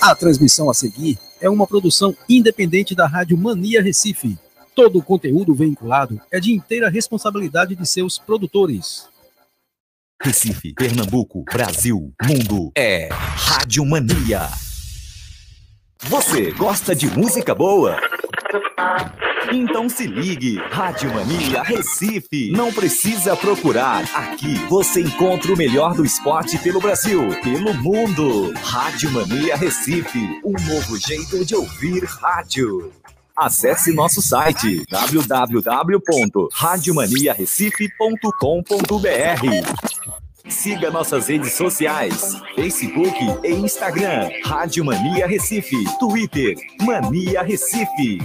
A transmissão a seguir é uma produção independente da Rádio Mania Recife. Todo o conteúdo vinculado é de inteira responsabilidade de seus produtores. Recife, Pernambuco, Brasil, mundo é Rádio Mania. Você gosta de música boa? Então se ligue, Rádio Mania Recife. Não precisa procurar. Aqui você encontra o melhor do esporte pelo Brasil, pelo mundo. Rádio Mania Recife, um novo jeito de ouvir rádio. Acesse nosso site www.radiomaniarecife.com.br. Siga nossas redes sociais: Facebook e Instagram. Rádio Mania Recife. Twitter Mania Recife.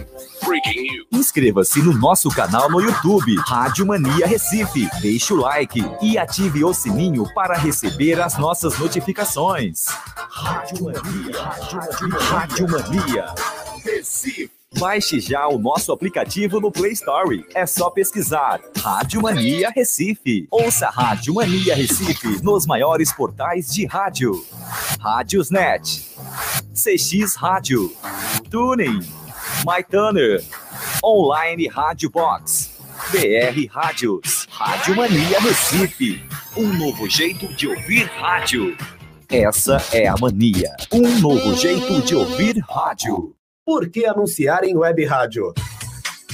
Inscreva-se no nosso canal no YouTube, Rádio Mania Recife. Deixe o like e ative o sininho para receber as nossas notificações. Rádio Mania, Rádio Mania, Rádio Mania Recife. Baixe já o nosso aplicativo no Play Store. É só pesquisar Rádio Mania Recife. Ouça Rádio Mania Recife nos maiores portais de rádio. Rádiosnet, CX Rádio, Tuning, MyTuner, Online Rádio Box, BR Rádios, Rádio Mania Recife. Um novo jeito de ouvir rádio. Essa é a mania. Um novo jeito de ouvir rádio. Por que anunciar em web rádio?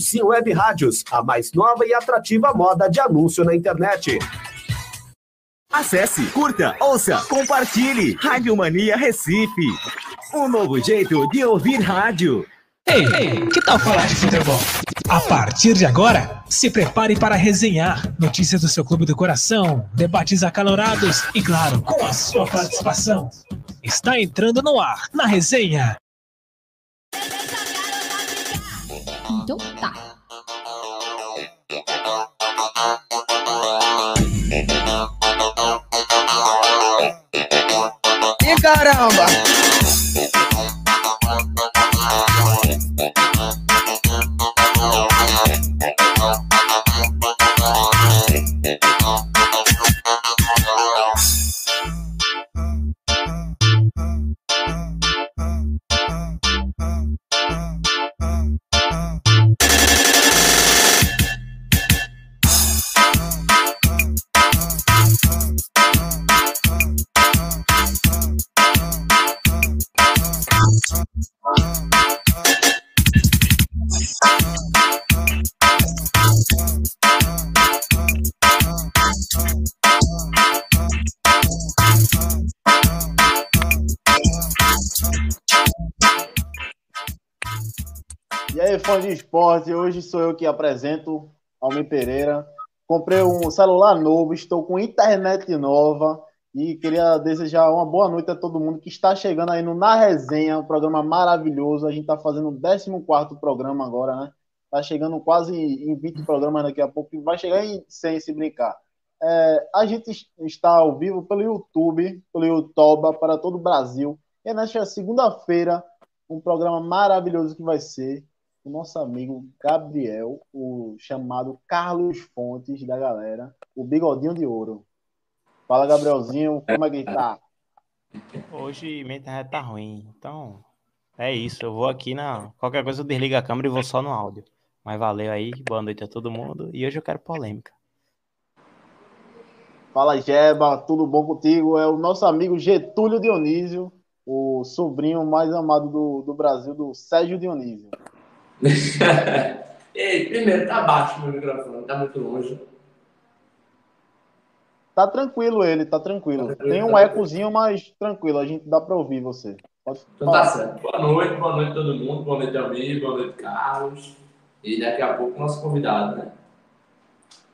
Sim Web Rádios, a mais nova e atrativa moda de anúncio na internet. Acesse, curta, ouça, compartilhe. Rádio Mania Recife. Um novo jeito de ouvir rádio. Ei, ei, que tal falar de futebol? A partir de agora, se prepare para resenhar notícias do seu clube do coração, debates acalorados e, claro, com a sua participação. Está entrando no ar, na resenha. Então tá. E caramba! Fã de esporte, hoje sou eu que apresento, Almir Pereira. Comprei um celular novo, estou com internet nova e queria desejar uma boa noite a todo mundo que está chegando aí no Na Resenha, um programa maravilhoso. A gente está fazendo o 14 programa agora, né? Está chegando quase em 20 programas daqui a pouco e vai chegar em 100 se brincar. É, a gente está ao vivo pelo YouTube, pelo YouTube para todo o Brasil. E nesta segunda-feira, um programa maravilhoso que vai ser o nosso amigo Gabriel, o chamado Carlos Fontes da galera, o bigodinho de ouro. Fala, Gabrielzinho, como é que tá? Hoje minha internet tá ruim, então é isso. Eu vou aqui na. Qualquer coisa eu desligo a câmera e vou só no áudio. Mas valeu aí, boa noite a todo mundo. E hoje eu quero polêmica. Fala, Jeba, tudo bom contigo? É o nosso amigo Getúlio Dionísio, o sobrinho mais amado do, do Brasil, do Sérgio Dionísio. Ei, primeiro, tá baixo meu microfone, tá muito longe. Tá tranquilo ele, tá tranquilo. Tá tranquilo, Tem um tá ecozinho, mas tranquilo, a gente dá pra ouvir você. Pode Então tá certo. Boa noite, boa noite todo mundo, boa noite amigo, boa noite Carlos. E daqui a pouco nosso convidado, né?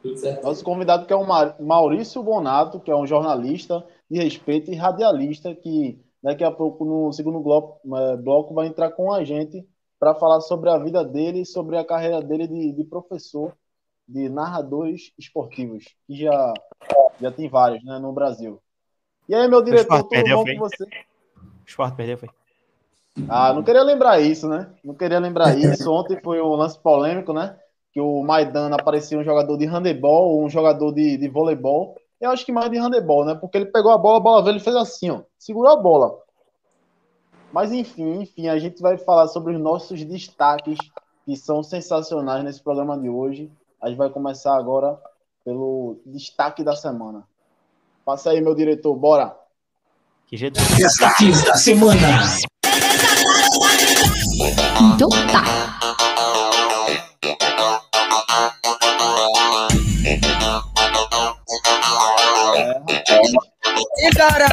Tudo certo? Nosso convidado que é o Ma- Maurício Bonato, que é um jornalista de respeito e radialista que daqui a pouco, no segundo bloco, é, bloco vai entrar com a gente para falar sobre a vida dele, sobre a carreira dele de, de professor de narradores esportivos, que já, já tem vários né, no Brasil. E aí, meu diretor, tudo perdeu, bom foi? com você? O esporte perdeu, foi? Ah, não queria lembrar isso, né? Não queria lembrar isso. Ontem foi um lance polêmico, né? Que o Maidana aparecia um jogador de handebol, um jogador de, de voleibol. Eu acho que mais de handebol, né? Porque ele pegou a bola, a bola veio, ele fez assim, ó. Segurou a bola. Mas enfim, enfim, a gente vai falar sobre os nossos destaques que são sensacionais nesse programa de hoje. A gente vai começar agora pelo destaque da semana. Passa aí, meu diretor, bora. Que jeito. Destaques da semana. Então tá. E cara!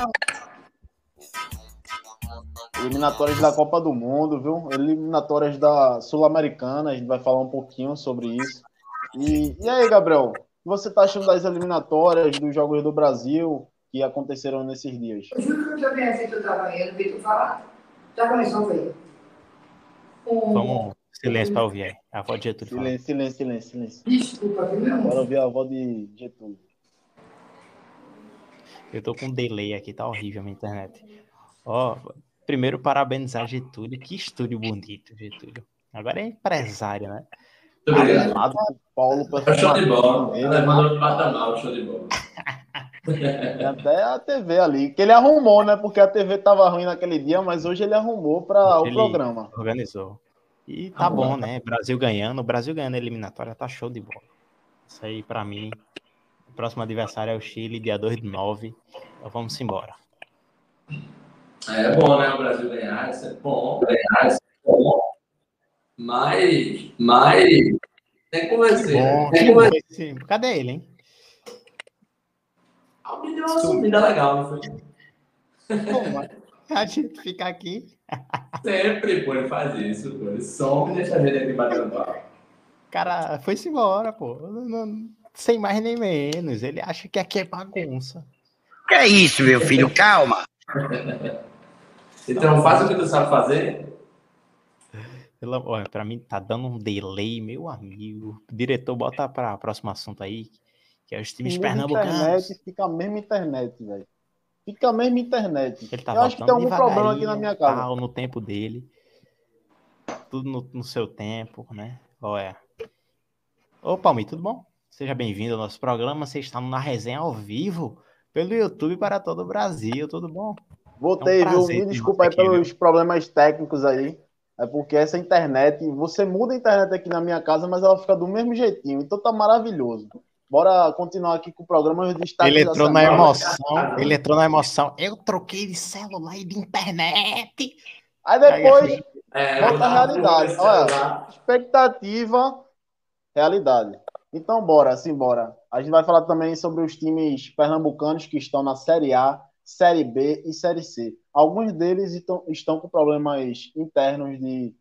Eliminatórias da Copa do Mundo, viu? Eliminatórias da Sul-Americana, a gente vai falar um pouquinho sobre isso. E, e aí, Gabriel, o que você tá achando das eliminatórias, dos Jogos do Brasil que aconteceram nesses dias? Eu juro que eu também achei que eu tava aí, eu falar. Já começou, foi? Vamos, silêncio para ouvir aí. A avó de Getúlio. Silêncio, silêncio, silêncio, silêncio. Desculpa, viu, meu amor? Bora ouvir a avó de Getúlio. Eu tô com um delay aqui, tá horrível a minha internet. Ó, primeiro parabenizar Getúlio. Que estúdio bonito, Getúlio. Agora é empresário, né? Obrigado, Paulo. É show de bola. Ele mandou mata mal, show de bola. Até a TV ali, que ele arrumou, né? Porque a TV tava ruim naquele dia, mas hoje ele arrumou para o programa. Organizou. E tá bom, né? Brasil ganhando, o Brasil ganhando a eliminatória, tá show de bola. Isso aí, para mim, o próximo adversário é o Chile, dia 2 de 9. Então vamos embora. É bom, né? O Brasil ganhar, isso é bom. Ganhar, isso é bom. Mas, mas tem. Bom, tem que convencer. Cadê ele, hein? Me deu uma sumida legal, não foi? Pô, a gente fica aqui. Sempre, pô, ele faz isso, pô. Ele some e deixa a gente aqui batendo papo. Cara, foi-se embora, pô. Não, sem mais nem menos. Ele acha que aqui é bagunça. Que é isso, meu filho? Calma. então, faz o que tu sabe fazer. Olha, pra mim tá dando um delay, meu amigo. Diretor, bota para próximo assunto aí, que é os times pernambucanos. Internet, fica a mesma internet, velho. Fica a mesma internet. Ele tá Eu acho que tem algum problema aqui na minha casa. Tal, no tempo dele. Tudo no, no seu tempo, né? Olha. Ô, Palmi, tudo bom? Seja bem-vindo ao nosso programa. Você está na resenha ao vivo pelo YouTube para todo o Brasil. Tudo bom? Voltei, é um viu? Me desculpa aí aqui, pelos viu? problemas técnicos aí. É porque essa internet, você muda a internet aqui na minha casa, mas ela fica do mesmo jeitinho. Então tá maravilhoso. Bora continuar aqui com o programa. Ele entrou na emoção. Ele entrou na emoção. Eu troquei de celular e de internet. Aí depois é, volta a realidade. Olha, expectativa, realidade. Então, bora, simbora. A gente vai falar também sobre os times pernambucanos que estão na Série A, Série B e Série C. Alguns deles estão, com problemas internos de,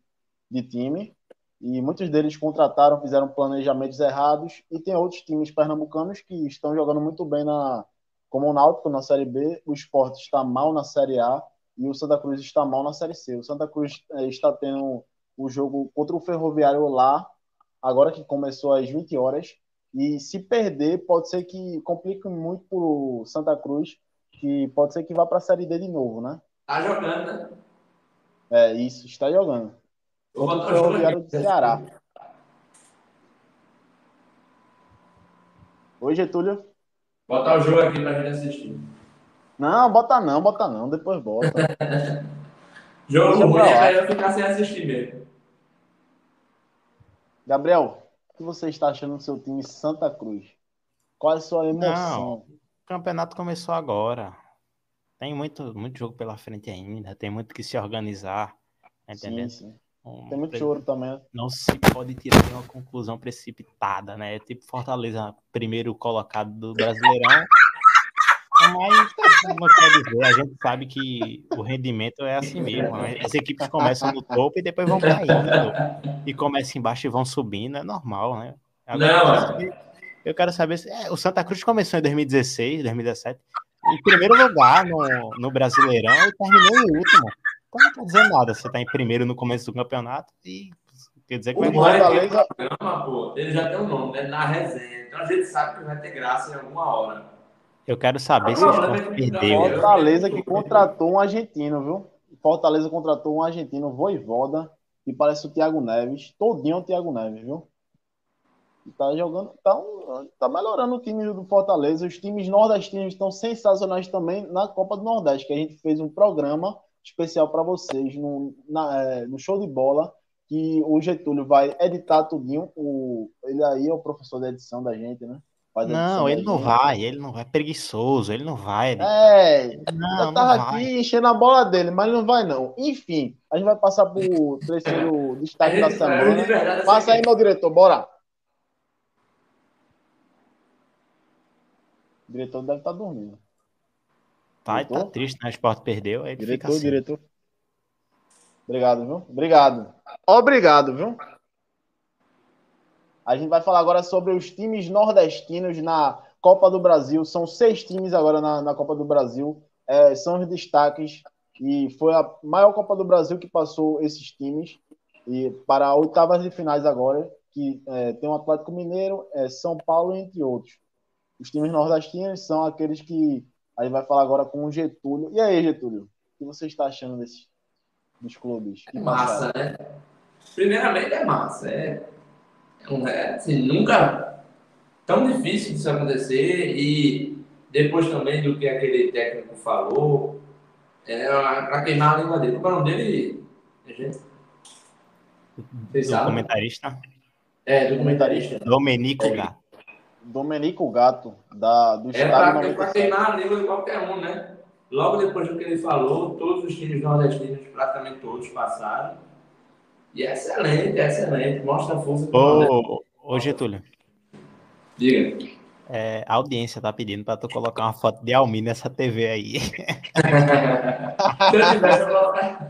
de time, e muitos deles contrataram, fizeram planejamentos errados, e tem outros times pernambucanos que estão jogando muito bem na como o Náutico na Série B, o Sport está mal na Série A e o Santa Cruz está mal na Série C. O Santa Cruz é, está tendo o jogo contra o Ferroviário lá, agora que começou às 20 horas, e se perder, pode ser que complique muito para o Santa Cruz, que pode ser que vá para a Série D de novo, né? Tá jogando, né? É, isso, está jogando. Contra o Ferroviário do Ceará. Oi, Getúlio. Bota o jogo aqui pra gente assistir. Não, bota não, bota não, depois bota. jogo ruim é aí eu ficar sem assistir mesmo. Gabriel, o que você está achando do seu time Santa Cruz? Qual é a sua emoção? Não, o campeonato começou agora. Tem muito, muito jogo pela frente ainda, tem muito que se organizar. Tá entendendo? Sim, sim. Um, Tem muito choro também. Não se pode tirar nenhuma conclusão precipitada, né? É tipo Fortaleza, primeiro colocado do Brasileirão. Mas, como quer dizer, a gente sabe que o rendimento é assim mesmo. Né? As equipes começam no topo e depois vão caindo. E começam embaixo e vão subindo, é normal, né? Agora, Não, eu, quero saber, se. É, o Santa Cruz começou em 2016, 2017. em primeiro lugar no, no Brasileirão e terminou em último. Então não quer dizer nada. Você tá em primeiro no começo do campeonato e quer dizer que O vai Fortaleza... programa, pô, ele já tem um nome, né? Na resenha. Então a gente sabe que vai ter graça em alguma hora. Eu quero saber se o Sport perdeu. Fortaleza que contratou um argentino, viu? Fortaleza contratou um argentino, Voivoda, que parece o Thiago Neves. Todinho é o Thiago Neves, viu? E Tá jogando, tá, um- tá melhorando o time do Fortaleza. Os times nordestinos estão sensacionais também na Copa do Nordeste, que a gente fez um programa especial para vocês no, na- é, no show de bola, que o Getúlio vai editar tudinho. O, ele aí é o professor da edição da gente, né? Não, ele não gente. vai, ele não vai. Preguiçoso, ele não vai. É, Não, eu não tava vai. aqui enchendo a bola dele, mas não vai não. Enfim, a gente vai passar pro terceiro destaque da É, semana. Passa aí, meu diretor, bora. O diretor deve estar dormindo. Tá, e tá triste, né? O Sport perdeu, aí ele fica Diretor, assim. diretor. Obrigado, viu? Obrigado. Obrigado, viu? A gente vai falar agora sobre os times nordestinos na Copa do Brasil. São seis times agora na, na Copa do Brasil. É, são os destaques. E foi a maior Copa do Brasil que passou esses times. E para oitavas de finais agora, que é, tem o Atlético Mineiro, é, São Paulo, entre outros. Os times nordestinos são aqueles que a gente vai falar agora com o Getúlio. E aí, Getúlio? O que você está achando desses dos clubes? Que É massa, passaram? né? Primeiramente é massa. É, é, um- é, assim, nunca tão difícil disso acontecer e depois também do que aquele técnico falou, é para queimar a língua dele. Qual é o nome dele? Gente? Vocês sabem? comentarista É, do comentarista. Domenico Gato. Domenico Gato, da, do É Estado para 97. queimar a língua de qualquer um, né? Logo depois do que ele falou, todos os times nordestinos, praticamente todos, passaram. E é excelente, é excelente. Mostra a força do. Ô, ô Getúlio, Diga. é, a audiência tá pedindo pra tu colocar uma foto de Almir nessa TV aí. Se eu tivesse, eu colocar-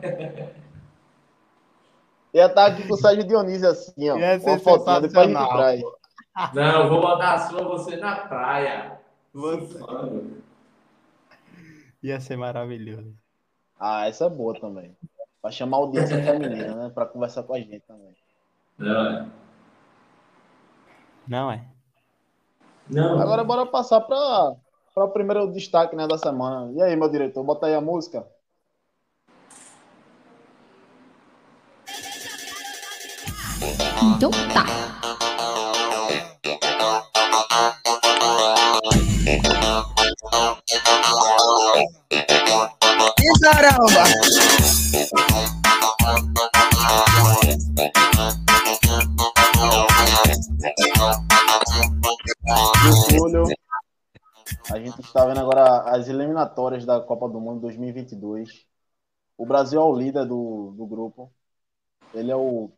Ia estar aqui com o Sérgio Dionísio assim, ó. Ia ser Uma fotinha, depois a gente. Não, eu vou botar a sua você na praia. Ia ser maravilhoso. Ah, essa é boa também. Pra chamar a audiência feminina, né? Pra conversar com a gente também. Não, é. Não é? Não. Agora bora passar pra, pra o primeiro destaque né, da semana. E aí, meu diretor, bota aí a música. Então tá. Caramba! Getúlio, a gente está vendo agora as eliminatórias da Copa do Mundo 2022. O Brasil é o líder do, do grupo. Ele é o,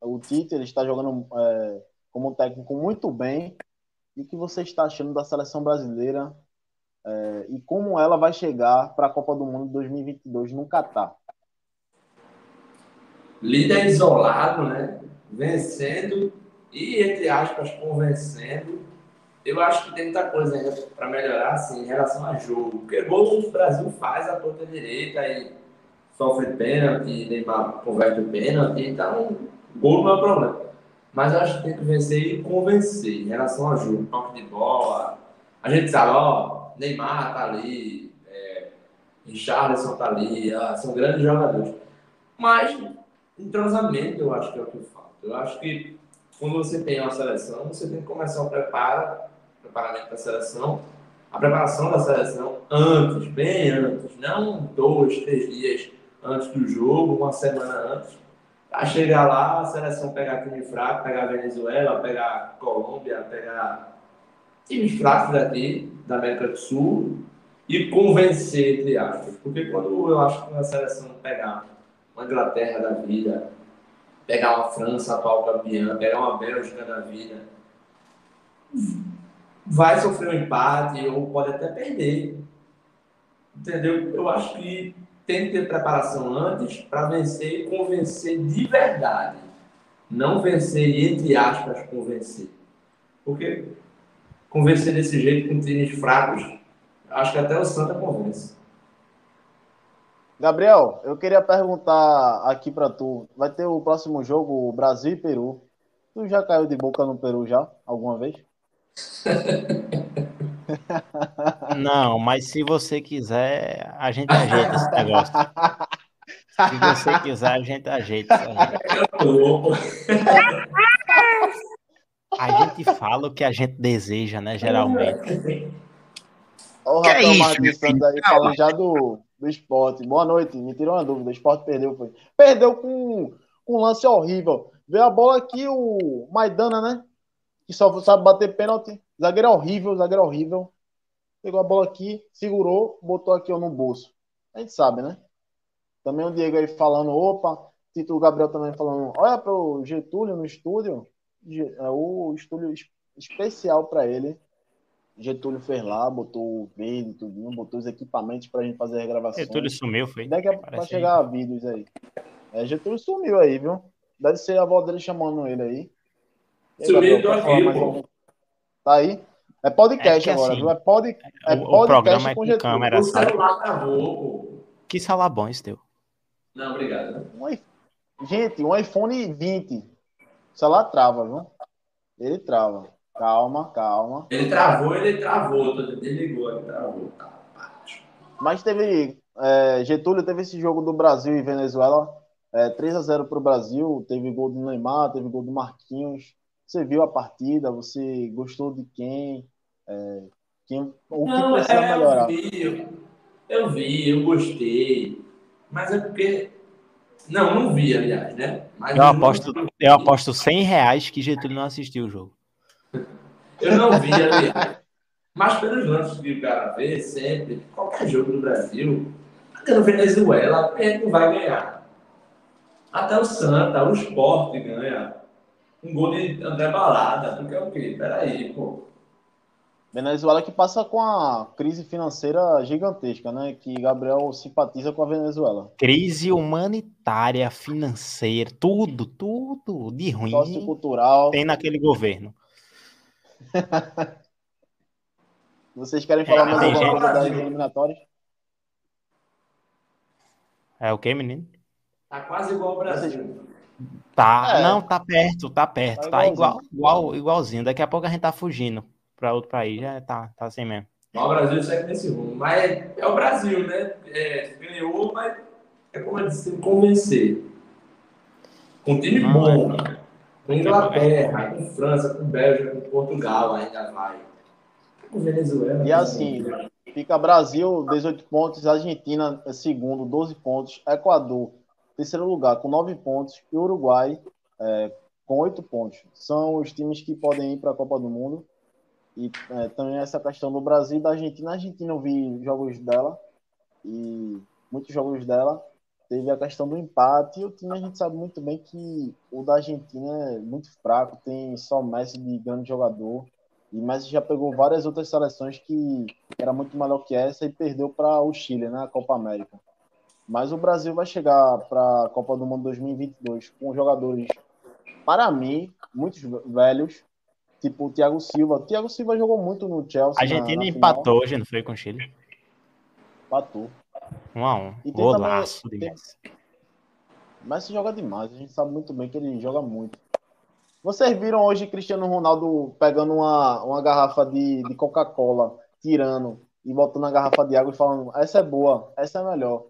o Tite, ele está jogando é, como técnico muito bem. E o que você está achando da seleção brasileira é, e como ela vai chegar para a Copa do Mundo 2022 no Catar? Líder isolado, né? Vencendo e, entre aspas, convencendo. Eu acho que tem muita coisa ainda para melhorar, assim, em relação a jogo. Porque gol o Brasil faz a ponta direita e sofre pênalti, Neymar converte o pênalti, então gol não é problema. Mas eu acho que tem que vencer e convencer em relação ao jogo, toque de bola. A gente sabe, ó, Neymar tá ali, é, Richarlison tá ali, ah, são grandes jogadores. Mas entrosamento eu acho que é o que falta. Eu acho que quando você tem uma seleção, você tem que começar o preparo, preparamento da seleção, a preparação da seleção antes, bem antes, não dois, três dias antes do jogo, uma semana antes. Pra chegar lá, a seleção pegar time fraco, pegar Venezuela, pegar Colômbia, pegar times fracos daqui, da América do Sul, e convencer, entre aspas. Porque quando eu acho que uma seleção pegar uma Inglaterra da vida, pegar uma França atual campeã, pegar uma Bélgica da vida, vai sofrer um empate ou pode até perder. Entendeu? Eu acho que tem que ter preparação antes para vencer e convencer de verdade. Não vencer e, entre aspas, convencer. Porque convencer desse jeito com times fracos Acho que até o Santa convence. Gabriel, eu queria perguntar aqui para tu. Vai ter o próximo jogo Brasil e Peru. Tu já caiu de boca no Peru já? Alguma vez? Não, mas se você quiser, a gente ajeita esse negócio. Se você quiser, a gente ajeita isso aí. A gente fala o que a gente deseja, né? Geralmente. O Que é Rafael isso, Martins? Santos aí falando já do, do esporte. Boa noite, me tirou uma dúvida. O esporte perdeu, foi. Perdeu com, com um lance horrível. Veio a bola aqui, o Maidana, né? Que só sabe bater pênalti. Zagueiro é horrível, zagueiro é horrível. Pegou a bola aqui, segurou, botou aqui ó, no bolso. A gente sabe, né? Também o Diego aí falando, opa, Tito Gabriel também falando, olha pro Getúlio no estúdio, é o estúdio es- especial para ele. Getúlio fez lá, botou o verde, tudinho, botou os equipamentos pra gente fazer as gravações. Getúlio sumiu, foi? Daqui a pouco vai chegar vídeos aí. É, Getúlio sumiu aí, viu? Deve ser a avó dele chamando ele aí. Aí, Sumiu do arquivo? Tá aí? É podcast É que agora, assim, viu? É, pod... é o- o podcast programa é com câmera, O celular travou, pô. Que celular bom esse teu. Não, obrigado. né? Um Gente, um iPhone 20. O celular trava, viu? Ele trava. Calma, calma. Ele travou, ele travou. Desligou, ele travou. Tá. Mas teve. é, Getúlio teve esse jogo do Brasil e Venezuela. É, 3x0 pro Brasil. Teve gol do Neymar, teve gol do Marquinhos. Você viu a partida? Você gostou de quem? É, quem o que Não, precisa é, melhorar? eu vi, eu vi, eu gostei. Mas é porque. Não, não vi, aliás, né? Mas Eu não- aposto, eu aposto 100 reais que Getúlio não assistiu o jogo. Eu não vi, aliás. Mas pelos lances que o cara vê, sempre, qualquer jogo do Brasil, até no Venezuela, gente não vai ganhar. Até o Santa, o Sport ganha. Um gol de André Balada, porque é o quê? Peraí, pô. Venezuela que passa com a crise financeira gigantesca, né? Que Gabriel simpatiza com a Venezuela. Crise humanitária, financeira, tudo, tudo de ruim Sociocultural. tem naquele governo. Vocês querem falar mais tem alguma coisa das eliminatórias? É o que, menino? Tá quase igual ao Brasil. Tá, É. não, tá perto, tá perto, Tá tá, igual, igual, igualzinho. Daqui a pouco a gente tá fugindo pra outro país, já tá, tá assim mesmo. Mas o Brasil segue nesse rumo. Mas é, é o Brasil, né? É, ganhou, mas é como eu disse, convencer. Com time Não, bom. é- Com Inglaterra, com França, com Bélgica, com Portugal ainda vai. Com Venezuela. E assim, fica Brasil, 18 pontos, Argentina é segundo, 12 pontos, Equador, terceiro lugar, com 9 pontos, e Uruguai é, com 8 pontos. São os times que podem ir para a Copa do Mundo. E é, também essa questão do Brasil e da Argentina. A Argentina eu vi jogos dela, e muitos jogos dela. Teve a questão do empate, e o time a gente sabe muito bem que o da Argentina é muito fraco, tem só Messi de grande jogador. E Messi já pegou várias outras seleções que era muito melhor que essa e perdeu para o Chile, né, a Copa América. Mas o Brasil vai chegar para a Copa do Mundo 2022 com jogadores, para mim, muitos velhos, tipo o Thiago Silva. O Thiago Silva jogou muito no Chelsea. A na- Argentina na empatou hoje, não foi com o Chile? Empatou. Um a um. E Golaço também- de tem- Messi. Messi joga demais, a gente sabe muito bem que ele joga muito. Vocês viram hoje Cristiano Ronaldo pegando uma, uma garrafa de, de Coca-Cola, tirando e botando na garrafa de água e falando: essa é boa, essa é melhor.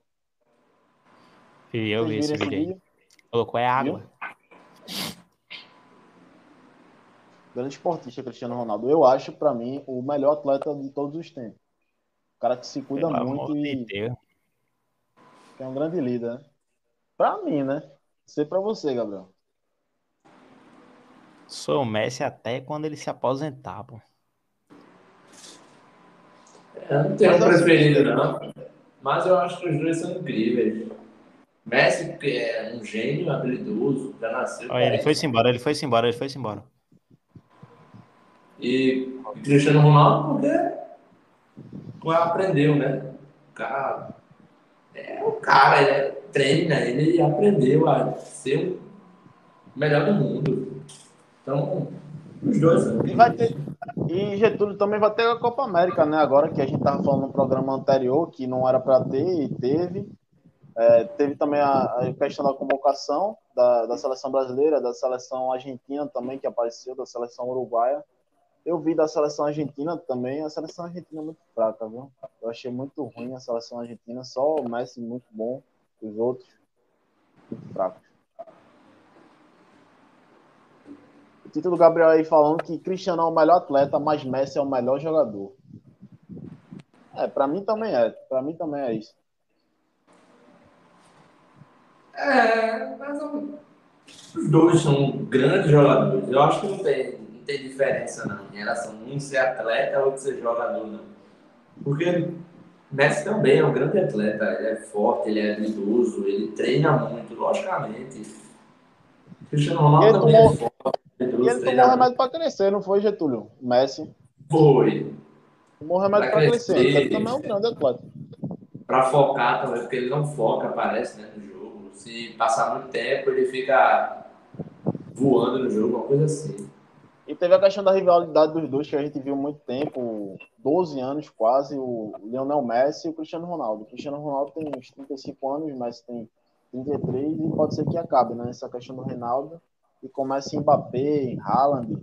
E eu vi Vocês esse viram vídeo aí. Colocou é água. Grande esportista Cristiano Ronaldo. Eu acho, pra mim, o melhor atleta de todos os tempos. O cara que se cuida Pelo muito amor de e Deus. é um grande líder. né? Pra mim, né? Sei pra você, Gabriel. Sou o Messi até quando ele se aposentar, pô. Eu não tenho um preferido, não. Mas eu acho que os dois são incríveis. Messi, que é um gênio habilidoso, já nasceu. Olha, ele foi-se embora, ele foi-se embora, ele foi-se embora. E Cristiano Ronaldo, porque aprendeu, né? O cara é o cara, ele treina, ele aprendeu a ser o melhor do mundo. Então, Os dois. E vai ter. E Getúlio também vai ter a Copa América, né? Agora que a gente tava falando no programa anterior que não era para ter e teve. É, teve também a, a, questão da convocação da, da seleção brasileira, da seleção argentina também que apareceu, da seleção uruguaia. Eu vi da seleção argentina também, a seleção argentina é muito fraca, viu? Eu achei muito ruim a seleção argentina, só o Messi muito bom, os outros muito fracos. O título Gabriel aí falando que Cristiano é o melhor atleta, mas Messi é o melhor jogador. É, para mim também é. Para mim também é isso. É, mas os dois são grandes jogadores. Eu acho que não tem, tem diferença não, em relação a um ser atleta ou ser jogador, não. Porque Messi também é um grande atleta, ele é forte, ele é habilidoso, ele treina muito, logicamente. Cristiano Ronaldo também tomou, é forte. E ele tomou remédio para crescer, não foi, Getúlio? Messi. Foi. Tomou remédio para crescer. crescer. Ele também é um grande atleta. Para focar também, porque ele não foca, parece, né, no jogo se passar muito tempo, ele fica voando no jogo, uma coisa assim. E teve a questão da rivalidade dos dois, que a gente viu muito tempo, 12 anos quase, o Lionel Messi e o Cristiano Ronaldo. O Cristiano Ronaldo tem uns 35 anos, o Messi tem 33 e pode ser que acabe, né? Essa questão do Ronaldo e comece Mbappé, Haaland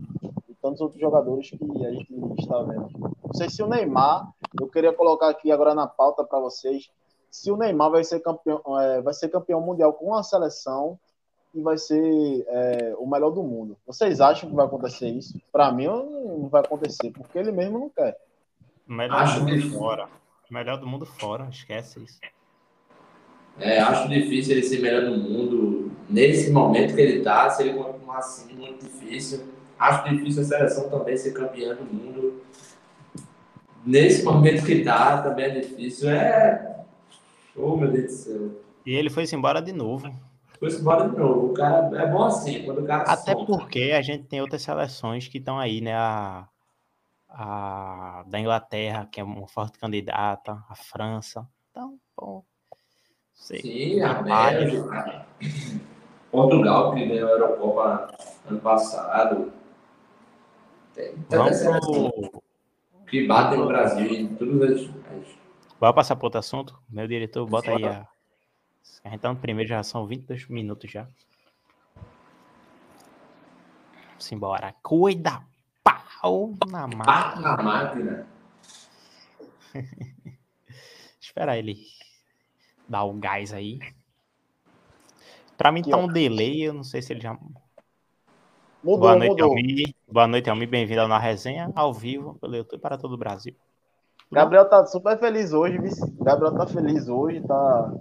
e tantos outros jogadores que a gente está vendo. Não sei se o Neymar, eu queria colocar aqui agora na pauta para vocês, se o Neymar vai ser campeão, é, vai ser campeão mundial com a seleção e vai ser é, o melhor do mundo. Vocês acham que vai acontecer isso? Para mim, não vai acontecer, porque ele mesmo não quer. Melhor acho do mundo que... fora. Melhor do mundo fora, esquece isso. É, acho difícil ele ser melhor do mundo nesse momento que ele está. Se ele continuar assim, muito difícil. Acho difícil a seleção também ser campeã do mundo. Nesse momento que está, também é difícil. É, Oh, meu Deus do céu. E ele foi-se embora de novo. Foi-se embora de novo. O cara é bom assim, quando o cara Até solta. porque a gente tem outras seleções que estão aí, né? A, a da Inglaterra, que é uma forte candidata, a França. Então, bom. Sei. Sim, a Bélgica. Portugal, que ganhou a Eurocopa ano passado. Tem, Vamos que batem no Brasil em todas as Vai passar para outro assunto? Meu diretor, bota aí a. A gente tá no primeiro, já são 22 minutos já. Simbora. Cuida! Pau na máquina. Pau na máquina. Espera ele dar o gás aí. Pra mim Aqui, tá um ó. delay, eu não sei se ele já. Mudou, Boa noite, mudou. Almi. Boa noite, Almi. Bem-vindo na resenha ao vivo pelo YouTube para todo o Brasil. Gabriel tá super feliz hoje, viu? Gabriel tá feliz hoje, tá.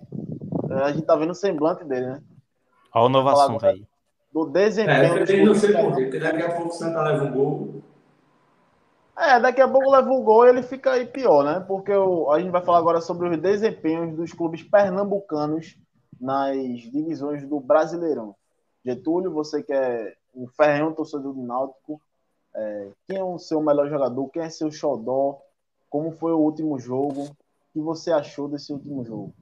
A gente tá vendo o semblante dele, né? Olha o novo assunto aí. Do desempenho. É, eu não sei por quê, porque daqui a pouco o Santa leva um gol. É, daqui a pouco leva um gol e ele fica aí pior, né? Porque o, a gente vai falar agora sobre os desempenhos dos clubes pernambucanos nas divisões do Brasileirão. Getúlio, você que é um ferrenho torcedor do Náutico, é, quem é o seu melhor jogador? Quem é seu xodó? Como foi o último jogo? O que você achou desse último jogo?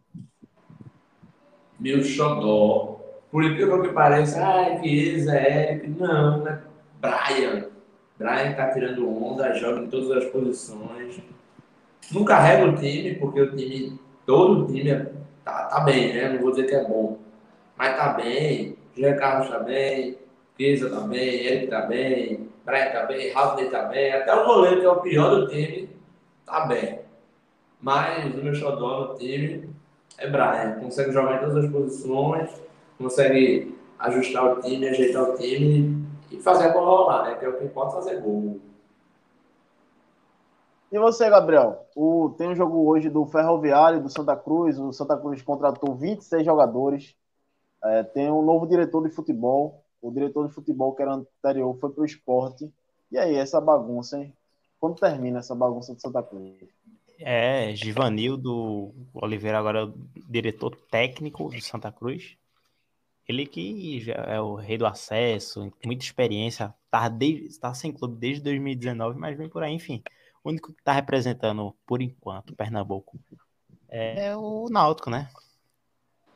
Meu xodó. Por incrível que pareça, ah, Chiesa, Eric. Não, né? Brian. Brian tá tirando onda, joga em todas as posições. Não carrega o time, porque o time, todo o time é, tá, tá bem, né? Não vou dizer que é bom. Mas tá bem. Jean Carlos tá bem. Chiesa tá bem. Eric tá bem. Brian tá bem. Raulney tá bem. Até o goleiro, que é o pior do time, tá bem. Mas o meu xodó no time é Brian. Consegue jogar em todas as posições, consegue ajustar o time, ajeitar o time e fazer a bola rolar, né? Que é o que importa fazer gol. E você, Gabriel? O, tem um jogo hoje do Ferroviário, do Santa Cruz. O Santa Cruz contratou 26 jogadores. É, tem um novo diretor de futebol. O diretor de futebol, que era anterior, foi para o esporte. E aí, essa bagunça, hein? Quando termina essa bagunça de Santa Cruz? É, Givanildo Oliveira, agora é o diretor técnico de Santa Cruz. Ele que já é o rei do acesso, muita experiência, tá, desde, tá sem clube desde 2019, mas vem por aí, enfim. O único que tá representando, por enquanto, Pernambuco é o Náutico, né?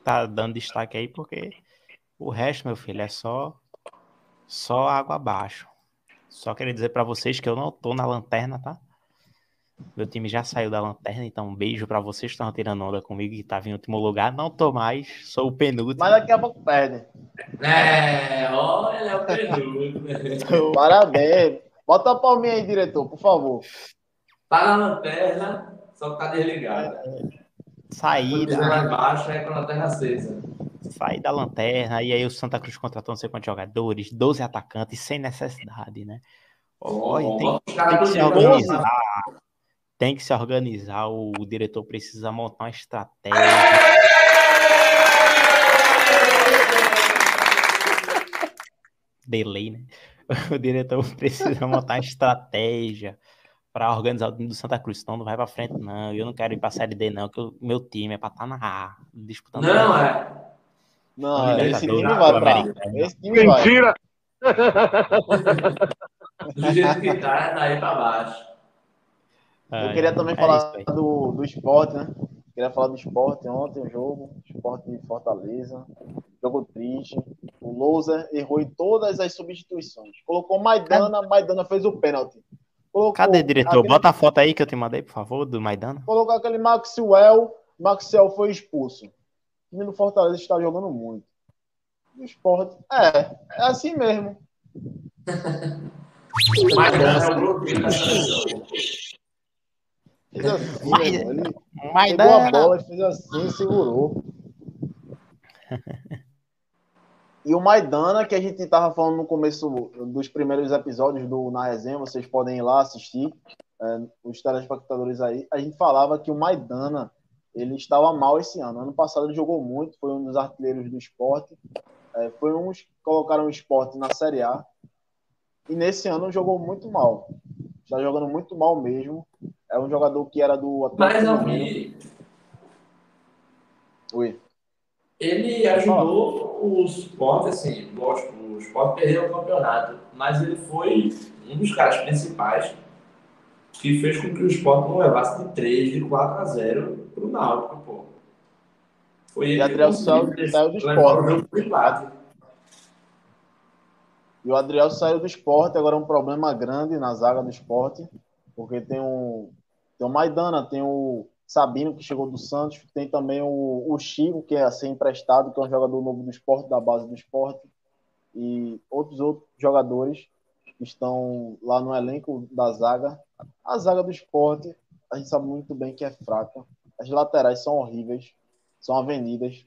Tá dando destaque aí porque o resto, meu filho, é só só água abaixo. Só queria dizer para vocês que eu não tô na lanterna, tá? Meu time já saiu da lanterna, então um beijo para vocês que estão tirando onda comigo que tava em último lugar. Não tô mais, sou o penúltimo. Mas daqui a pouco perde. É, olha, é o penúltimo. Parabéns. Bota a palminha aí, diretor, por favor. Tá na lanterna, só que tá desligado. Saí Quando da, lá embaixo é com a lanterna acesa. saí da lanterna, e aí o Santa Cruz contratou não sei quantos jogadores, 12 atacantes, sem necessidade, né? Olha, tem, os caras tem que do se organizar. Tem que se organizar, o, o diretor precisa montar uma estratégia. Delay, né? O diretor precisa montar uma estratégia para organizar o time do Santa Cruz. Senão não vai para frente, não. Eu não quero ir para a Série D, não, que o meu time é para estar na A, disputando. Não, é. Não, esse time Libertadores, vai pra. Sul-Americana. Esse time vai. Mentira! Do jeito que tá, é daí pra baixo. Eu queria também é falar do, do esporte, né? Queria falar do esporte ontem, o jogo, esporte de Fortaleza, jogo triste. O Lousa errou em todas as substituições. Colocou Maidana, Maidana fez o pênalti. Colocou Cadê, diretor? aquele- Bota a foto aí que eu te mandei, por favor, do Maidana. Colocou aquele Maxwell, Maxwell foi expulso. O do Fortaleza está jogando muito. O esporte, é, é assim mesmo. Mas é o. Fez assim, Mas- meu irmão. Ele Maidana. pegou a bola e fez assim e segurou. E o Maidana, que a gente tava falando no começo dos primeiros episódios do Na Resenha, vocês podem ir lá assistir, é, os telespectadores aí, a gente falava que o Maidana, ele estava mal esse ano. Ano passado ele jogou muito, foi um dos artilheiros do esporte, é, foi uns que colocaram o esporte na Série A, e nesse ano jogou muito mal. Está jogando muito mal mesmo. É um jogador que era do Mas Atlético não Mineiro. vi. Oi. Ele ajudou o Sport, assim, lógico, o Sport perdeu o campeonato, mas ele foi um dos caras principais que fez com que o Sport não levasse de 3, de 4 a 0 pro Náutico, pô. Foi E ele Adriel que saiu- do Sport. o jogo pro empate. E o Adriel saiu do esporte, agora é um problema grande na zaga do esporte, porque tem o, tem o Maidana, tem o Sabino, que chegou do Santos, tem também o, o Chico, que é a ser emprestado, que é um jogador novo do esporte, da base do esporte, e outros outros jogadores que estão lá no elenco da zaga. A zaga do esporte, a gente sabe muito bem que é fraca. As laterais são horríveis, são avenidas.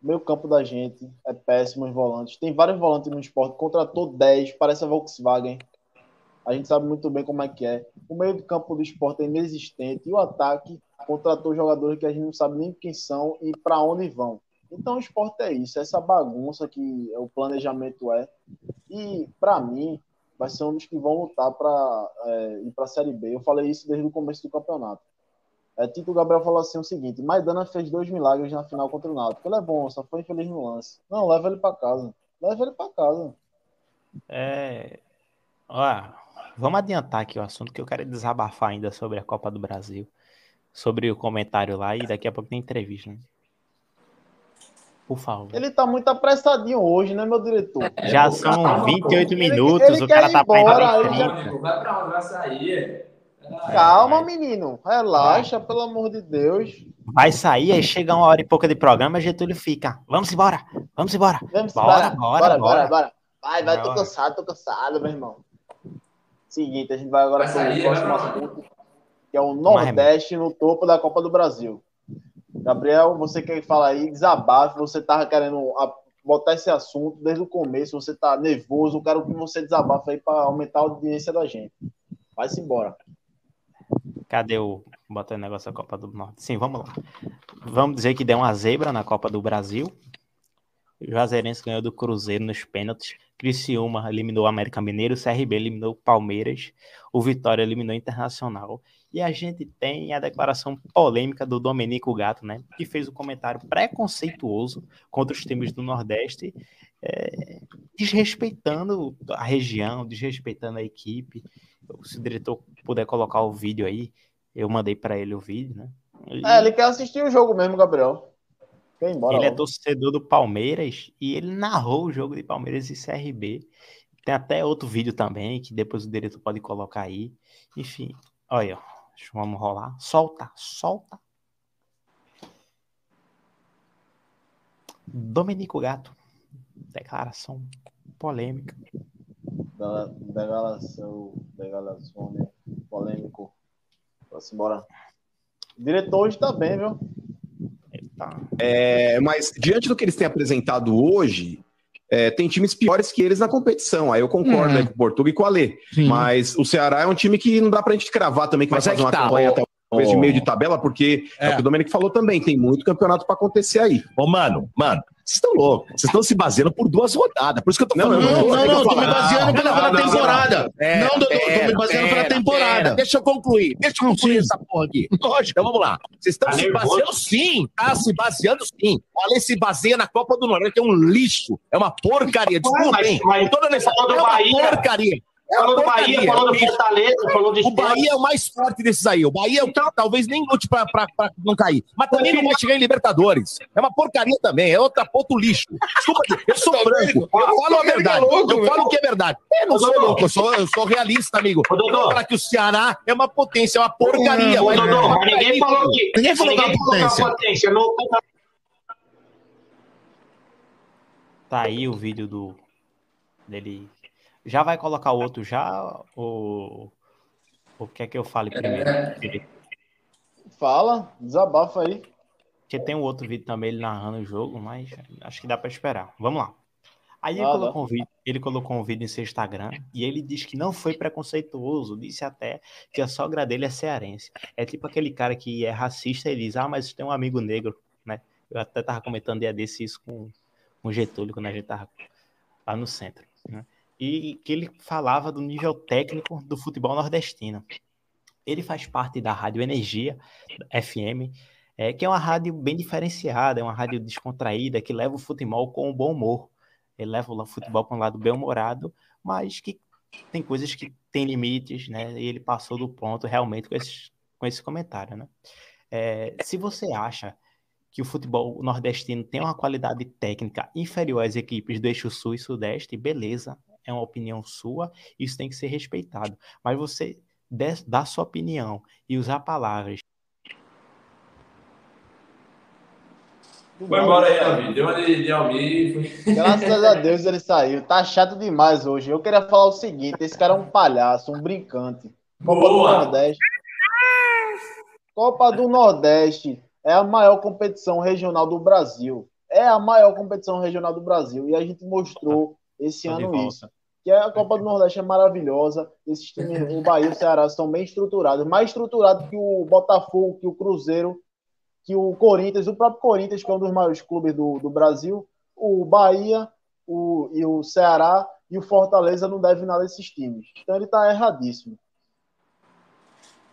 Meio campo da gente é péssimo os volantes. Tem vários volantes no esporte. Contratou 10, parece a Volkswagen. A gente sabe muito bem como é que é. O meio do campo do esporte é inexistente. E o ataque contratou jogadores que a gente não sabe nem quem são e para onde vão. Então o esporte é isso, essa bagunça que o planejamento é. E para mim, vai ser um dos que vão lutar para é, ir para a Série B. Eu falei isso desde o começo do campeonato. É, Tito Gabriel falou assim o seguinte: Maidana fez dois milagres na final contra o Náutico. Ele é bom, só foi infeliz no lance. Não, leva ele para casa. Leva ele para casa. É. Ó, vamos adiantar aqui o assunto que eu quero desabafar ainda sobre a Copa do Brasil. Sobre o comentário lá e daqui a pouco tem entrevista, né? Por favor. Ele tá muito apressadinho hoje, né, meu diretor? Já são 28 Ele- minutos, ele o quer cara ir tá embora, ele já- 30. Vai pra onde vai sair? Calma, menino. Relaxa, pelo amor de Deus. Vai sair, aí chega uma hora e pouca de programa, Getúlio fica. Vamos embora, vamos embora. Vamos Bora, embora. bora, bora, bora. bora. Vai, vai, tô cansado, tô cansado, meu irmão. Seguinte, a gente vai agora para o próximo assunto, que é o Nordeste no topo da Copa do Brasil. Gabriel, você quer falar aí, desabafe, você tava querendo botar esse assunto desde o começo, você tá nervoso, eu quero que você desabafe aí para aumentar a audiência da gente. Vai-se embora. Cadê o. Botando o negócio da Copa do Norte? Sim, vamos lá. Vamos dizer que deu uma zebra na Copa do Brasil. O Juazeirense ganhou do Cruzeiro nos pênaltis. Criciúma eliminou o América Mineiro. O CRB eliminou o Palmeiras. O Vitória eliminou o Internacional. E a gente tem a declaração polêmica do Domenico Gato, né? Que fez um comentário preconceituoso contra os times do Nordeste, é, desrespeitando a região, desrespeitando a equipe. Se o diretor puder colocar o vídeo aí, eu mandei para ele o vídeo, né? E É, ele quer assistir o jogo mesmo, Gabriel. Quer embora. ele é logo. torcedor do Palmeiras e ele narrou o jogo de Palmeiras e CRB. Tem até outro vídeo também, que depois o diretor pode colocar aí. Enfim, olha, ó. Vamos rolar. Solta, solta. Domenico Gato. Declaração polêmica. Declaração, declaração né? polêmico. Vamos embora. O diretor hoje tá bem, viu? É, mas diante do que eles têm apresentado hoje, é, tem times piores que eles na competição. Aí eu concordo Uhum. né, com o Portuga e com o Alê. Sim. Mas o Ceará é um time que não dá pra gente cravar também que Mas vai é fazer que uma tá, campanha ô- talvez de ô- meio de tabela, porque é. o que o Domenico falou também, tem muito campeonato pra acontecer aí. Ô, mano, mano, vocês estão loucos. Vocês estão se baseando por duas rodadas. Por isso que eu tô Não, falando. Não, não não, não, tô me baseando pela, pela Não, não, não, temporada. É, Não, Dodô, tô me baseando pela temporada. Deixa eu concluir. Deixa eu concluir Sim. essa porra aqui. Lógico. Então vamos lá. Vocês estão Tá se baseando sim, tá se baseando sim. O Ale se baseia na Copa do Nordeste, que é um lixo. É uma porcaria. Com toda do é uma porcaria. É Falou do Bahia, porcaria. falou do. Fortaleza, falou do O. Bahia é o mais forte desses aí. O Bahia é o que talvez nem lute pra, pra, pra não cair. Mas também não vai chegar em Libertadores. É uma porcaria também. É outra ponto lixo. Desculpa, eu sou branco. Eu falo a verdade. Eu falo o que é verdade. Eu não sou louco, eu sou, eu sou realista, amigo. Falar que o Ceará é uma potência, é uma porcaria. Ô, mas- Dodô, mas ninguém falou que. Ninguém falou que é uma potência. Tá aí o vídeo do dele. Já vai colocar o outro já? Ou o que é que eu fale primeiro? Fala, desabafa aí. Porque tem um outro vídeo também ele narrando o jogo, mas acho que dá pra esperar. Vamos lá. Aí ele, Ah, colocou um vídeo, ele colocou um vídeo em seu Instagram e ele diz que não foi preconceituoso, disse até que a sogra dele é cearense. É tipo aquele cara que é racista e diz, ah, mas tem um amigo negro, né? Eu até tava comentando dia desse isso com, com o Getúlio, quando a gente tava lá no centro. né? E que ele falava do nível técnico do futebol nordestino. Ele faz parte da Rádio Energia FM, é, que é uma rádio bem diferenciada, é uma rádio descontraída, que leva o futebol com um bom humor. Ele leva o futebol para um lado bem-humorado, mas que tem coisas que tem limites, né? E ele passou do ponto realmente com, esses, com esse comentário, né? É, se você acha que o futebol nordestino tem uma qualidade técnica inferior às equipes do eixo sul e sudeste, beleza, é uma opinião sua, isso tem que ser respeitado. Mas você dar sua opinião e usar palavras Foi embora aí, Almir. Deu uma de, de Almir foi. Graças a Deus ele saiu. Tá chato demais hoje. Eu queria falar o seguinte: esse cara é um palhaço, um brincante. Copa do Boa. Nordeste. Copa do Nordeste é a maior competição regional do Brasil. É a maior competição regional do Brasil. E a gente mostrou esse Tô ano isso. Que a Copa do Nordeste é maravilhosa. Esses times, o Bahia e o Ceará, estão bem estruturados. Mais estruturados que o Botafogo, que o Cruzeiro, que o Corinthians, o próprio Corinthians, que é um dos maiores clubes do, do Brasil, o Bahia o, e o Ceará e o Fortaleza não devem nada a esses times. Então ele tá erradíssimo.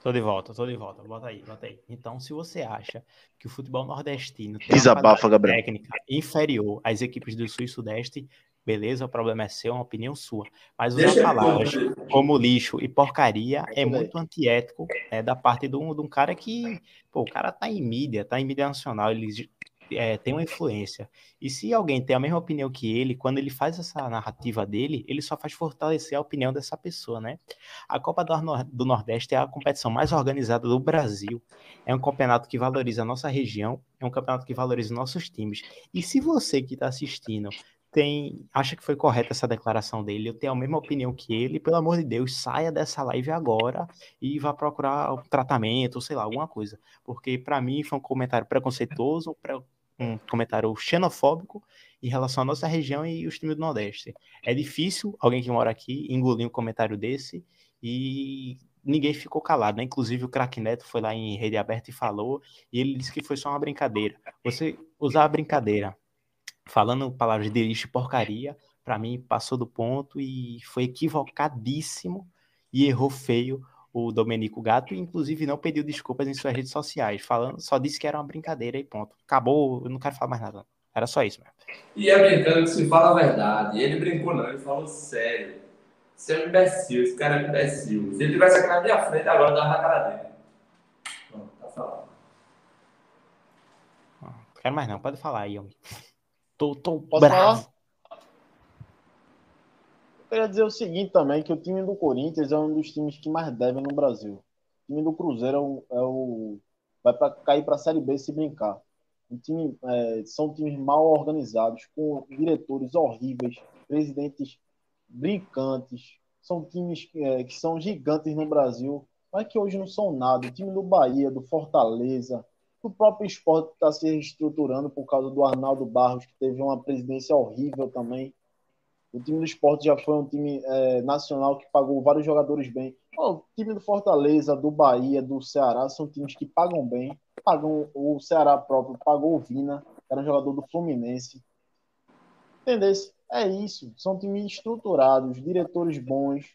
Tô de volta, tô de volta. Bota aí, bota aí. Então, se você acha que o futebol nordestino tem Desabafa, uma técnica inferior às equipes do Sul e Sudeste, beleza, o problema é seu, é uma opinião sua. Mas usar palavras como lixo e porcaria é daí. muito antiético né, da parte de um, de um cara que, pô, o cara tá em mídia, tá em mídia nacional, ele é, tem uma influência. E se alguém tem a mesma opinião que ele, quando ele faz essa narrativa dele, ele só faz fortalecer a opinião dessa pessoa, né? A Copa do, Nor- do Nordeste é a competição mais organizada do Brasil. É um campeonato que valoriza a nossa região, é um campeonato que valoriza os nossos times. E se você que está assistindo tem acha que foi correta essa declaração dele, eu tenho a mesma opinião que ele, pelo amor de Deus, saia dessa live agora e vá procurar um tratamento, sei lá, alguma coisa. Porque para mim foi um comentário preconceituoso, pre- um comentário xenofóbico em relação à nossa região e os times do Nordeste. É difícil alguém que mora aqui engolir um comentário desse e ninguém ficou calado, né? Inclusive o Crack Neto foi lá em rede aberta e falou, e ele disse que foi só uma brincadeira. Você usar a brincadeira falando palavras de lixo e porcaria, pra mim passou do ponto e foi equivocadíssimo e errou feio o Domenico Gato, e inclusive não pediu desculpas em suas redes sociais, falando, só disse que era uma brincadeira e ponto. Acabou, eu não quero falar mais nada. Era só isso mesmo. E é brincando que se fala a verdade. Ele brincou, não, ele falou sério. Você é um imbecil, esse cara é um imbecil. Se ele tivesse aqui na minha frente, agora eu dava na cara dele. Pronto, tá falando. Não quero mais não, pode falar aí, homem. Tô, tô Posso bravo. falar? queria dizer o seguinte também, que o time do Corinthians é um dos times que mais devem no Brasil. O time do Cruzeiro é o, é o vai para cair para a Série B se brincar. Time, é, são times mal organizados, com diretores horríveis, presidentes brincantes. São times que, é, que são gigantes no Brasil, mas que hoje não são nada. O time do Bahia, do Fortaleza, o próprio esporte está se reestruturando por causa do Arnaldo Barros, que teve uma presidência horrível também. O time do esporte já foi um time é, nacional que pagou vários jogadores bem. O time do Fortaleza, do Bahia, do Ceará são times que pagam bem. Pagam o Ceará próprio, pagou o Vina, que era um jogador do Fluminense. Entendeu? É isso. São times estruturados, diretores bons.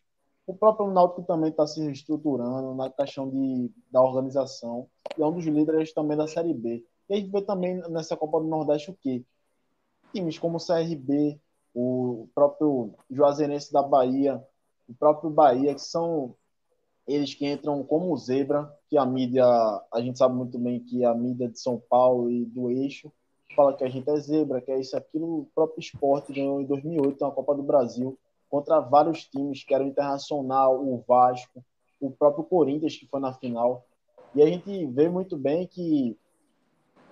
O próprio Náutico também está se reestruturando na questão de, da organização. E é um dos líderes também da Série B. E a gente vê também nessa Copa do Nordeste o quê? Times como o CRB, o próprio Juazeirense da Bahia, o próprio Bahia, que são eles que entram como zebra, que a mídia, a gente sabe muito bem que a mídia de São Paulo e do eixo fala que a gente é zebra, que é isso, aquilo. O próprio esporte ganhou em 2008 a Copa do Brasil contra vários times, que era o Internacional, o Vasco, o próprio Corinthians, que foi na final. E a gente vê muito bem que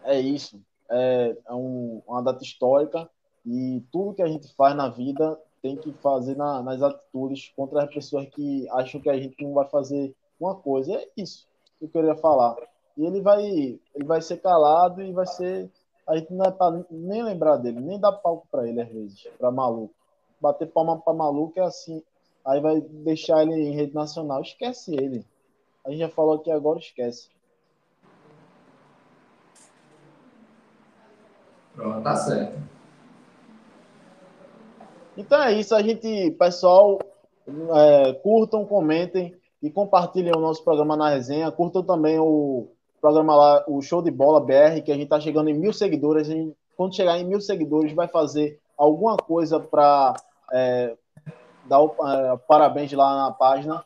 é isso, é, é um, uma data histórica e tudo que a gente faz na vida tem que fazer na, nas atitudes contra as pessoas que acham que a gente não vai fazer uma coisa. É isso que eu queria falar. E ele vai, ele vai ser calado e vai ser. A gente não é nem lembrar dele, nem dar palco para ele às vezes, para maluco. Bater palma para maluco é assim. Aí vai deixar ele em rede nacional. Esquece ele. A gente já falou aqui agora, esquece. Pronto, tá certo. Então é isso, a gente, pessoal, é, curtam, comentem e compartilhem o nosso programa na resenha. Curtam também o programa lá, o Show de Bola BR, que a gente está chegando em mil seguidores. A gente, quando chegar em mil seguidores, vai fazer alguma coisa para é, dar o, é, parabéns lá na página.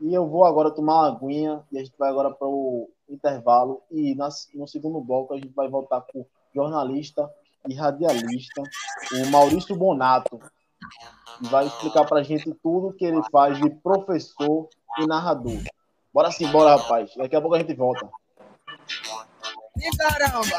E eu vou agora tomar uma aguinha e a gente vai agora para o intervalo. E no segundo bloco a gente vai voltar com jornalista e radialista, o Maurício Bonato vai explicar pra gente tudo que ele faz de professor e narrador. Bora sim, bora, rapaz. Daqui a pouco a gente volta. E caramba!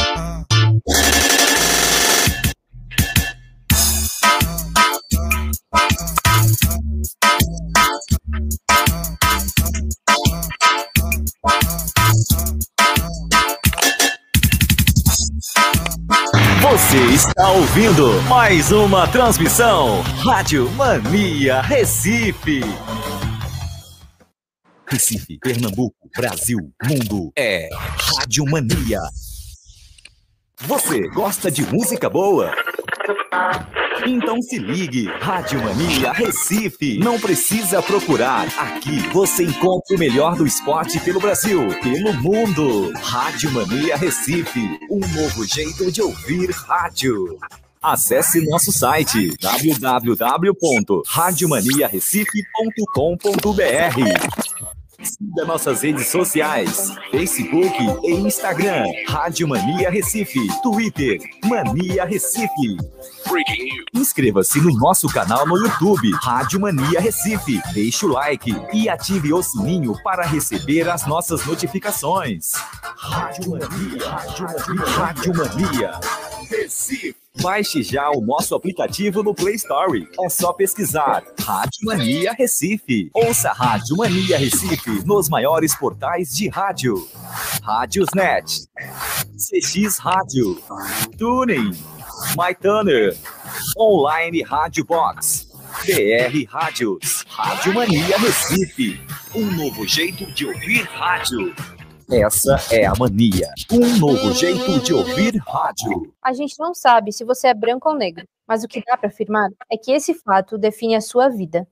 Você está ouvindo mais uma transmissão Rádio Mania Recife. Recife, Pernambuco, Brasil, mundo é Rádio Mania. Você gosta de música boa? Então se ligue, Rádio Mania Recife. Não precisa procurar. Aqui você encontra o melhor do esporte pelo Brasil, pelo mundo. Rádio Mania Recife, um novo jeito de ouvir rádio. Acesse nosso site www.radiomaniarecife.com.br. Siga nossas redes sociais: Facebook e Instagram. Rádio Mania Recife. Twitter, Mania Recife. Inscreva-se no nosso canal no YouTube, Rádio Mania Recife. Deixe o like e ative o sininho para receber as nossas notificações. Rádio Mania, Rádio Mania, Rádio Mania Recife. Baixe já o nosso aplicativo no Play Store. É só pesquisar Rádio Mania Recife. Ouça Rádio Mania Recife nos maiores portais de rádio. Rádiosnet, CX Rádio, Tuning, MyTuner, Online Rádio Box, BR Rádios, Rádio Mania Recife. Um novo jeito de ouvir rádio. Essa é a mania. Um novo jeito de ouvir rádio. A gente não sabe se você é branco ou negro, mas o que dá para afirmar é que esse fato define a sua vida.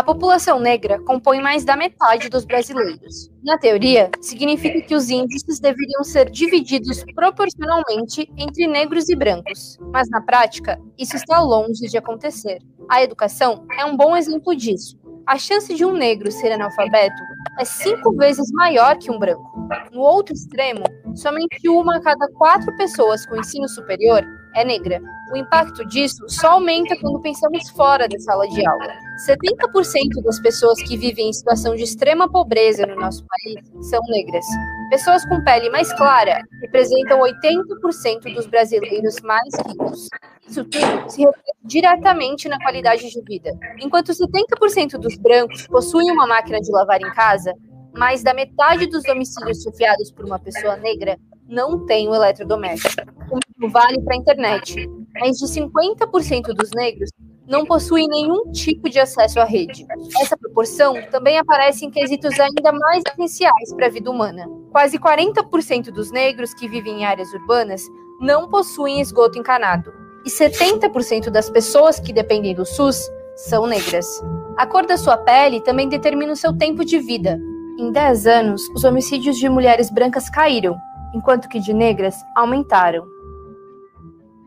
A população negra compõe mais da metade dos brasileiros. Na teoria, significa que os índices deveriam ser divididos proporcionalmente entre negros e brancos, mas na prática, isso está longe de acontecer. A educação é um bom exemplo disso. A chance de um negro ser analfabeto é cinco vezes maior que um branco. No outro extremo, somente uma a cada quatro pessoas com ensino superior é negra. O impacto disso só aumenta quando pensamos fora da sala de aula. 70% das pessoas que vivem em situação de extrema pobreza no nosso país são negras. Pessoas com pele mais clara representam 80% dos brasileiros mais ricos. Isso tudo se reflete diretamente na qualidade de vida. Enquanto 70% dos brancos possuem uma máquina de lavar em casa, mais da metade dos domicílios chefiados por uma pessoa negra não tem o eletrodoméstico. O mesmo vale para a internet. Mais de 50% dos negros não possuem nenhum tipo de acesso à rede. Essa proporção também aparece em quesitos ainda mais essenciais para a vida humana. Quase 40% dos negros que vivem em áreas urbanas não possuem esgoto encanado. E 70% das pessoas que dependem do SUS são negras. A cor da sua pele também determina o seu tempo de vida. Em 10 anos, os homicídios de mulheres brancas caíram, enquanto que de negras aumentaram.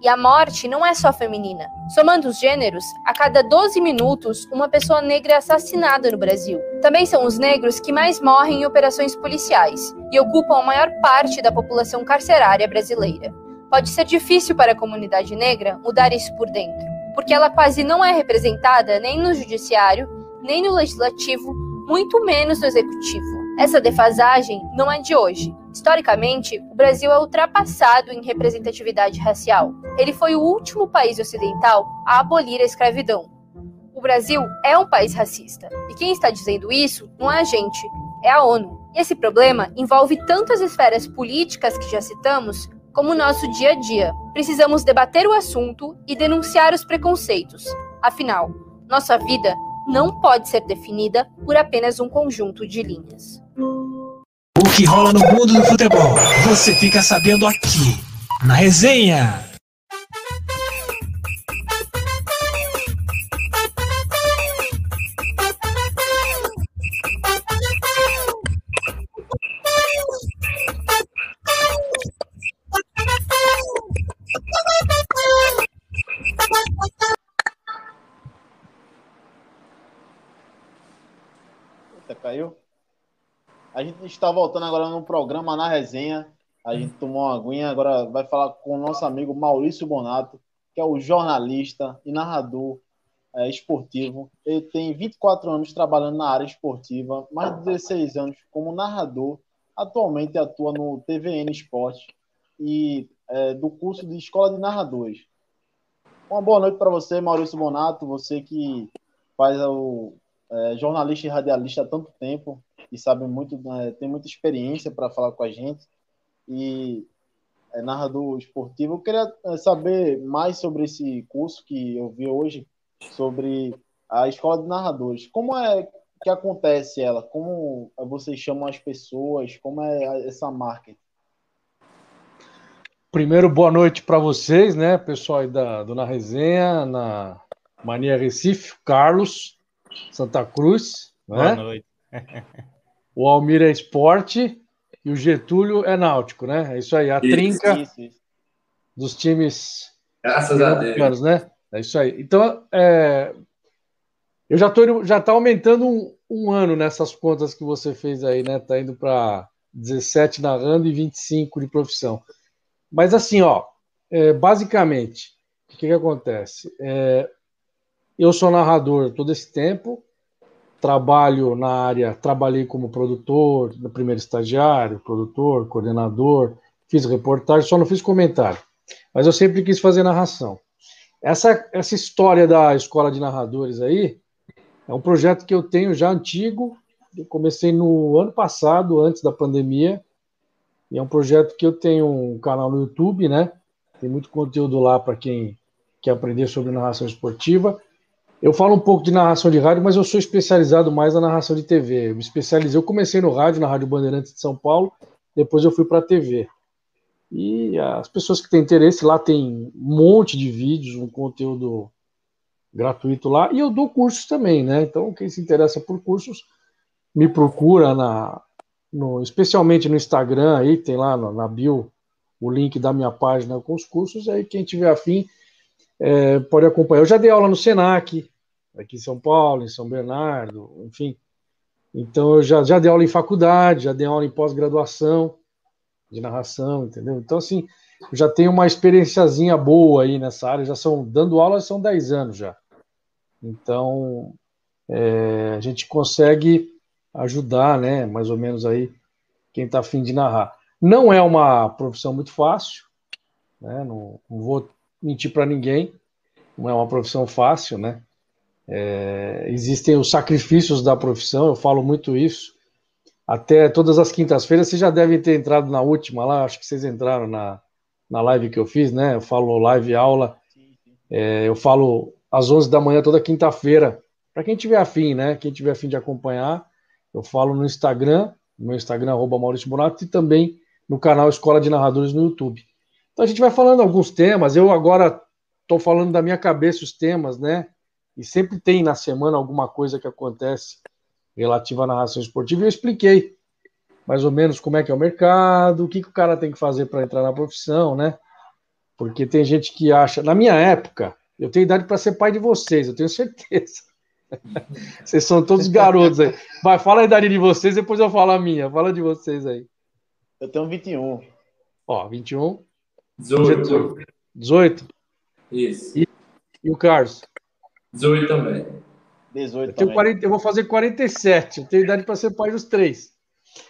E a morte não é só feminina. Somando os gêneros, a cada 12 minutos, uma pessoa negra é assassinada no Brasil. Também são os negros que mais morrem em operações policiais e ocupam a maior parte da população carcerária brasileira. Pode ser difícil para a comunidade negra mudar isso por dentro, porque ela quase não é representada nem no judiciário, nem no legislativo, muito menos no executivo. Essa defasagem não é de hoje. Historicamente, o Brasil é ultrapassado em representatividade racial. Ele foi o último país ocidental a abolir a escravidão. O Brasil é um país racista. E quem está dizendo isso não é a gente, é a ONU. E esse problema envolve tanto as esferas políticas que já citamos, como o nosso dia a dia. Precisamos debater o assunto e denunciar os preconceitos. Afinal, nossa vida não pode ser definida por apenas um conjunto de linhas. O que rola no mundo do futebol, você fica sabendo aqui, na resenha. Eita, caiu? A gente está voltando agora no programa Na Resenha. A gente tomou uma aguinha, agora vai falar com o nosso amigo Maurício Bonato, que é o jornalista e narrador é, esportivo. Ele tem 24 anos trabalhando na área esportiva, mais de 16 anos como narrador. Atualmente atua no TVN Esporte e é, do curso de Escola de Narradores. Uma boa noite para você, Maurício Bonato, você que faz o é, jornalista e radialista há tanto tempo e sabe muito, né, tem muita experiência para falar com a gente e é narrador esportivo. Eu queria é, saber mais sobre esse curso que eu vi hoje, sobre a escola de narradores. Como é que acontece ela? Como vocês chamam as pessoas? Como é essa marketing? Primeiro, boa noite para vocês, né, pessoal aí da, do Na Resenha, na Mania Recife, Carlos, Santa Cruz. Boa né? noite. O Almir é esporte e o Getúlio é náutico, né? É isso aí, a Isso, trinca Isso, isso. dos times Graças a Deus. pernambucanos, né? É isso aí. Então, é, eu já tô já tá aumentando um, um ano nessas contas que você fez aí, né? Tá indo para 17 narrando e 25 de profissão. Mas assim, ó, é, basicamente, o que, que acontece? É, eu sou narrador todo esse tempo, trabalho na área, trabalhei como produtor, no primeiro estagiário, produtor, coordenador, fiz reportagem, só não fiz comentário. Mas eu sempre quis fazer narração. Essa, essa história da escola de narradores aí é um projeto que eu tenho já antigo. Eu comecei no ano passado, antes da pandemia. E é um projeto que eu tenho um canal no YouTube, né? Tem muito conteúdo lá para quem quer aprender sobre narração esportiva. Eu falo um pouco de narração de rádio, mas eu sou especializado mais na narração de TV. Eu me especializei, eu comecei no rádio, na Rádio Bandeirantes de São Paulo, depois eu fui para a TV. E as pessoas que têm interesse lá tem um monte de vídeos, um conteúdo gratuito lá. E eu dou cursos também, né? Então, quem se interessa por cursos, me procura na, no, especialmente no Instagram, aí tem lá no, na bio o link da minha página com os cursos, aí quem tiver afim é, pode acompanhar. Eu já dei aula no Senac, aqui em São Paulo, em São Bernardo, enfim. Então eu já, já dei aula em faculdade, já dei aula em pós-graduação de narração, entendeu? Então, assim, eu já tenho uma experiênciazinha boa aí nessa área, já são, dando aula são 10 anos já. Então, é, a gente consegue ajudar, né, mais ou menos aí, quem está afim de narrar. Não é uma profissão muito fácil, né, não, não vou mentir para ninguém, não é uma profissão fácil, né, é, existem os sacrifícios da profissão, eu falo muito isso, até todas as quintas-feiras, vocês já devem ter entrado na última lá, acho que vocês entraram na, na live que eu fiz, né? Eu falo live aula, é, eu falo às 11 da manhã toda quinta-feira, para quem tiver afim, né? Quem tiver afim de acompanhar, eu falo no Instagram, no meu Instagram, arroba Maurício Bonato, e também no canal Escola de Narradores no YouTube. Então a gente vai falando alguns temas, eu agora estou falando da minha cabeça os temas, né? E sempre tem na semana alguma coisa que acontece relativa à narração esportiva, e eu expliquei mais ou menos como é que é o mercado, o que, que o cara tem que fazer para entrar na profissão, né? Porque tem gente que acha. Na minha época, eu tenho idade para ser pai de vocês, eu tenho certeza. vocês são todos garotos aí. Vai, fala a idade de vocês, depois eu falo a minha. Fala de vocês aí. Eu tenho 21. Ó, 21. 18. 18? Isso. E, e o Carlos? 18 também. 18 eu, tenho 40, eu vou fazer 47. Eu tenho idade para ser pai dos três.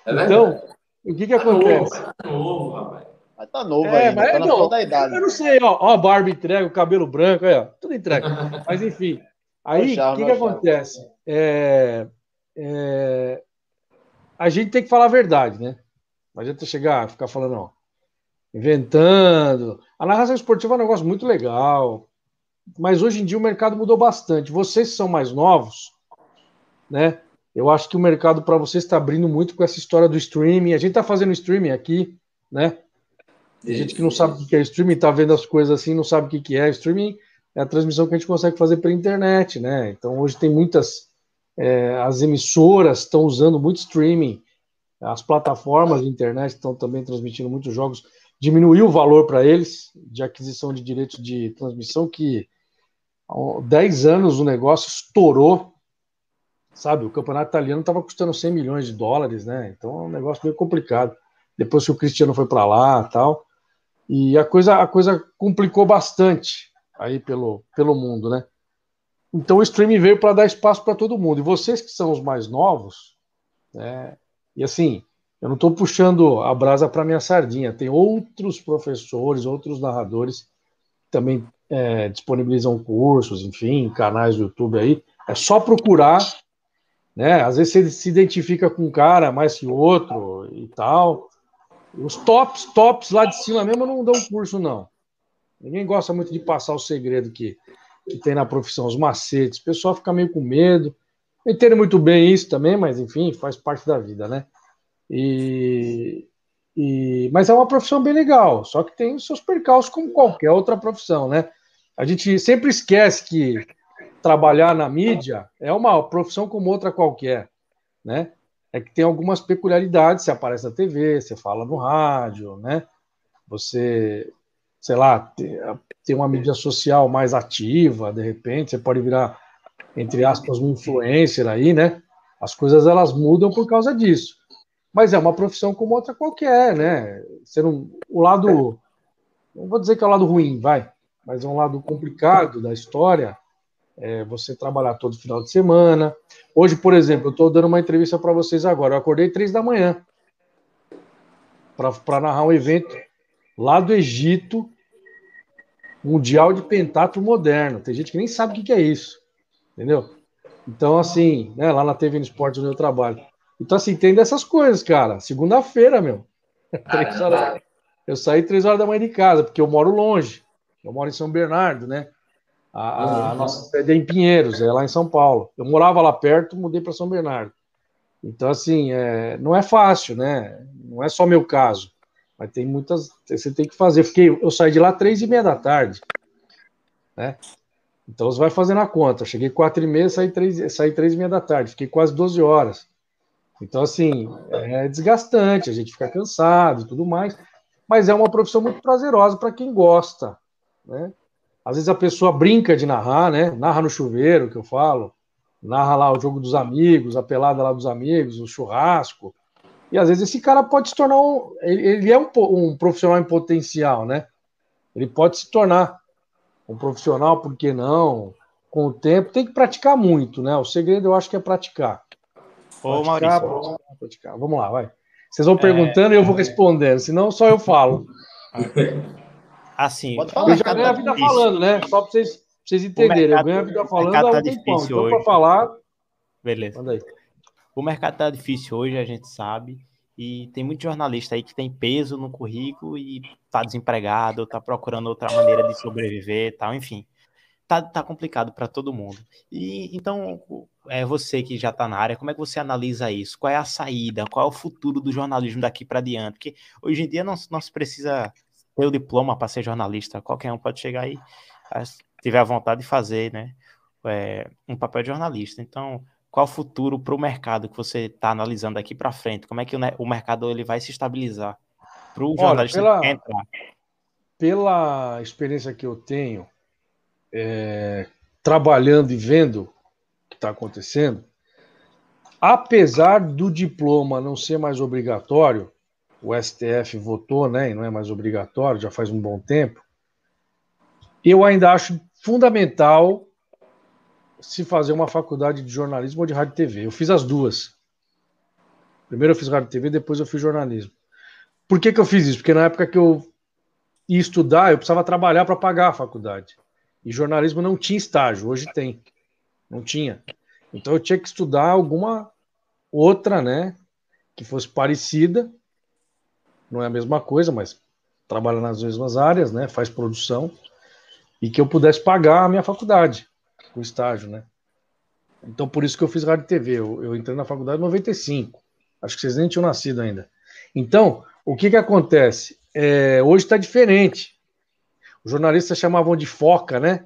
É então, o que que acontece? Tá novo, rapaz. Mas tá novo é, ainda, mas tá na não, da idade. Eu não sei, ó, ó a barba entrega, o cabelo branco, aí, ó, tudo entrega. Mas enfim, aí o que, que é acontece? É, é, a gente tem que falar a verdade, né? Não adianta chegar, ficar falando, ó, inventando. A narração esportiva é um negócio muito legal, mas hoje em dia o mercado mudou bastante. Vocês são mais novos, né? Eu acho que o mercado para vocês está abrindo muito com essa história do streaming. A gente está fazendo streaming aqui, né? Tem gente que não sabe o que é streaming, está vendo as coisas assim, não sabe o que é. Streaming é a transmissão que a gente consegue fazer pela internet, né? Então hoje tem muitas. é, as emissoras estão usando muito streaming, as plataformas de internet estão também transmitindo muitos jogos. Diminuiu o valor para eles de aquisição de direitos de transmissão, que há 10 anos o negócio estourou sabe? O campeonato italiano estava custando 100 milhões de dólares, né? Então é um negócio meio complicado. Depois que o Cristiano foi para lá, tal, e a coisa a coisa complicou bastante aí pelo pelo mundo, né? Então o streaming veio para dar espaço para todo mundo. E vocês que são os mais novos, né? E assim, eu não estou puxando a brasa para minha sardinha. Tem outros professores, outros narradores que também é, disponibilizam cursos, enfim, canais do YouTube aí. É só procurar né? Às vezes você se identifica com um cara mais que outro e tal. Os tops, tops lá de cima mesmo não dão curso, não. Ninguém gosta muito de passar o segredo que, que tem na profissão, os macetes. O pessoal fica meio com medo. Eu entendo muito bem isso também, mas enfim, faz parte da vida, né? E, e, mas é uma profissão bem legal, só que tem seus percalços como qualquer outra profissão, né? A gente sempre esquece que trabalhar na mídia é uma profissão como outra qualquer, né? É que tem algumas peculiaridades, você aparece na TV, você fala no rádio, né? Você, sei lá, tem uma mídia social mais ativa, de repente, você pode virar, entre aspas, um influencer aí, né? As coisas elas mudam por causa disso. Mas é uma profissão como outra qualquer, né? Você não, o lado, não vou dizer que é o lado ruim, vai, mas é um lado complicado da história é, você trabalhar todo final de semana. Hoje, por exemplo, eu estou dando uma entrevista para vocês agora. Eu acordei três da manhã para narrar um evento lá do Egito, Mundial de Pentatlo Moderno. Tem gente que nem sabe o que, que é isso, entendeu? Então, assim, né, lá na TV no Esporte onde eu trabalho. Então, assim, tem dessas coisas, cara. Segunda-feira, meu. Três horas- Eu saí três horas da manhã de casa, porque eu moro longe. Eu moro em São Bernardo, né? A, a- a nossa sede é em Pinheiros, é lá em São Paulo. Eu morava lá perto, mudei para São Bernardo. Então, assim, é, não é fácil, né? Não é só meu caso. Mas tem muitas. Você tem que fazer. Eu Fiquei, eu saí de lá três e meia da tarde. Né? Então você vai fazendo a conta. Eu cheguei quatro e meia, saí três, saí três e meia da tarde. Fiquei quase 12 horas. Então, assim, é desgastante, a gente fica cansado e tudo mais. Mas é uma profissão muito prazerosa para quem gosta, né? Às vezes a pessoa brinca de narrar, né? Narra no chuveiro, que eu falo. Narra lá o jogo dos amigos, a pelada lá dos amigos, o churrasco. E às vezes esse cara pode se tornar um. Ele é um, um profissional em potencial, né? Ele pode se tornar um profissional, por que não? Com o tempo, tem que praticar muito, né? O segredo eu acho que é praticar. Ô, praticar, Maurício. praticar, praticar. Vamos lá, vai. Vocês vão perguntando e eu vou respondendo, senão só eu falo. Assim, Eu já ganho a vida falando, né? Só para vocês, pra vocês entenderem. Eu ganho a vida falando mercado há tá um tempão. difícil Então, para falar, Beleza. Manda aí. O mercado tá difícil hoje, a gente sabe. E tem muito jornalista aí que tem peso no currículo e tá desempregado, tá procurando outra maneira de sobreviver e tal, enfim. Tá, tá complicado para todo mundo. E então, é você que já tá na área, como é que você analisa isso? Qual é a saída? Qual é o futuro do jornalismo daqui para diante? Porque hoje em dia não, não se precisa ter o diploma para ser jornalista. Qualquer um pode chegar aí, se tiver a vontade de fazer, né? é, um papel de jornalista. Então, qual o futuro para o mercado que você está analisando daqui para frente? Como é que o, o mercado ele vai se estabilizar para o Olha, jornalista pela- que quer entrar? pela experiência que eu tenho, é, trabalhando e vendo o que está acontecendo, apesar do diploma não ser mais obrigatório, o STF votou, né, e não é mais obrigatório, já faz um bom tempo, eu ainda acho fundamental se fazer uma faculdade de jornalismo ou de rádio e TV. Eu fiz as duas. Primeiro eu fiz rádio e TV, depois eu fiz jornalismo. Por que, que eu fiz isso? Porque na época que eu ia estudar, eu precisava trabalhar para pagar a faculdade. E jornalismo não tinha estágio, hoje tem. Não tinha. Então eu tinha que estudar alguma outra, né, que fosse parecida. Não é a mesma coisa, mas trabalha nas mesmas áreas, né, faz produção e que eu pudesse pagar a minha faculdade, o estágio, né? Então por isso que eu fiz rádio e TV. Eu, eu entrei na faculdade em 95. Acho que vocês nem tinham nascido ainda. Então, o que que acontece? É, hoje está diferente. Os jornalistas chamavam de foca, né?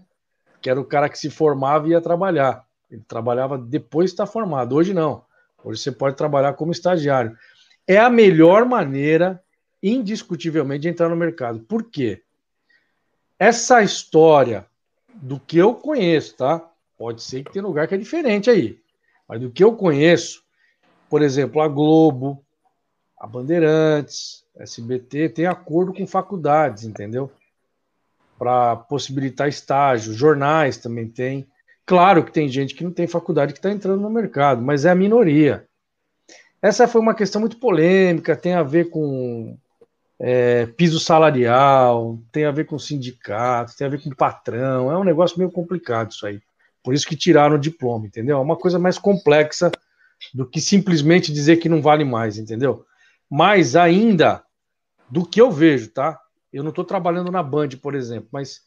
Que era o cara que se formava e ia trabalhar. Ele trabalhava depois de estar formado. Hoje não. Hoje você pode trabalhar como estagiário. É a melhor maneira, indiscutivelmente, de entrar no mercado. Por quê? Essa história do que eu conheço, tá? Pode ser que tenha lugar que é diferente aí. Mas do que eu conheço, por exemplo, a Globo, a Bandeirantes, SBT tem acordo com faculdades, entendeu? Para possibilitar estágio. Jornais também tem. Claro que tem gente que não tem faculdade que está entrando no mercado, mas é a minoria. Essa foi uma questão muito polêmica, tem a ver com é, piso salarial, tem a ver com sindicato, tem a ver com patrão. É um negócio meio complicado isso aí. Por isso que tiraram o diploma, entendeu? É uma coisa mais complexa do que simplesmente dizer que não vale mais, entendeu? Mas ainda, do que eu vejo, tá? Eu não estou trabalhando na Band, por exemplo, mas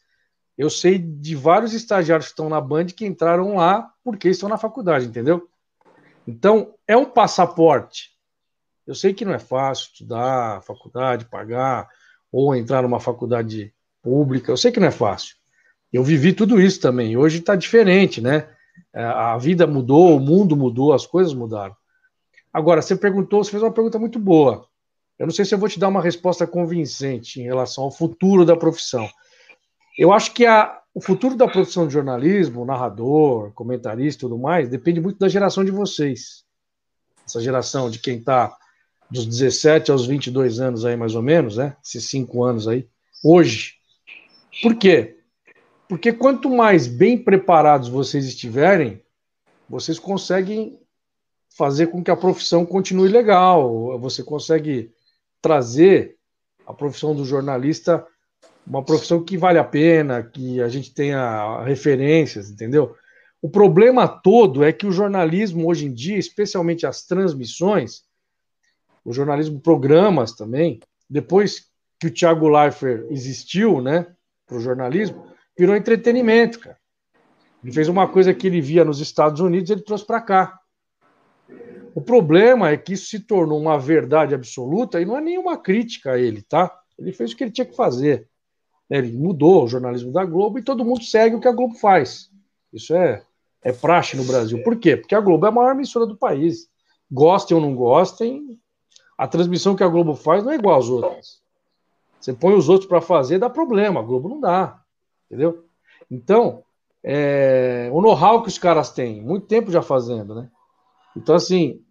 eu sei de vários estagiários que estão na Band que entraram lá porque estão na faculdade, entendeu? Então, é um passaporte. Eu sei que não é fácil estudar, faculdade, pagar, ou entrar numa faculdade pública. Eu sei que não é fácil. Eu vivi tudo isso também. Hoje está diferente, né? É, A vida mudou, o mundo mudou, as coisas mudaram. Agora, você perguntou, você fez uma pergunta muito boa. Eu não sei se eu vou te dar uma resposta convincente em relação ao futuro da profissão. Eu acho que a, o futuro da profissão de jornalismo, narrador, comentarista e tudo mais, depende muito da geração de vocês. Essa geração de quem está dos 17 aos 22 anos aí, mais ou menos, né? Esses cinco anos aí, hoje. Por quê? Porque quanto mais bem preparados vocês estiverem, vocês conseguem fazer com que a profissão continue legal. Você consegue trazer a profissão do jornalista uma profissão que vale a pena, que a gente tenha referências, entendeu? O problema todo é que o jornalismo hoje em dia, especialmente as transmissões, o jornalismo programas também, depois que o Thiago Leifert existiu, né, para o jornalismo, virou entretenimento, cara. Ele fez uma coisa que ele via nos Estados Unidos, ele trouxe para cá. O problema é que isso se tornou uma verdade absoluta e não é nenhuma crítica a ele, tá? Ele fez o que ele tinha que fazer. né? Ele mudou o jornalismo da Globo e todo mundo segue o que a Globo faz. Isso é, é praxe no Brasil. Por quê? Porque a Globo é a maior emissora do país. Gostem ou não gostem, a transmissão que a Globo faz não é igual às outras. Você põe os outros para fazer, dá problema. A Globo não dá. Entendeu? Então, é, o know-how que os caras têm, muito tempo já fazendo, né? Então, assim,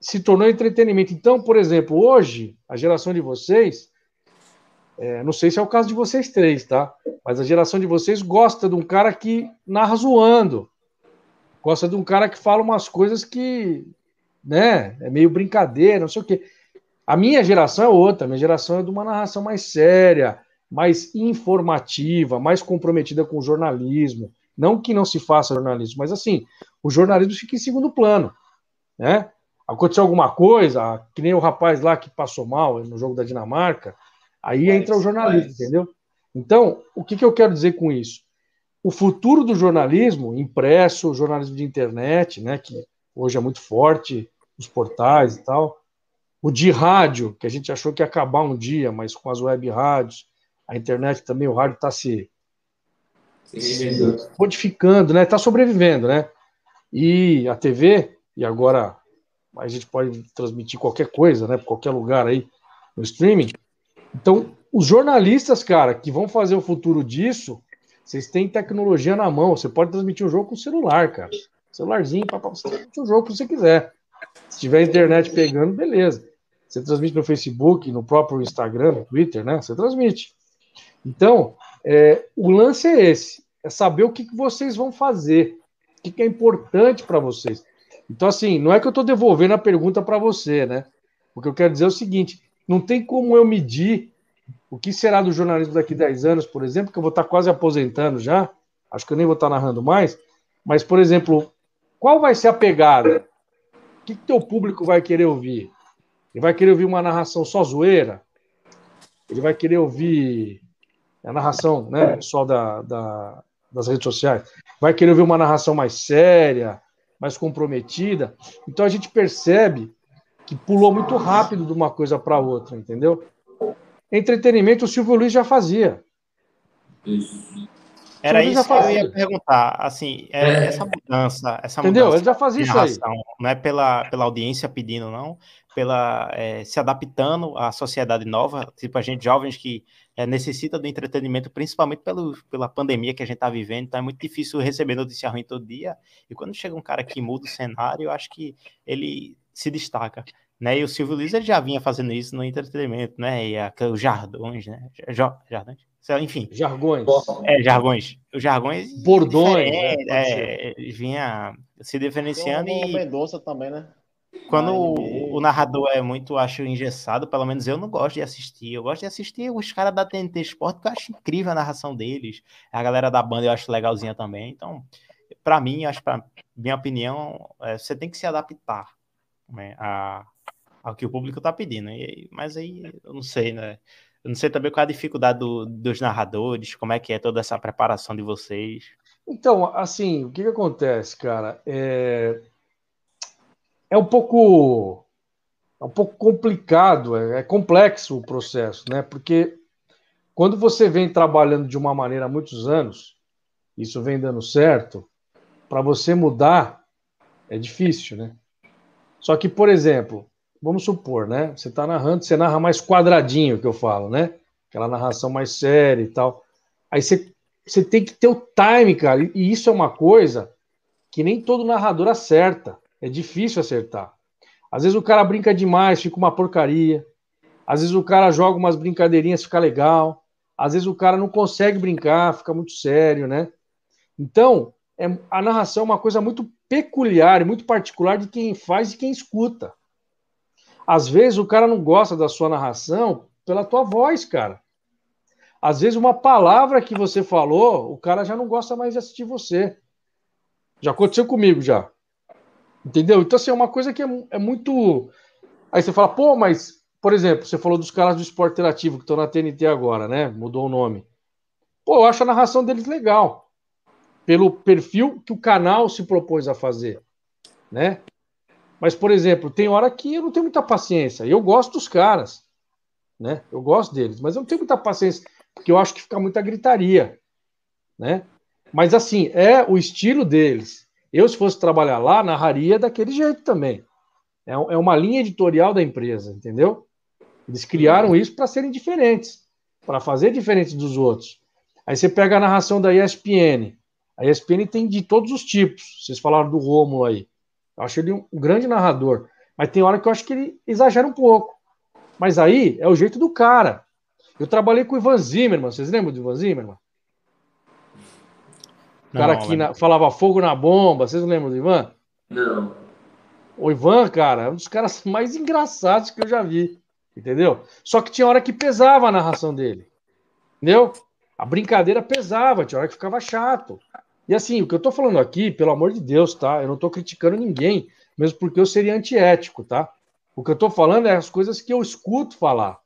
se tornou entretenimento. Então, por exemplo, hoje, a geração de vocês, é, não sei se é o caso de vocês três, tá? Mas a geração de vocês gosta de um cara que narra zoando. Gosta de um cara que fala umas coisas que, né, é meio brincadeira, não sei o quê. A minha geração é outra, a minha geração é de uma narração mais séria, mais informativa, mais comprometida com o jornalismo. Não que não se faça jornalismo, mas assim, o jornalismo fica em segundo plano, né? Aconteceu alguma coisa, que nem o rapaz lá que passou mal no jogo da Dinamarca, aí mas, entra o jornalismo, mas... entendeu? Então, o que, que eu quero dizer com isso? O futuro do jornalismo impresso, o jornalismo de internet, né, que hoje é muito forte, os portais e tal, o de rádio, que a gente achou que ia acabar um dia, mas com as web rádios, a internet também, o rádio está se, se modificando, né? Está sobrevivendo, né? E a TV, e agora a gente pode transmitir qualquer coisa, né? Qualquer lugar aí no streaming. Então, os jornalistas, cara, que vão fazer o futuro disso, vocês têm tecnologia na mão. Você pode transmitir um jogo com celular, cara. Celularzinho, para você transmitir um jogo que você quiser. Se tiver internet pegando, beleza. Você transmite no Facebook, no próprio Instagram, no Twitter, né? Você transmite. Então, é, o lance é esse: é saber o que, que vocês vão fazer, o que, que é importante para vocês. Então, assim, não é que eu estou devolvendo a pergunta para você, né? O que eu quero dizer é o seguinte: não tem como eu medir o que será do jornalismo daqui a 10 anos, por exemplo, que eu vou estar quase aposentando já, acho que eu nem vou estar narrando mais, mas, por exemplo, qual vai ser a pegada? O que, que teu público vai querer ouvir? Ele vai querer ouvir uma narração só zoeira? Ele vai querer ouvir a narração, né, pessoal da, da, das redes sociais? Vai querer ouvir uma narração mais séria, mais comprometida? Então a gente percebe que pulou muito rápido de uma coisa para outra, entendeu? Entretenimento o Silvio Luiz já fazia. Isso. Era isso que eu ia perguntar. Assim, é, é. essa mudança, essa Entendeu? mudança Ele já fazia isso aí. Não é pela, pela audiência pedindo, não, pela é, se adaptando à sociedade nova, tipo a gente jovens que é, necessita do entretenimento, principalmente pelo, pela pandemia que a gente está vivendo, então é muito difícil receber notícia ruim todo dia. E quando chega um cara que muda o cenário, eu acho que ele se destaca. Né? E o Silvio Luiz ele já vinha fazendo isso no entretenimento, né? E a, os jardões, né? Jardões? enfim. Jargões. É, jargões. Os jargões. Bordões. Né, é, vinha se diferenciando Tem e. Mendonça também, né? Quando o, o, narrador é muito, acho, engessado, pelo menos eu não gosto de assistir. Eu gosto de assistir os caras da TNT Sport, porque eu acho incrível a narração deles. A galera da banda eu acho legalzinha também. Então, para mim, acho, para minha opinião, é, você tem que se adaptar né, a, ao que o público está pedindo. E, mas aí, eu não sei, né? Eu não sei também qual é a dificuldade do, dos narradores, como é que é toda essa preparação de vocês. Então, assim, o que, que acontece, cara? É, é um pouco é um pouco complicado, é, é complexo o processo, né? Porque quando você vem trabalhando de uma maneira há muitos anos, isso vem dando certo, para você mudar é difícil, né? Só que, por exemplo, vamos supor, né? Você está narrando, você narra mais quadradinho, que eu falo, né? Aquela narração mais séria e tal. Aí você, você tem que ter o time, cara. E isso é uma coisa que nem todo narrador acerta. É difícil acertar. Às vezes o cara brinca demais, fica uma porcaria. Às vezes o cara joga umas brincadeirinhas, fica legal. Às vezes o cara não consegue brincar, fica muito sério, né? Então, é, a narração é uma coisa muito peculiar muito particular de quem faz e quem escuta. Às vezes o cara não gosta da sua narração pela tua voz, cara. Às vezes uma palavra que você falou, o cara já não gosta mais de assistir você. Já aconteceu comigo já. Entendeu? Então, assim, é uma coisa que é, é muito. Aí você fala, pô, mas, por exemplo, você falou dos caras do esporte interativo que estão na TNT agora, né? Mudou o nome. Pô, eu acho a narração deles legal. Pelo perfil que o canal se propôs a fazer, né? Mas, por exemplo, tem hora que eu não tenho muita paciência. Eu gosto dos caras, né? Eu gosto deles, mas eu não tenho muita paciência porque eu acho que fica muita gritaria, né? Mas assim, é o estilo deles. Eu, se fosse trabalhar lá, narraria daquele jeito também. É, é uma linha editorial da empresa, entendeu? Eles criaram isso para serem diferentes, para fazer diferente dos outros. Aí você pega a narração da ESPN. A ESPN tem de todos os tipos. Vocês falaram do Rômulo aí. Eu acho ele um grande narrador. Mas tem hora que eu acho que ele exagera um pouco. Mas aí é o jeito do cara. Eu trabalhei com o Ivan Zimmerman. Vocês lembram do Ivan Zimmerman? O cara que na, falava fogo na bomba. Vocês lembram do Ivan? Não. O Ivan, cara, é um dos caras mais engraçados que eu já vi. Entendeu? Só que tinha hora que pesava a narração dele. Entendeu? A brincadeira pesava, tinha hora que ficava chato. E assim, o que eu tô falando aqui, pelo amor de Deus, tá? Eu não tô criticando ninguém, mesmo porque eu seria antiético, tá? O que eu tô falando é as coisas que eu escuto falar,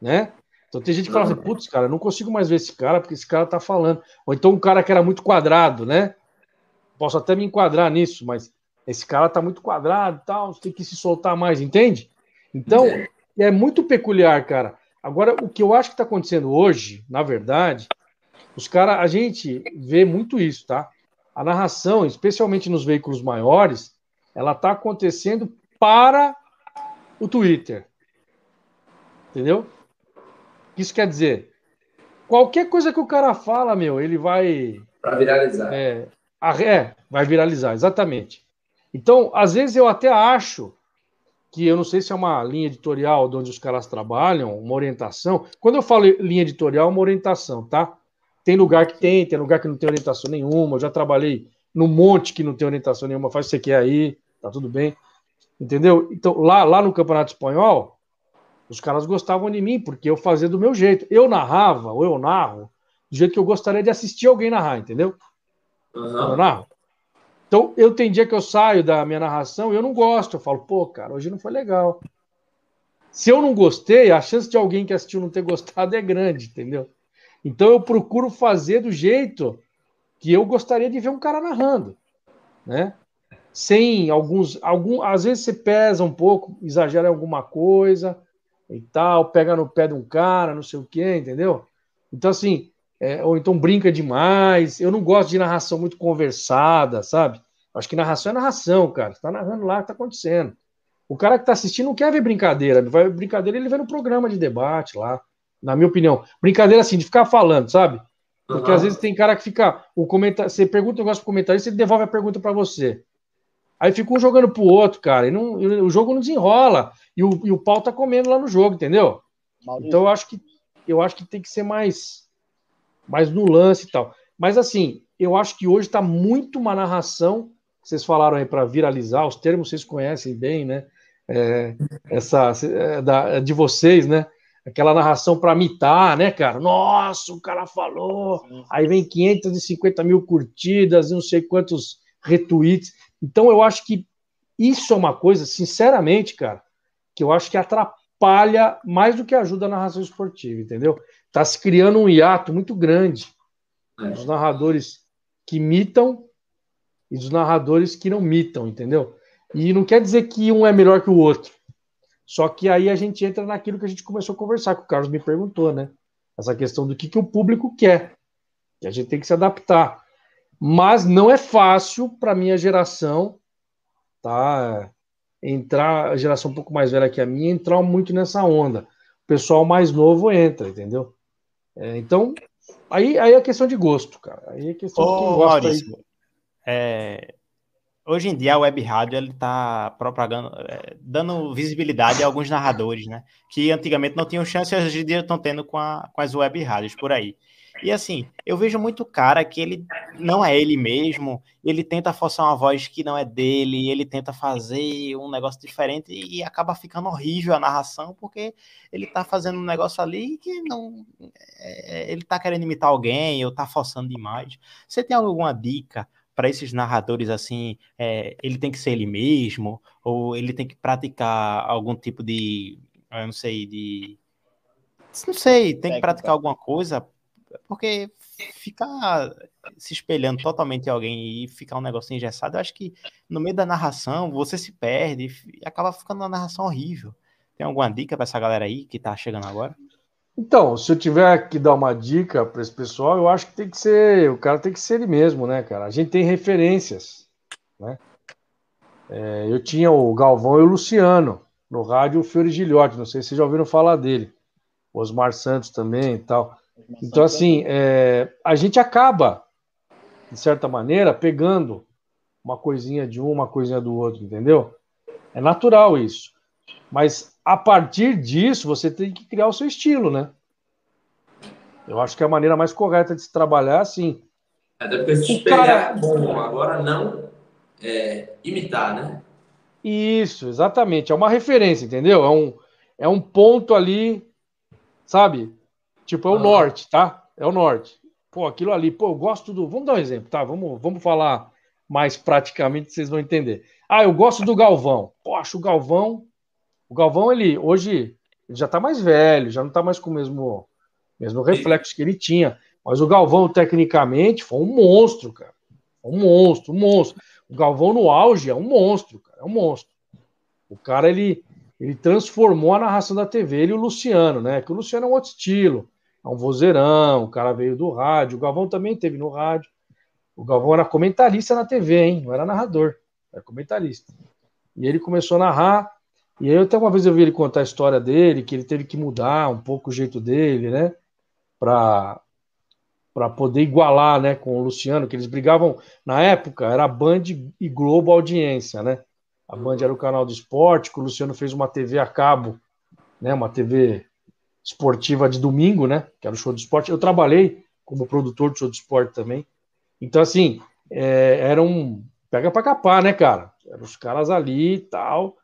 né? Então tem gente que fala assim, putz, cara, eu não consigo mais ver esse cara porque esse cara tá falando. Ou então um cara que era muito quadrado, né? Posso até me enquadrar nisso, mas esse cara tá muito quadrado e tal, tem que se soltar mais, entende? Então, é muito peculiar, cara. Agora, o que eu acho que está acontecendo hoje, na verdade, os caras, a gente vê muito isso, tá? A narração, especialmente nos veículos maiores, ela está acontecendo para o Twitter. Entendeu? Isso quer dizer, qualquer coisa que o cara fala, meu, ele vai. Para viralizar. É, é, vai viralizar, exatamente. Então, às vezes eu até acho que eu não sei se é uma linha editorial de onde os caras trabalham, uma orientação. Quando eu falo linha editorial, é uma orientação, tá? Tem lugar que tem, tem lugar que não tem orientação nenhuma. Eu já trabalhei no monte que não tem orientação nenhuma, faz o que você quer aí, tá tudo bem. Entendeu? Então, lá, lá no Campeonato Espanhol, os caras gostavam de mim, porque eu fazia do meu jeito. Eu narrava, ou eu narro, do jeito que eu gostaria de assistir alguém narrar, entendeu? Uhum. Eu narro. Então, eu tem dia que eu saio da minha narração e eu não gosto. Eu falo, pô, cara, hoje não foi legal. Se eu não gostei, a chance de alguém que assistiu não ter gostado é grande, entendeu? Então, eu procuro fazer do jeito que eu gostaria de ver um cara narrando, né? Sem alguns, algum, às vezes você pesa um pouco, exagera em alguma coisa e tal, pega no pé de um cara, não sei o quê, entendeu? Então, assim, é, ou então brinca demais. Eu não gosto de narração muito conversada, sabe? Acho que narração é narração, cara. Você tá narrando lá o que tá acontecendo. O cara que tá assistindo não quer ver brincadeira. Vai ver brincadeira, ele vê no programa de debate lá, na minha opinião. Brincadeira assim, de ficar falando, sabe? Porque uhum. às vezes tem cara que fica. O comentar, você pergunta um negócio pro comentarista, ele devolve a pergunta para você. Aí fica um jogando pro outro, cara. E, não, e o jogo não desenrola. E o, e o pau tá comendo lá no jogo, entendeu? Maurício. Então eu acho que eu acho que tem que ser mais mais no lance e tal. Mas assim, eu acho que hoje está muito uma narração. Vocês falaram aí para viralizar, os termos vocês conhecem bem, né? É, essa é, da, de vocês, né? Aquela narração para mitar, né, cara? Nossa, o cara falou. Aí vem 550 mil curtidas, não sei quantos retweets. Então eu acho que isso é uma coisa, sinceramente, cara, que eu acho que atrapalha mais do que ajuda a narração esportiva, entendeu? Está se criando um hiato muito grande é. dos narradores que mitam e dos narradores que não mitam, entendeu? E não quer dizer que um é melhor que o outro. Só que aí a gente entra naquilo que a gente começou a conversar, que o Carlos me perguntou, né? Essa questão do que, que o público quer. Que a gente tem que se adaptar. Mas não é fácil para minha geração, tá? Entrar, a geração um pouco mais velha que a minha, entrar muito nessa onda. O pessoal mais novo entra, entendeu? É, então, aí, aí é questão de gosto, cara. Aí é questão Ô, de quem gosta. Maurício, aí... é, hoje em dia a web rádio ele está propagando, é, dando visibilidade a alguns narradores, né? Que antigamente não tinham chance e hoje em dia estão tendo com, a, com as web rádios por aí. E assim, eu vejo muito cara que ele não é ele mesmo, ele tenta forçar uma voz que não é dele, ele tenta fazer um negócio diferente e acaba ficando horrível a narração, porque ele tá fazendo um negócio ali que não. É, ele tá querendo imitar alguém ou tá forçando demais. Você tem alguma dica? para esses narradores assim, é, ele tem que ser ele mesmo, ou ele tem que praticar algum tipo de, eu não sei, de, não sei, tem que praticar alguma coisa porque ficar se espelhando totalmente em alguém e ficar um negócio engessado, eu acho que no meio da narração você se perde e acaba ficando uma narração horrível. Tem alguma dica para essa galera aí que tá chegando agora? Então, se eu tiver que dar uma dica para esse pessoal, eu acho que tem que ser, o cara tem que ser ele mesmo, né, cara? A gente tem referências, né? É, eu tinha o Galvão e o Luciano no rádio, o Fiore Gilhote, não sei se vocês já ouviram falar dele, Osmar Santos também e tal. Então, assim, é, a gente acaba, de certa maneira, pegando uma coisinha de um, uma coisinha do outro, entendeu? É natural isso. Mas a partir disso, você tem que criar o seu estilo, né? Eu acho que é a maneira mais correta de se trabalhar, assim. Até porque se espelhar é bom, agora não é, imitar, né? Isso, exatamente. É uma referência, entendeu? É um, é um ponto ali, sabe? Tipo, é o ah. norte, tá? É o norte. Pô, aquilo ali, pô, eu gosto do. Vamos dar um exemplo, tá? Vamos, vamos falar mais praticamente, vocês vão entender. Ah, eu gosto do Galvão. Poxa, o Galvão. O Galvão, ele hoje ele já tá mais velho, já não tá mais com o mesmo, mesmo reflexo que ele tinha. Mas o Galvão, tecnicamente, foi um monstro, cara. Um monstro, um monstro. O Galvão no auge é um monstro, cara. É um monstro. O cara, ele, ele transformou a narração da TV, ele e o Luciano, né? Que o Luciano é um outro estilo. É um vozeirão, o cara veio do rádio. O Galvão também teve no rádio. O Galvão era comentarista na TV, hein? Não era narrador, era comentarista. E ele começou a narrar. E aí, até uma vez eu vi ele contar a história dele, que ele teve que mudar um pouco o jeito dele, né? Para para poder igualar, né, com o Luciano, que eles brigavam na época, era Band e Globo audiência, né? A Band era o canal do esporte, que o Luciano fez uma TV a cabo, né, uma TV esportiva de domingo, né, que era o show do esporte. Eu trabalhei como produtor do show do esporte também. Então assim, é, era um pega para capar, né, cara? Eram os caras ali e tal.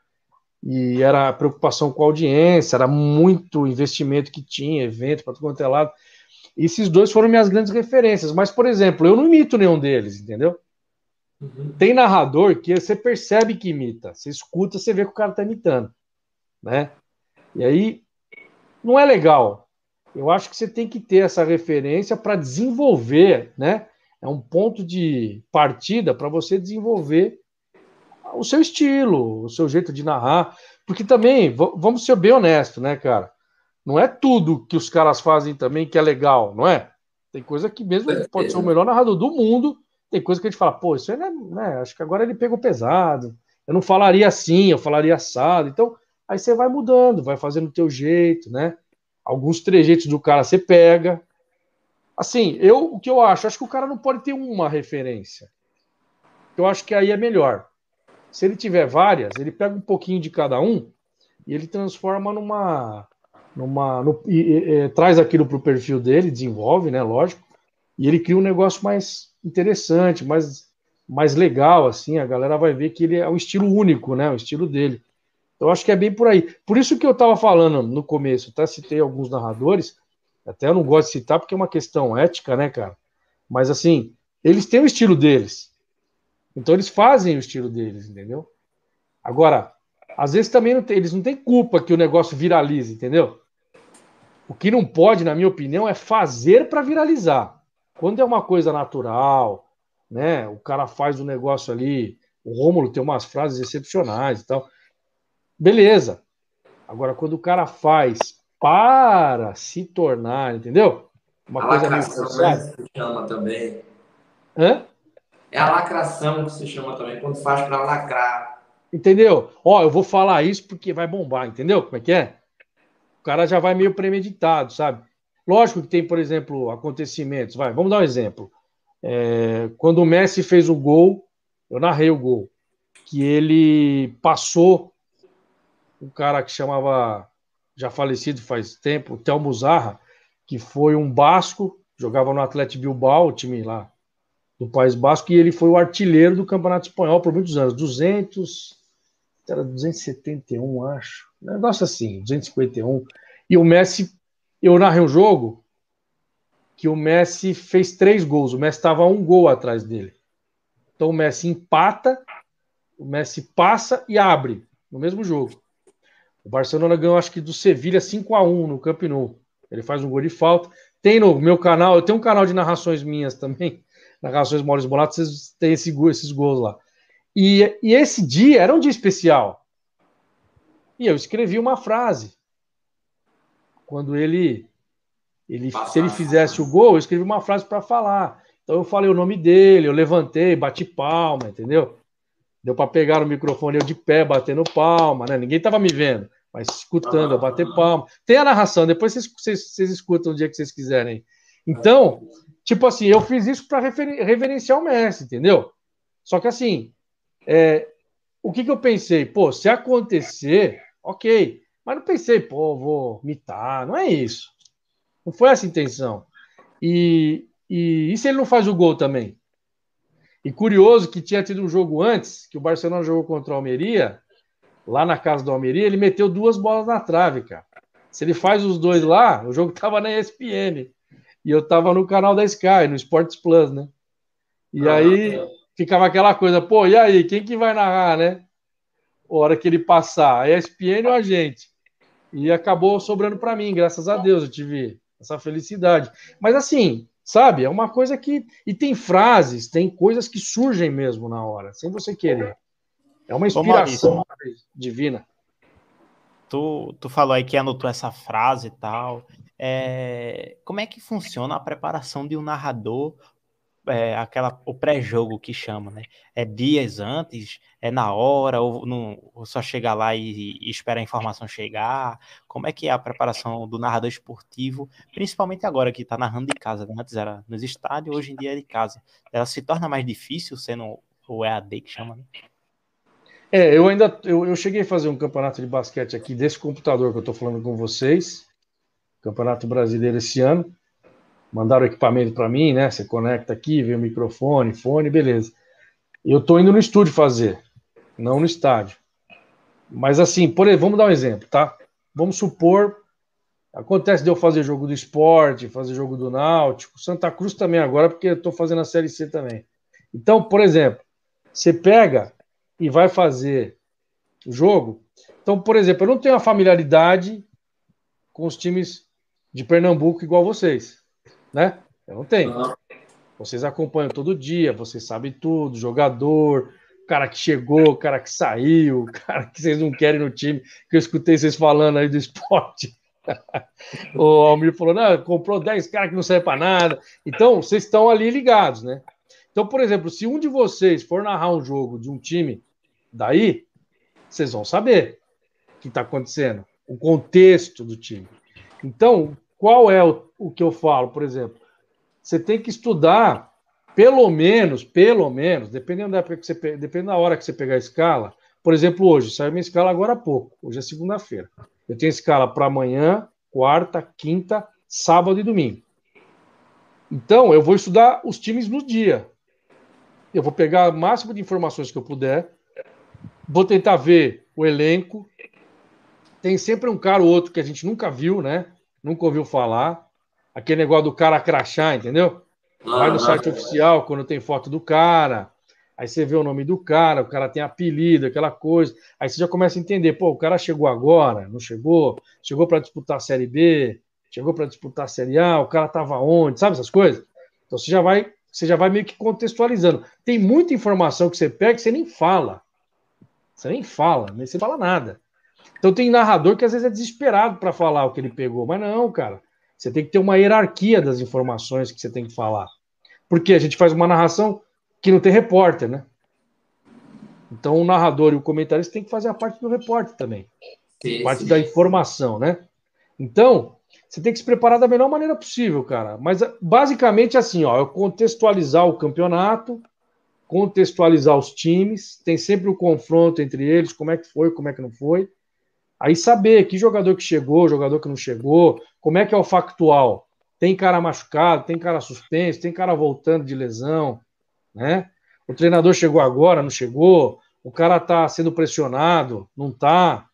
E era preocupação com a audiência, era muito investimento que tinha, evento para todo quanto é lado. Esses dois foram minhas grandes referências. Mas, por exemplo, eu não imito nenhum deles, entendeu? Uhum. Tem narrador que você percebe que imita. Você escuta, você vê que o cara tá imitando. Né? E aí, não é legal. Eu acho que você tem que ter essa referência para desenvolver, né? É um ponto de partida para você desenvolver o seu estilo, o seu jeito de narrar. Porque também, vamos ser bem honestos, né, cara? Não é tudo que os caras fazem também que é legal, não é? Tem coisa que mesmo pode ser o melhor narrador do mundo, tem coisa que a gente fala, pô, isso aí não é, né? Acho que agora ele pegou pesado. Eu não falaria assim, eu falaria assado. Então, aí você vai mudando, vai fazendo o teu jeito, né? Alguns trejeitos do cara você pega. Assim, eu o que eu acho, acho que o cara não pode ter uma referência. Eu acho que aí é melhor. Se ele tiver várias, ele pega um pouquinho de cada um e ele transforma numa numa, no, e, e, e, traz aquilo para o perfil dele, desenvolve, né? Lógico, e ele cria um negócio mais interessante, mais, mais legal, assim. A galera vai ver que ele é um estilo único, né? O estilo dele. Eu acho que é bem por aí. Por isso que eu estava falando no começo, até citei alguns narradores, até eu não gosto de citar porque é uma questão ética, né, cara? Mas assim, eles têm o estilo deles. Então eles fazem o estilo deles, entendeu? Agora, às vezes também não tem, eles não têm culpa que o negócio viralize, entendeu? O que não pode, na minha opinião, é fazer para viralizar. Quando é uma coisa natural, né? O cara faz o um negócio ali. O Rômulo tem umas frases excepcionais e tal. Beleza. Agora, quando o cara faz para se tornar, entendeu? Uma a coisa lacração, que se chama também. Hã? É a lacração que se chama também, quando faz para lacrar. Entendeu? Ó, eu vou falar isso porque vai bombar, entendeu? Como é que é? cara já vai meio premeditado, sabe? Lógico que tem, por exemplo, acontecimentos. Vai, vamos dar um exemplo. É, quando o Messi fez o gol, eu narrei o gol, que ele passou um cara que chamava, já falecido faz tempo, Telmo Zarra, que foi um basco, jogava no Atlético Bilbao, o time lá do País Basco, e ele foi o artilheiro do Campeonato Espanhol por muitos anos, 200, era 271, acho. Negócio assim, 251. E o Messi, eu narrei um jogo que o Messi fez três gols. O Messi estava um gol atrás dele. Então o Messi empata, o Messi passa e abre no mesmo jogo. O Barcelona ganhou, acho que do Sevilha 5 a 1 no Camp Nou. Ele faz um gol de falta. Tem no meu canal, eu tenho um canal de narrações minhas também, narrações Maurício Bolato, vocês têm esse, esses gols lá. E, e esse dia era um dia especial. E eu escrevi uma frase. Quando ele Ele, se ele fizesse o gol, eu escrevi uma frase para falar. Então eu falei o nome dele, eu levantei, bati palma, entendeu? Deu para pegar o microfone eu de pé, batendo palma, né? Ninguém tava me vendo, mas escutando, eu bater palma. Tem a narração, depois vocês, vocês, vocês escutam o dia que vocês quiserem. Então, tipo assim, eu fiz isso para reverenciar o Messi, entendeu? Só que assim, é, o que, que eu pensei? Pô, se acontecer, ok. Mas não pensei, pô, vou mitar. Não é isso. Não foi essa a intenção. E, e, e se ele não faz o gol também? E curioso que tinha tido um jogo antes, que o Barcelona jogou contra o Almeria, lá na casa do Almeria, ele meteu duas bolas na trave, cara. Se ele faz os dois lá, o jogo tava na ESPN. E eu tava no canal da Sky, no Sports Plus, né? E aí ficava aquela coisa, pô, e aí, quem que vai narrar, né? A hora que ele passar, a ESPN ou a gente? E acabou sobrando para mim, graças a Deus, eu tive essa felicidade. Mas assim, sabe, é uma coisa que. E tem frases, tem coisas que surgem mesmo na hora, sem você querer. É uma inspiração divina. Tu, tu falou aí que anotou essa frase e tal. É, como é que funciona a preparação de um narrador é, aquela, o pré-jogo que chama, né? É dias antes, é na hora, ou, não, ou só chega lá e, e, espera a informação chegar? Como é que é a preparação do narrador esportivo, principalmente agora que está narrando de casa? Né? Antes era nos estádios, hoje em dia é de casa. Ela se torna mais difícil sendo o EAD que chama, né? É, eu ainda eu, eu cheguei a fazer um campeonato de basquete aqui desse computador que eu estou falando com vocês, Campeonato Brasileiro esse ano mandaram o equipamento para mim, né? Você conecta aqui, vê o microfone, fone, beleza. Eu estou indo no estúdio fazer, não no estádio. Mas assim, por exemplo, vamos dar um exemplo, tá? Vamos supor, acontece de eu fazer jogo do esporte, fazer jogo do Náutico, Santa Cruz também agora, porque eu estou fazendo a Série C também. Então, por exemplo, você pega e vai fazer o jogo. Então, por exemplo, eu não tenho a familiaridade com os times de Pernambuco igual vocês né? Eu não tenho. Uhum. Vocês acompanham todo dia, vocês sabem tudo, jogador, cara que chegou, cara que saiu, cara que vocês não querem no time, que eu escutei vocês falando aí do esporte. o Almir falou, não, comprou 10 caras que não servem para nada. Então, vocês estão ali ligados, né? Então, por exemplo, se um de vocês for narrar um jogo de um time daí, vocês vão saber o que está acontecendo, o contexto do time. Então, qual é o, o que eu falo, por exemplo? Você tem que estudar, pelo menos, pelo menos, dependendo da época que você dependendo da hora que você pegar a escala. Por exemplo, hoje, saiu minha escala agora há pouco. Hoje é segunda-feira. Eu tenho escala para amanhã, quarta, quinta, sábado e domingo. Então, eu vou estudar os times no dia. Eu vou pegar o máximo de informações que eu puder. Vou tentar ver o elenco. Tem sempre um cara ou outro que a gente nunca viu, né? Nunca ouviu falar. Aquele negócio do cara crachar, entendeu? Vai no site oficial quando tem foto do cara. Aí você vê o nome do cara, o cara tem apelido, aquela coisa. Aí você já começa a entender, pô, o cara chegou agora, não chegou? Chegou para disputar a Série B, chegou para disputar a Série A, o cara tava onde, sabe essas coisas? Então você já vai, você já vai meio que contextualizando. Tem muita informação que você pega que você nem fala. Você nem fala, nem você fala nada. Então tem narrador que às vezes é desesperado para falar o que ele pegou, mas não, cara. Você tem que ter uma hierarquia das informações que você tem que falar. Porque a gente faz uma narração que não tem repórter, né? Então o narrador e o comentarista tem que fazer a parte do repórter também. Sim, parte sim. da informação, né? Então, você tem que se preparar da melhor maneira possível, cara. Mas basicamente assim, ó, eu contextualizar o campeonato, contextualizar os times, tem sempre o confronto entre eles, como é que foi, como é que não foi. Aí saber que jogador que chegou, jogador que não chegou, como é que é o factual. Tem cara machucado, tem cara suspenso, tem cara voltando de lesão, né? O treinador chegou agora, não chegou, o cara tá sendo pressionado, não tá,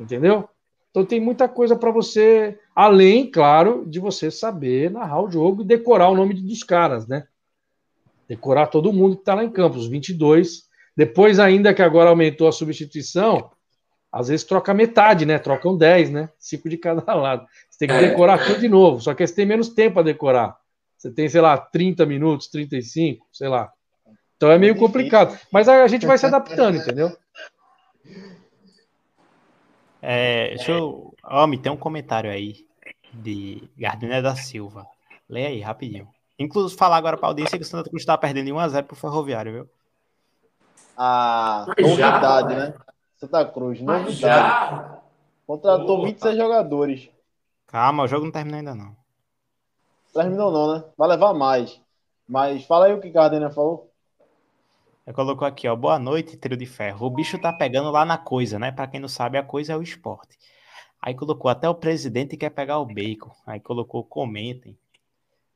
entendeu? Então tem muita coisa para você, além, claro, de você saber narrar o jogo e decorar o nome dos caras, né? Decorar todo mundo que tá lá em campo, os 22. Depois ainda que agora aumentou a substituição, às vezes troca metade, né? Trocam 10, né? Cinco de cada lado. Você tem que é. decorar tudo de novo, só que você tem menos tempo a decorar. Você tem, sei lá, 30 minutos, 35, sei lá. Então é meio complicado. Mas a gente vai se adaptando, entendeu? É, deixa eu. Homem, tem um comentário aí. de Gardiner da Silva. Leia aí, rapidinho. Inclusive, falar agora para a audiência que o Santa Cruz está perdendo de 1x0 pro Ferroviário, viu? Ah, Já? novidade, né? Santa Cruz, novidade. já? Contratou Opa. 26 jogadores. Calma, o jogo não terminou ainda não. Terminou não, né? Vai levar mais. Mas fala aí o que Gardner falou. Eu colocou aqui, ó. Boa noite, trio de ferro. O bicho tá pegando lá na coisa, né? Pra quem não sabe, a coisa é o esporte. Aí colocou até o presidente quer pegar o bacon. Aí colocou comentem.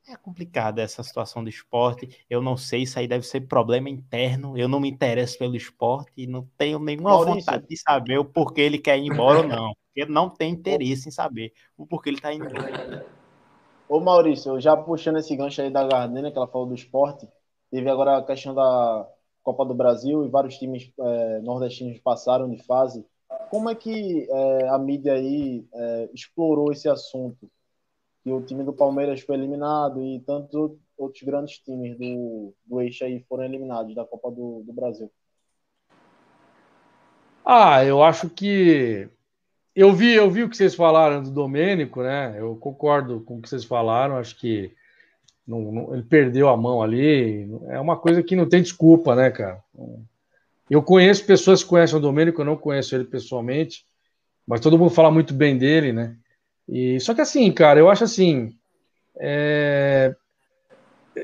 É complicada essa situação do esporte. Eu não sei, isso aí deve ser problema interno. Eu não me interesso pelo esporte e não tenho nenhuma Maurício. vontade de saber o porquê ele quer ir embora ou não. Porque não tem interesse em saber o porquê ele tá indo embora. Ô Maurício, já puxando esse gancho aí da Gardner, que ela falou do esporte, teve agora a questão da Copa do Brasil e vários times eh, nordestinos passaram de fase. Como é que eh, a mídia aí eh, explorou esse assunto? Que o time do Palmeiras foi eliminado e tantos outros grandes times do, do eixo aí foram eliminados da Copa do, do Brasil. Ah, eu acho que eu vi, eu vi o que vocês falaram do Domênico, né? Eu concordo com o que vocês falaram. Acho que não- não- ele perdeu a mão ali. É uma coisa que não tem desculpa, né, cara? Eu conheço pessoas que conhecem o Domênico, eu não conheço ele pessoalmente, mas todo mundo fala muito bem dele, né? E só que assim, cara, eu acho assim, é,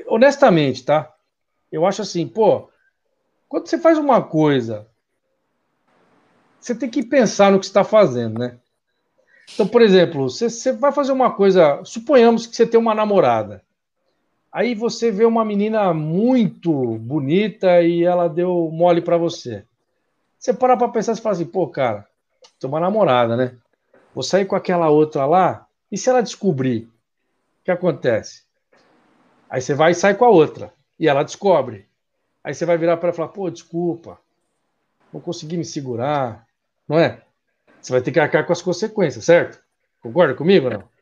honestamente, tá? Eu acho assim, pô, quando você faz uma coisa você tem que pensar no que está fazendo, né? Então, por exemplo, você, você vai fazer uma coisa. Suponhamos que você tem uma namorada. Aí você vê uma menina muito bonita e ela deu mole para você. Você para para pensar e fala assim, pô, cara, tem uma namorada, né? Vou sair com aquela outra lá, e se ela descobrir? O que acontece? Aí você vai e sai com a outra, e ela descobre. Aí você vai virar para ela e falar, pô, desculpa, não consegui me segurar, não é? Você vai ter que arcar com as consequências, certo? Concorda comigo ou não?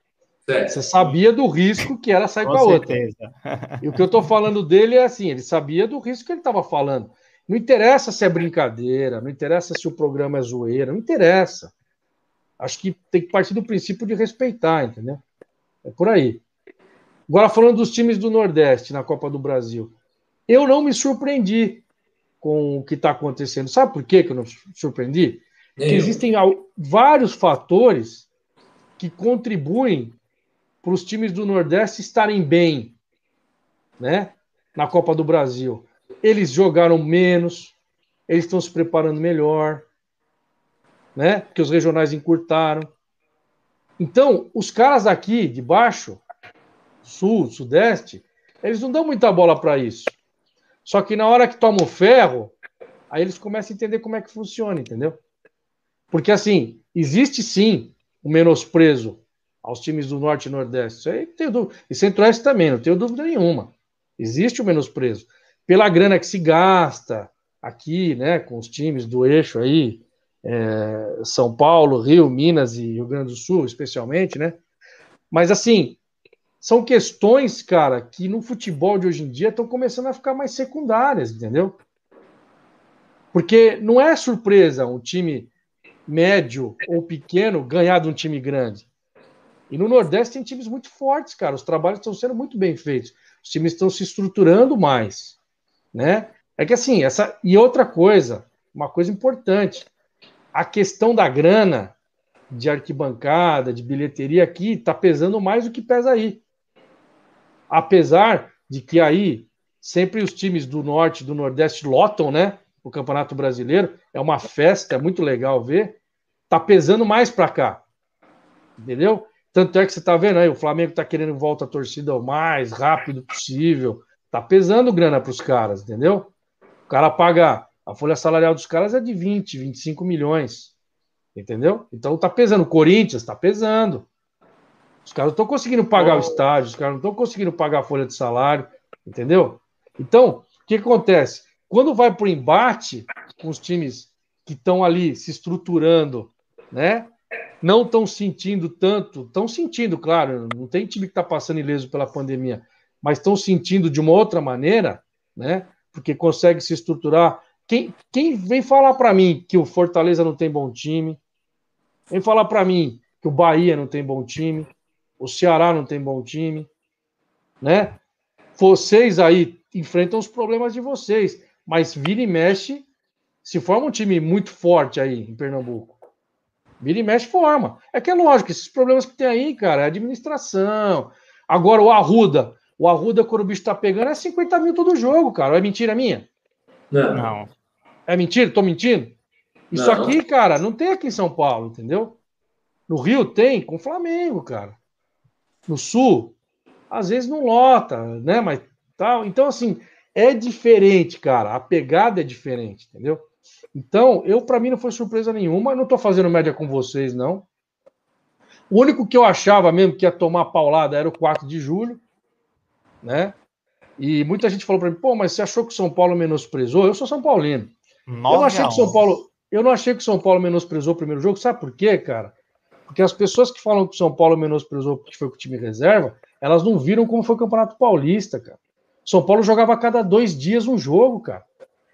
Você sabia do risco que era sair com, Com a outra. certeza. E o que eu tô falando dele é assim, ele sabia do risco que ele estava falando. Não interessa se é brincadeira, não interessa se o programa é zoeira, não interessa. Acho que tem que partir do princípio de respeitar, entendeu? É por aí. Agora, falando dos times do Nordeste na Copa do Brasil, eu não me surpreendi com o que está acontecendo. Sabe por quê que eu não me surpreendi? Porque existem vários fatores que contribuem para os times do Nordeste estarem bem, né? Na Copa do Brasil. Eles jogaram menos, eles estão se preparando melhor, né? Porque os regionais encurtaram. Então, os caras aqui de baixo, sul, sudeste, eles não dão muita bola para isso. Só que na hora que tomam ferro, aí eles começam a entender como é que funciona, entendeu? Porque assim, existe sim o menosprezo aos times do Norte e Nordeste. Isso aí não tenho dúvida. E Centro-Oeste também, não tenho dúvida nenhuma. Existe o menosprezo. Pela grana que se gasta aqui, né, com os times do eixo aí, é, São Paulo, Rio, Minas e Rio Grande do Sul, especialmente, né? Mas assim, são questões, cara, que no futebol de hoje em dia estão começando a ficar mais secundárias, entendeu? Porque não é surpresa um time médio ou pequeno ganhar de um time grande. E no Nordeste tem times muito fortes, cara. Os trabalhos estão sendo muito bem feitos. Os times estão se estruturando mais, né? É que assim, essa e outra coisa, uma coisa importante, a questão da grana de arquibancada, de bilheteria aqui, está pesando mais do que pesa aí. Apesar de que aí sempre os times do Norte e do Nordeste lotam, né? O Campeonato Brasileiro é uma festa, é muito legal ver. Tá pesando mais para cá, entendeu? Tanto é que você está vendo aí, o Flamengo está querendo volta a torcida o mais rápido possível. Tá pesando grana para os caras, entendeu? O cara paga, a folha salarial dos caras é de 20, 25 milhões, entendeu? Então tá pesando. O Corinthians tá pesando. Os caras não estão conseguindo pagar o estádio, os caras não estão conseguindo pagar a folha de salário, entendeu? Então, o que acontece? Quando vai para o embate com os times que estão ali se estruturando, né? Não estão sentindo tanto, estão sentindo, claro, não tem time que está passando ileso pela pandemia, mas estão sentindo de uma outra maneira, né? Porque consegue se estruturar. Quem, quem vem falar para mim que o Fortaleza não tem bom time, vem falar para mim que o Bahia não tem bom time, O Ceará não tem bom time, né? Vocês aí enfrentam os problemas de vocês, mas vira e mexe, se forma um time muito forte aí em Pernambuco. Vira e mexe forma. É que é lógico, esses problemas que tem aí, cara, é administração. Agora o Arruda, o Arruda, quando o bicho tá pegando, é 50 mil todo jogo, cara. É mentira minha? Não. Não. É mentira? Tô mentindo? Isso Não. aqui, cara, não tem aqui em São Paulo, entendeu? No Rio tem, com o Flamengo, cara. No Sul, às vezes não lota, né? Mas tal. Então, assim, é diferente, cara. A pegada é diferente, entendeu? Então, eu, para mim, não foi surpresa nenhuma. Eu não tô fazendo média com vocês, não. O único que eu achava mesmo que ia tomar paulada era o 4 de julho, né? E muita gente falou para mim, pô, mas você achou que o São Paulo menosprezou? Eu sou São Paulino. Eu não 9 achei que o São 11. Paulo, eu não achei que o São Paulo menosprezou o primeiro jogo. Sabe por quê, cara? Porque as pessoas que falam que o São Paulo menosprezou porque foi com o time reserva, elas não viram como foi o Campeonato Paulista, cara. São Paulo jogava a cada dois dias um jogo, cara.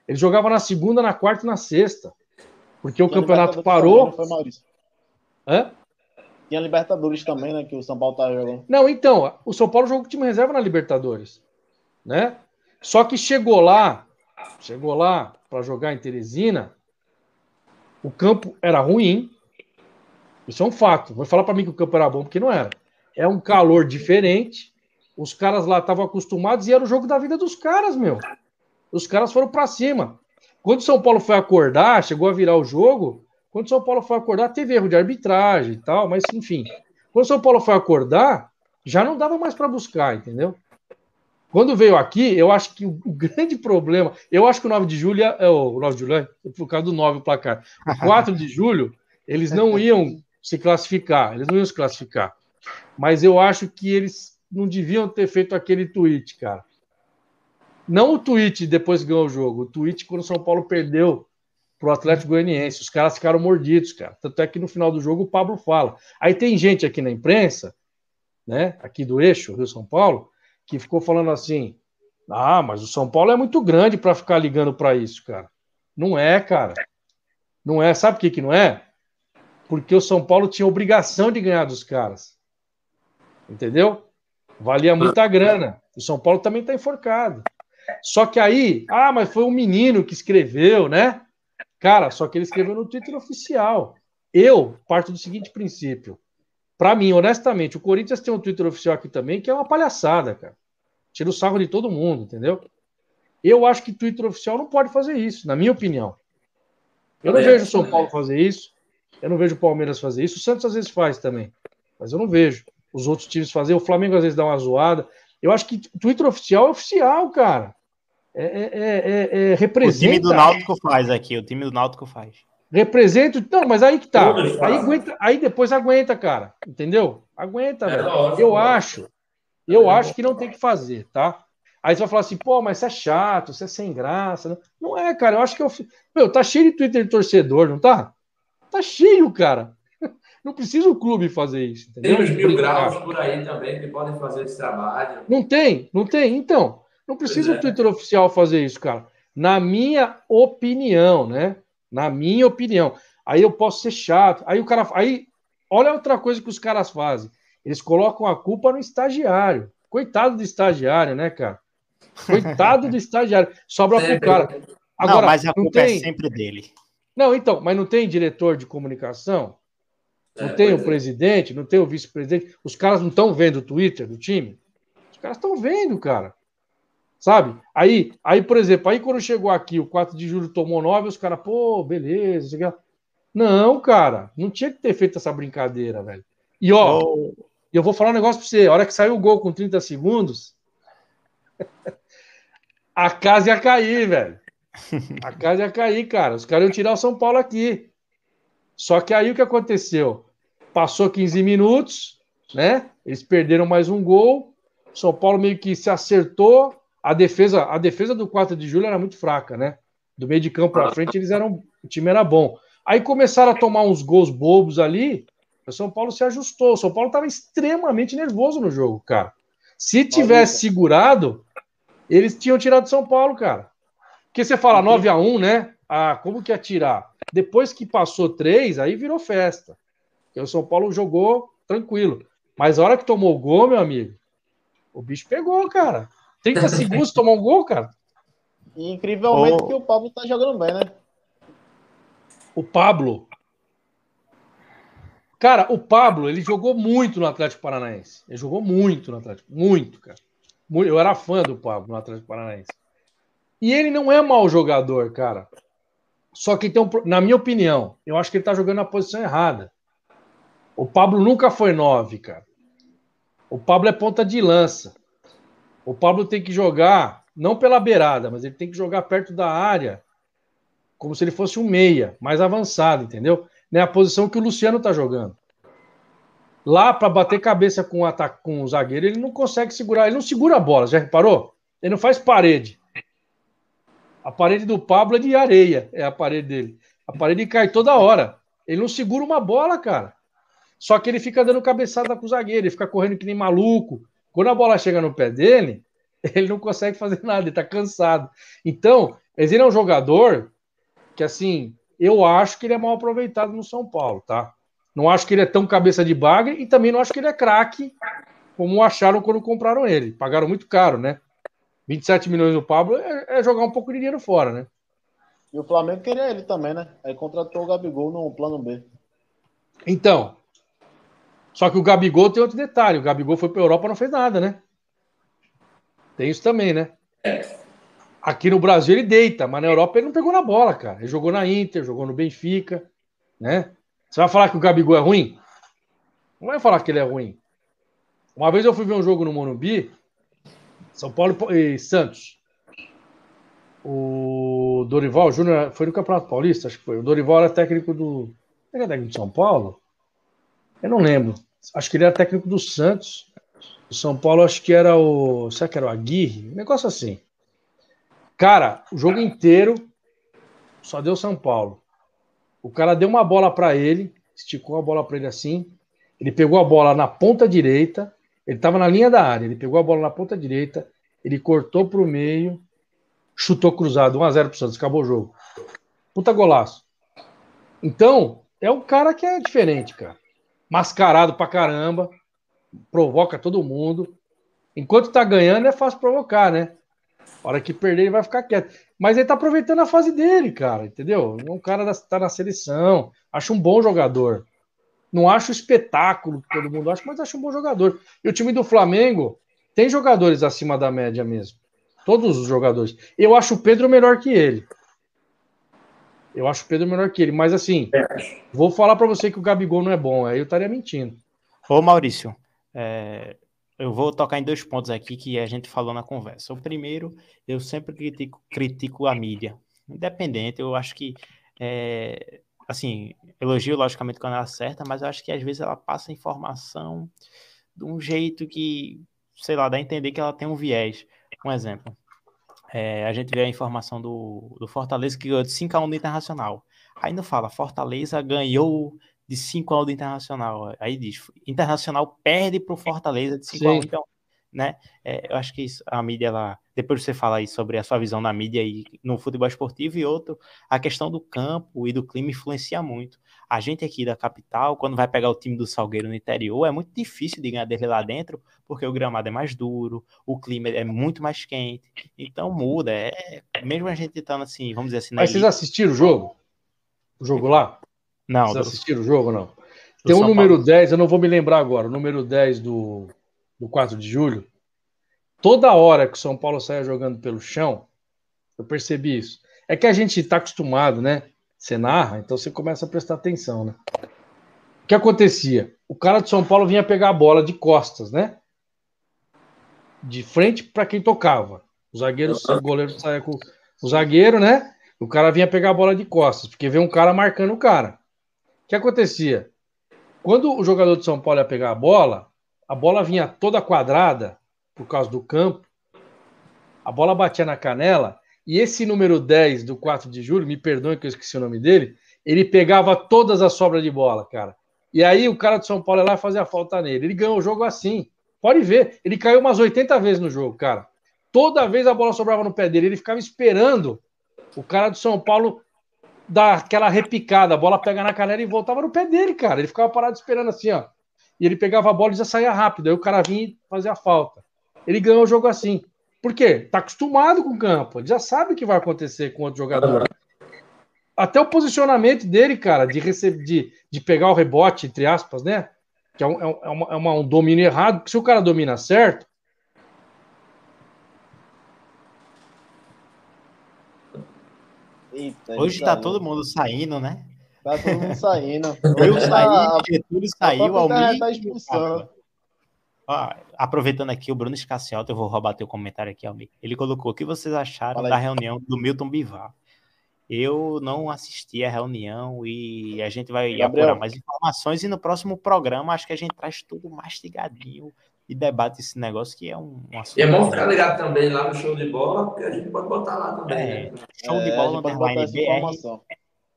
Ele jogava na segunda, na quarta e na sexta. Porque o campeonato parou. foi, Maurício? Hã? Tinha Libertadores também, né? Que o São Paulo tá jogando. Não, então, o São Paulo jogou com time reserva na Libertadores, né? Só que chegou lá, chegou lá para jogar em Teresina, o campo era ruim. Isso é um fato. Vou falar para mim que o campo era bom porque não era. É um calor diferente. Os caras lá estavam acostumados e era o jogo da vida dos caras, meu. Os caras foram para cima. Quando o São Paulo foi acordar, chegou a virar o jogo. Quando o São Paulo foi acordar, teve erro de arbitragem e tal, mas enfim. Quando o São Paulo foi acordar, já não dava mais para buscar, entendeu? Quando veio aqui, eu acho que o, grande problema. Eu acho que o 9 de julho é é o 9 de julho, é por causa do 9 o placar. O 4 de julho, eles não iam se classificar, eles não iam se classificar. Mas eu acho que eles não deviam ter feito aquele tweet, cara. Não o tweet depois que ganhou o jogo, o tweet quando o São Paulo perdeu pro Atlético Goianiense. Os caras ficaram mordidos, cara. Tanto é que no final do jogo o Pablo fala. Aí tem gente aqui na imprensa, né, aqui do eixo, Rio São Paulo, que ficou falando assim: "Ah, mas o São Paulo é muito grande para ficar ligando para isso, cara". Não é, cara. Não é. Sabe por que que não é? Porque o São Paulo tinha obrigação de ganhar dos caras. Entendeu? Valia muita grana. O São Paulo também tá enforcado. Só que aí, ah, mas foi um menino que escreveu, né? Cara, só que ele escreveu no Twitter oficial. Eu parto do seguinte princípio. Para mim, honestamente, o Corinthians tem um Twitter oficial aqui também que é uma palhaçada, cara. Tira o sarro de todo mundo, entendeu? Eu acho que Twitter oficial não pode fazer isso, na minha opinião. Eu não É. vejo o São Paulo fazer isso. Eu não vejo o Palmeiras fazer isso. O Santos às vezes faz também. Mas eu não vejo os outros times fazer. O Flamengo às vezes dá uma zoada. Eu acho que Twitter oficial é oficial, cara. É, é, é, é- é- O representa. time do Náutico faz aqui, o time do Náutico faz. Representa. Não, mas aí que tá. Aí, aguenta, aí depois aguenta, cara. Entendeu? Aguenta, É velho. eu acho. Eu acho que não tem que fazer, tá? Aí você vai falar assim, pô, mas isso é chato, isso é sem graça. Não, é, cara. Eu acho que eu. Meu, tá cheio de Twitter de torcedor, não tá? Tá cheio, cara. Não precisa o clube fazer isso, entendeu? Tem uns mil graus por aí também que podem fazer esse trabalho. Não tem, não tem. Então, não precisa Pois o é. Twitter oficial fazer isso, cara. Na minha opinião, né? Na minha opinião. Aí eu posso ser chato. Aí o cara. Aí, olha outra coisa que os caras fazem. Eles colocam a culpa no estagiário. Coitado do estagiário, né, cara? Coitado do estagiário. Sobra pro cara. Agora, não, mas a não culpa tem. é sempre dele. Não, então, mas não tem diretor de comunicação? Não É, tem o é. presidente? Não tem o vice-presidente? Os caras não estão vendo o Twitter do time? Os caras estão vendo, cara. Sabe? Aí, aí, por exemplo, aí quando chegou aqui, o 4 de julho tomou 9, os caras, pô, beleza. Não, cara, não tinha que ter feito essa brincadeira, velho. E ó, eu vou falar um negócio pra você. A hora que saiu o gol com 30 segundos, a casa ia cair, velho. A casa ia cair, cara. Os caras iam tirar o São Paulo aqui. Só que aí o que aconteceu? Passou 15 minutos, né? Eles perderam mais um gol. São Paulo meio que se acertou. A defesa, a defesa do 4 de julho era muito fraca, né? Do meio de campo para frente, eles eram. O time era bom. Aí começaram a tomar uns gols bobos ali. O São Paulo se ajustou. O São Paulo estava extremamente nervoso no jogo, cara. Se tivesse segurado, eles tinham tirado o São Paulo, cara. Porque você fala 9 a 1 né? Ah, como que ia tirar? Depois que passou 3, aí virou festa. Porque o São Paulo jogou tranquilo. Mas a hora que tomou o gol, meu amigo, o bicho pegou, cara. 30 segundos tomou um gol, cara. E incrivelmente Ô. que o Pablo tá jogando bem, né? O Pablo. Cara, o Pablo, ele jogou muito no Atlético Paranaense. Ele jogou muito no Atlético. Muito, cara. Eu era fã do Pablo no Atlético Paranaense. E ele não é mau jogador, cara. Só que tem um, na minha opinião, eu acho que ele tá jogando na posição errada. O Pablo nunca foi nove, cara. O Pablo é ponta de lança. O Pablo tem que jogar, não pela beirada, mas ele tem que jogar perto da área, como se ele fosse um meia, mais avançado, entendeu? Não é a posição que o Luciano tá jogando. Lá, para bater cabeça com o, ataque, com o zagueiro, ele não consegue segurar, ele não segura a bola, já reparou? Ele não faz parede. A parede do Pablo é de areia, é a parede dele. A parede cai toda hora. Ele não segura uma bola, cara. Só que ele fica dando cabeçada com o zagueiro, ele fica correndo que nem maluco. Quando a bola chega no pé dele, ele não consegue fazer nada, ele tá cansado. Então, ele é um jogador que, assim, eu acho que ele é mal aproveitado no São Paulo, tá? Não acho que ele é tão cabeça de bagre e também não acho que ele é craque, como acharam quando compraram ele. Pagaram muito caro, né? 27 milhões no Pablo é, é jogar um pouco de dinheiro fora, né? E o Flamengo queria ele também, né? Aí contratou o Gabigol no plano B. Então, só que o Gabigol tem outro detalhe. O Gabigol foi para Europa e não fez nada, né? Tem isso também, né? Aqui no Brasil ele deita, mas na Europa ele não pegou na bola, cara. Ele jogou na Inter, jogou no Benfica, né? Você vai falar que o Gabigol é ruim? Não vai falar que ele é ruim. Uma vez eu fui ver um jogo no Morumbi, São Paulo e Santos. O Dorival Júnior foi no Campeonato Paulista, acho que foi. O Dorival era técnico do. Ele era técnico de São Paulo? Eu não lembro. Acho que ele era técnico do Santos. O São Paulo, acho que era o. Será que era o Aguirre? Um negócio assim. Cara, o jogo inteiro só deu São Paulo. O cara deu uma bola para ele, esticou a bola para ele assim. Ele pegou a bola na ponta direita. Ele estava na linha da área. Ele pegou a bola na ponta direita. Ele cortou para o meio. Chutou cruzado. 1x0 pro Santos. Acabou o jogo. Puta golaço. Então, é um cara que é diferente, cara. Mascarado pra caramba. Provoca todo mundo. Enquanto tá ganhando, é fácil provocar, né? A hora que perder, ele vai ficar quieto. Mas ele tá aproveitando a fase dele, cara, entendeu? É um cara da, tá na seleção. Acho um bom jogador. Não acho espetáculo que todo mundo acha, mas acho um bom jogador. E o time do Flamengo tem jogadores acima da média mesmo. Todos os jogadores. Eu acho o Pedro melhor que ele. Eu acho o Pedro melhor que ele. Mas assim, vou falar para você que o Gabigol não é bom. Aí eu estaria mentindo. Ô Maurício, é, eu vou tocar em dois pontos aqui que a gente falou na conversa. O primeiro, eu sempre critico, critico a mídia. Independente, eu acho que é, assim, elogio logicamente quando ela acerta, mas eu acho que às vezes ela passa informação de um jeito que, sei lá, dá a entender que ela tem um viés. Um exemplo. É, a gente vê a informação do, do Fortaleza que ganhou de 5x1 do Internacional. Aí não fala, Fortaleza ganhou de 5x1 do Internacional. Aí diz, Internacional perde pro Fortaleza de 5x1. Então, né? É, eu acho que isso, a mídia, ela, depois você fala aí sobre a sua visão da mídia aí no futebol esportivo e outro, a questão do campo e do clima influencia muito. A gente aqui da capital, quando vai pegar o time do Salgueiro no interior, é muito difícil de ganhar dele lá dentro, porque o gramado é mais duro, o clima é muito mais quente, então muda. É, mesmo a gente estando assim, vamos dizer assim. Mas vocês assistiram o jogo? O jogo lá? Não. Vocês do- assistiram o jogo não? Tem um São número Paulo. 10, eu não vou me lembrar agora, o número 10 do, do 4 de julho. Toda hora que o São Paulo saia jogando pelo chão, eu percebi isso. É que a gente está acostumado, né? Você narra, então você começa a prestar atenção, né? O que acontecia? O cara de São Paulo vinha pegar a bola de costas, né? De frente para quem tocava. O zagueiro, o goleiro saia com o zagueiro, né? O cara vinha pegar a bola de costas, porque veio um cara marcando o cara. O que acontecia? Quando o jogador de São Paulo ia pegar a bola, a bola vinha toda quadrada, por causa do campo, a bola batia na canela, e esse número 10 do 4 de julho, me perdoe que eu esqueci o nome dele, ele pegava todas as sobras de bola, cara. E aí o cara de São Paulo ia lá e fazia falta nele. Ele ganhou o jogo assim. Pode ver, ele caiu umas 80 vezes no jogo, cara. Toda vez a bola sobrava no pé dele, ele ficava esperando o cara do São Paulo dar aquela repicada, a bola pega na canela e voltava no pé dele, cara. Ele ficava parado esperando assim, ó. e ele pegava a bola e já saía rápido. Aí o cara vinha e fazia a falta. Ele ganhou o jogo assim. Por quê? Tá acostumado com o campo. Ele já sabe o que vai acontecer com outro jogador. Até o posicionamento dele, cara, de receber, de, de pegar o rebote, entre aspas, né? Que é um, é um, é uma, é uma, um domínio errado, porque se o cara domina certo, Eita, Hoje tá todo mundo saindo, né? Tá todo mundo saindo. Eu saí, tá- Getúlio a saiu, Almir. tá expulsando. Ó, aproveitando aqui o Bruno Escaciota, eu vou roubar teu comentário aqui, Almir. Ele colocou: o que vocês acharam da reunião do Milton Bivar? Eu não assisti a reunião e a gente vai Gabriel. apurar mais informações e no próximo programa acho que a gente traz tudo mastigadinho e debate esse negócio que é um, um assunto. E é bom ficar ligado também lá no show de bola, porque a gente pode botar lá também. É, né? show de É, bola botar underline BR. informação.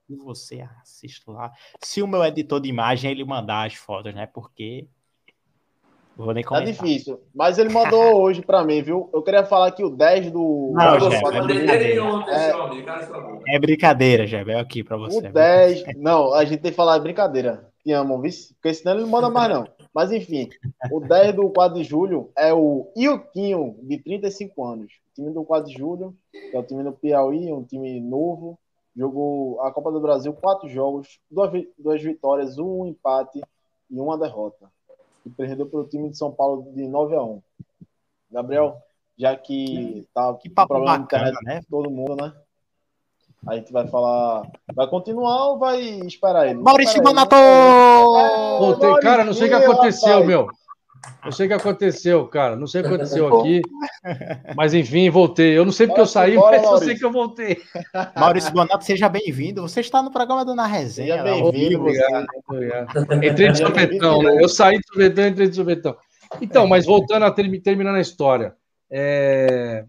E você assiste lá. Se o meu editor de imagem ele mandar as fotos, né? Porque. Não vou nem Tá comentar. difícil. Mas ele mandou hoje pra mim, viu? Eu queria falar que o 10 do. Não, do- é brincadeira. É, É brincadeira, Jebe. É aqui pra o você. 10. Não, a gente tem que falar é brincadeira. Te amo, vice? Porque senão ele não manda mais, não. Mas enfim, o 10 do 4 de julho é o Iltinho, de 35 anos. O time do 4 de julho, que é o time do Piauí, um time novo. Jogou a Copa do Brasil, quatro jogos, duas, duas vitórias, um empate e uma derrota. E perdeu pelo time de São Paulo de 9 a 1. Gabriel, já que tá Que papo problema de bacana, internet né? todo mundo, né? A gente vai falar. Vai continuar ou vai esperar ele? Maurício Bonato! né? Voltei, cara, não sei o que aconteceu, rapaz. meu. Não sei o que aconteceu, cara. Não sei o que aconteceu aqui. Mas enfim, voltei. Eu não sei porque eu saí, mas eu sei que eu voltei. Maurício Bonato, seja bem-vindo. Você está no programa do Na Resenha. Seja bem-vindo, você. Obrigado. Entrei de sorvetão, né? Eu saí de sorvetão, entrei de sorvetão. Então, mas voltando a termi- terminando a história. é,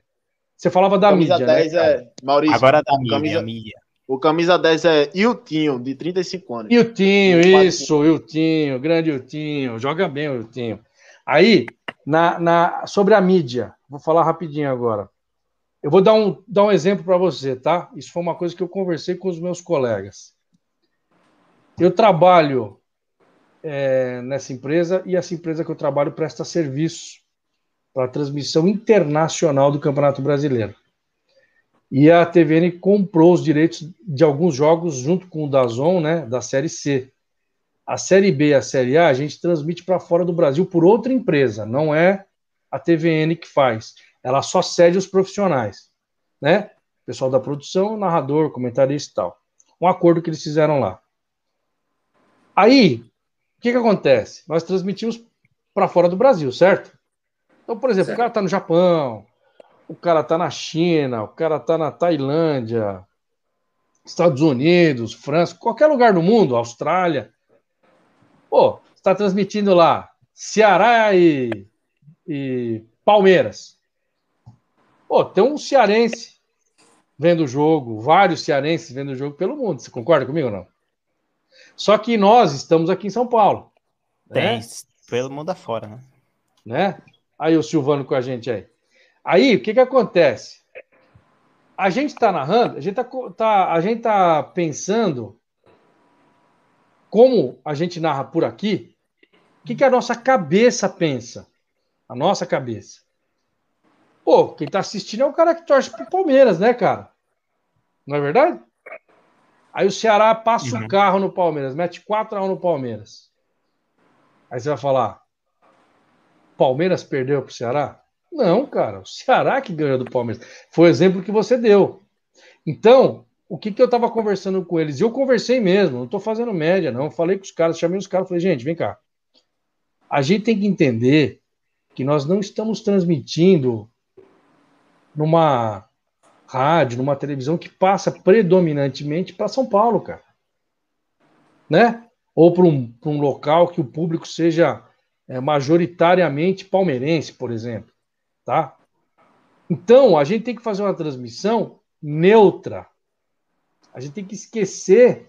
Você falava da camisa mídia, 10 né? é. Maurício. Agora da o mídia, camisa, mídia. o camisa 10 é Iltinho, de 35 anos. Iltinho, isso, Iltinho, grande Iltinho, joga bem o Iltinho. Aí, na, na, sobre a mídia, vou falar rapidinho agora. Eu vou dar um, dar um exemplo para você, tá? Isso foi uma coisa que eu conversei com os meus colegas. Eu trabalho é, nessa empresa e essa empresa que eu trabalho presta serviço para a transmissão internacional do Campeonato Brasileiro. E a TVN comprou os direitos de alguns jogos junto com o Dazon, né, da Série C. A Série B e a Série A a gente transmite para fora do Brasil por outra empresa, não é a TVN que faz. Ela só cede os profissionais, né? Pessoal da produção, narrador, comentarista e tal. Um acordo que eles fizeram lá. Aí, o que que acontece? Nós transmitimos para fora do Brasil, certo? Então, por exemplo, o cara tá no Japão, o cara tá na China, o cara tá na Tailândia, Estados Unidos, França, qualquer lugar do mundo, Austrália. Pô, está transmitindo lá Ceará e, e Palmeiras. Pô, tem um cearense vendo o jogo, vários cearenses vendo o jogo pelo mundo. Você concorda comigo ou não? Só que nós estamos aqui em São Paulo. Tem, né? pelo mundo afora, né? né? Aí o Silvano com a gente aí. Aí, o que que acontece? A gente está narrando, a gente está tá, a gente tá pensando como a gente narra por aqui, o que, que a nossa cabeça pensa? A nossa cabeça. Pô, quem está assistindo é o cara que torce pro Palmeiras, né, cara? Não é verdade? Aí o Ceará passa Uhum. o carro no Palmeiras, mete 4x1 no Palmeiras. Aí você vai falar: Palmeiras perdeu pro Ceará? Não, cara, o Ceará que ganhou do Palmeiras. Foi o exemplo que você deu. Então, o que, que eu estava conversando com eles? Eu conversei mesmo, não estou fazendo média, não. Falei com os caras, chamei os caras, falei, gente, vem cá. A gente tem que entender que nós não estamos transmitindo numa rádio, numa televisão que passa predominantemente para São Paulo, cara. Né? Ou para um, um local que o público seja é, majoritariamente palmeirense, por exemplo. Tá? Então, a gente tem que fazer uma transmissão neutra. A gente tem que esquecer.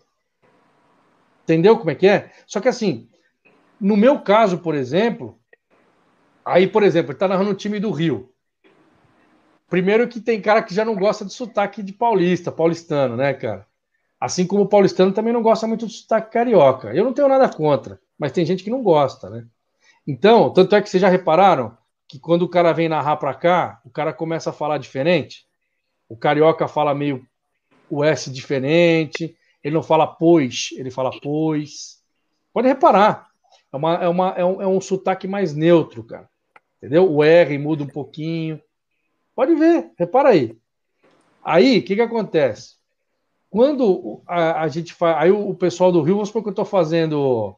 Entendeu como é que é? Só que assim, no meu caso, por exemplo, aí, por exemplo, ele tá narrando o time do Rio. Primeiro que tem cara que já não gosta de sotaque de paulista, paulistano, né, cara? Assim como o paulistano também não gosta muito do sotaque carioca. Eu não tenho nada contra. mas tem gente que não gosta, né? Então, tanto é que vocês já repararam que quando o cara vem narrar para cá, o cara começa a falar diferente. O carioca fala meio o S diferente, ele não fala pois, ele fala pois. Pode reparar, é, uma, é, uma, é, um, é um sotaque mais neutro, cara. Entendeu? O R muda um pouquinho. Pode ver, repara aí. Aí, o que, que acontece? Quando a, a gente faz. Aí o, o, pessoal do Rio, vamos supor que eu estou fazendo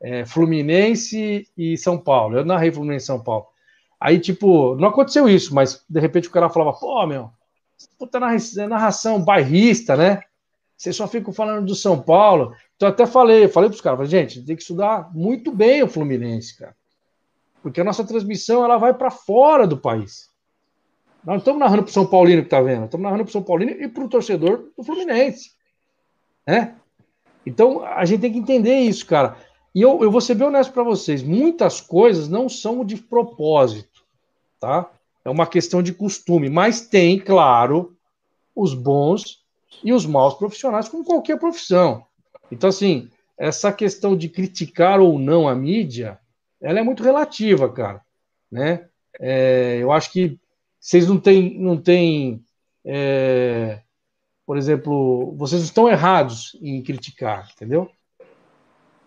é, Fluminense e São Paulo. Eu narrei Fluminense e São Paulo. Aí, tipo, não aconteceu isso, mas de repente o cara falava, pô, meu, puta narração bairrista, né? Vocês só ficam falando do São Paulo. Então, até falei, falei para os caras, gente, tem que estudar muito bem o Fluminense, cara. Porque a nossa transmissão ela vai para fora do país. Nós não estamos narrando para o São Paulino que está vendo, estamos narrando para o São Paulino e para o torcedor do Fluminense. Né? Então, a gente tem que entender isso, cara. E eu, eu vou ser bem honesto para vocês: muitas coisas não são de propósito, tá? É uma questão de costume, mas tem, claro, os bons e os maus profissionais, como qualquer profissão. Então, assim, essa questão de criticar ou não a mídia, ela é muito relativa, cara. Né? É, eu acho que vocês não têm, não têm é, por exemplo, vocês estão errados em criticar, entendeu?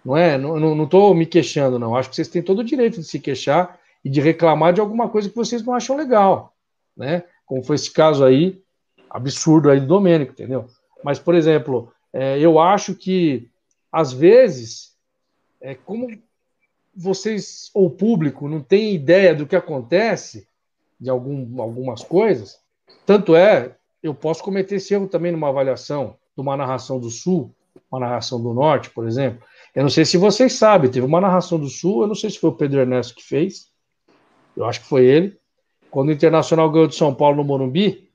Não é? Não estou me queixando, não. Acho que vocês têm todo o direito de se queixar e de reclamar de alguma coisa que vocês não acham legal, né? Como foi esse caso aí, absurdo aí do Domênico, entendeu? Mas, por exemplo, é, eu acho que, às vezes, é, como vocês, ou o público, não tem ideia do que acontece, de algum, algumas coisas, tanto é, eu posso cometer esse erro também numa avaliação de uma narração do Sul, uma narração do Norte, por exemplo, eu não sei se vocês sabem, teve uma narração do Sul, eu não sei se foi o Pedro Ernesto que fez, eu acho que foi ele, quando o Internacional ganhou de São Paulo no Morumbi,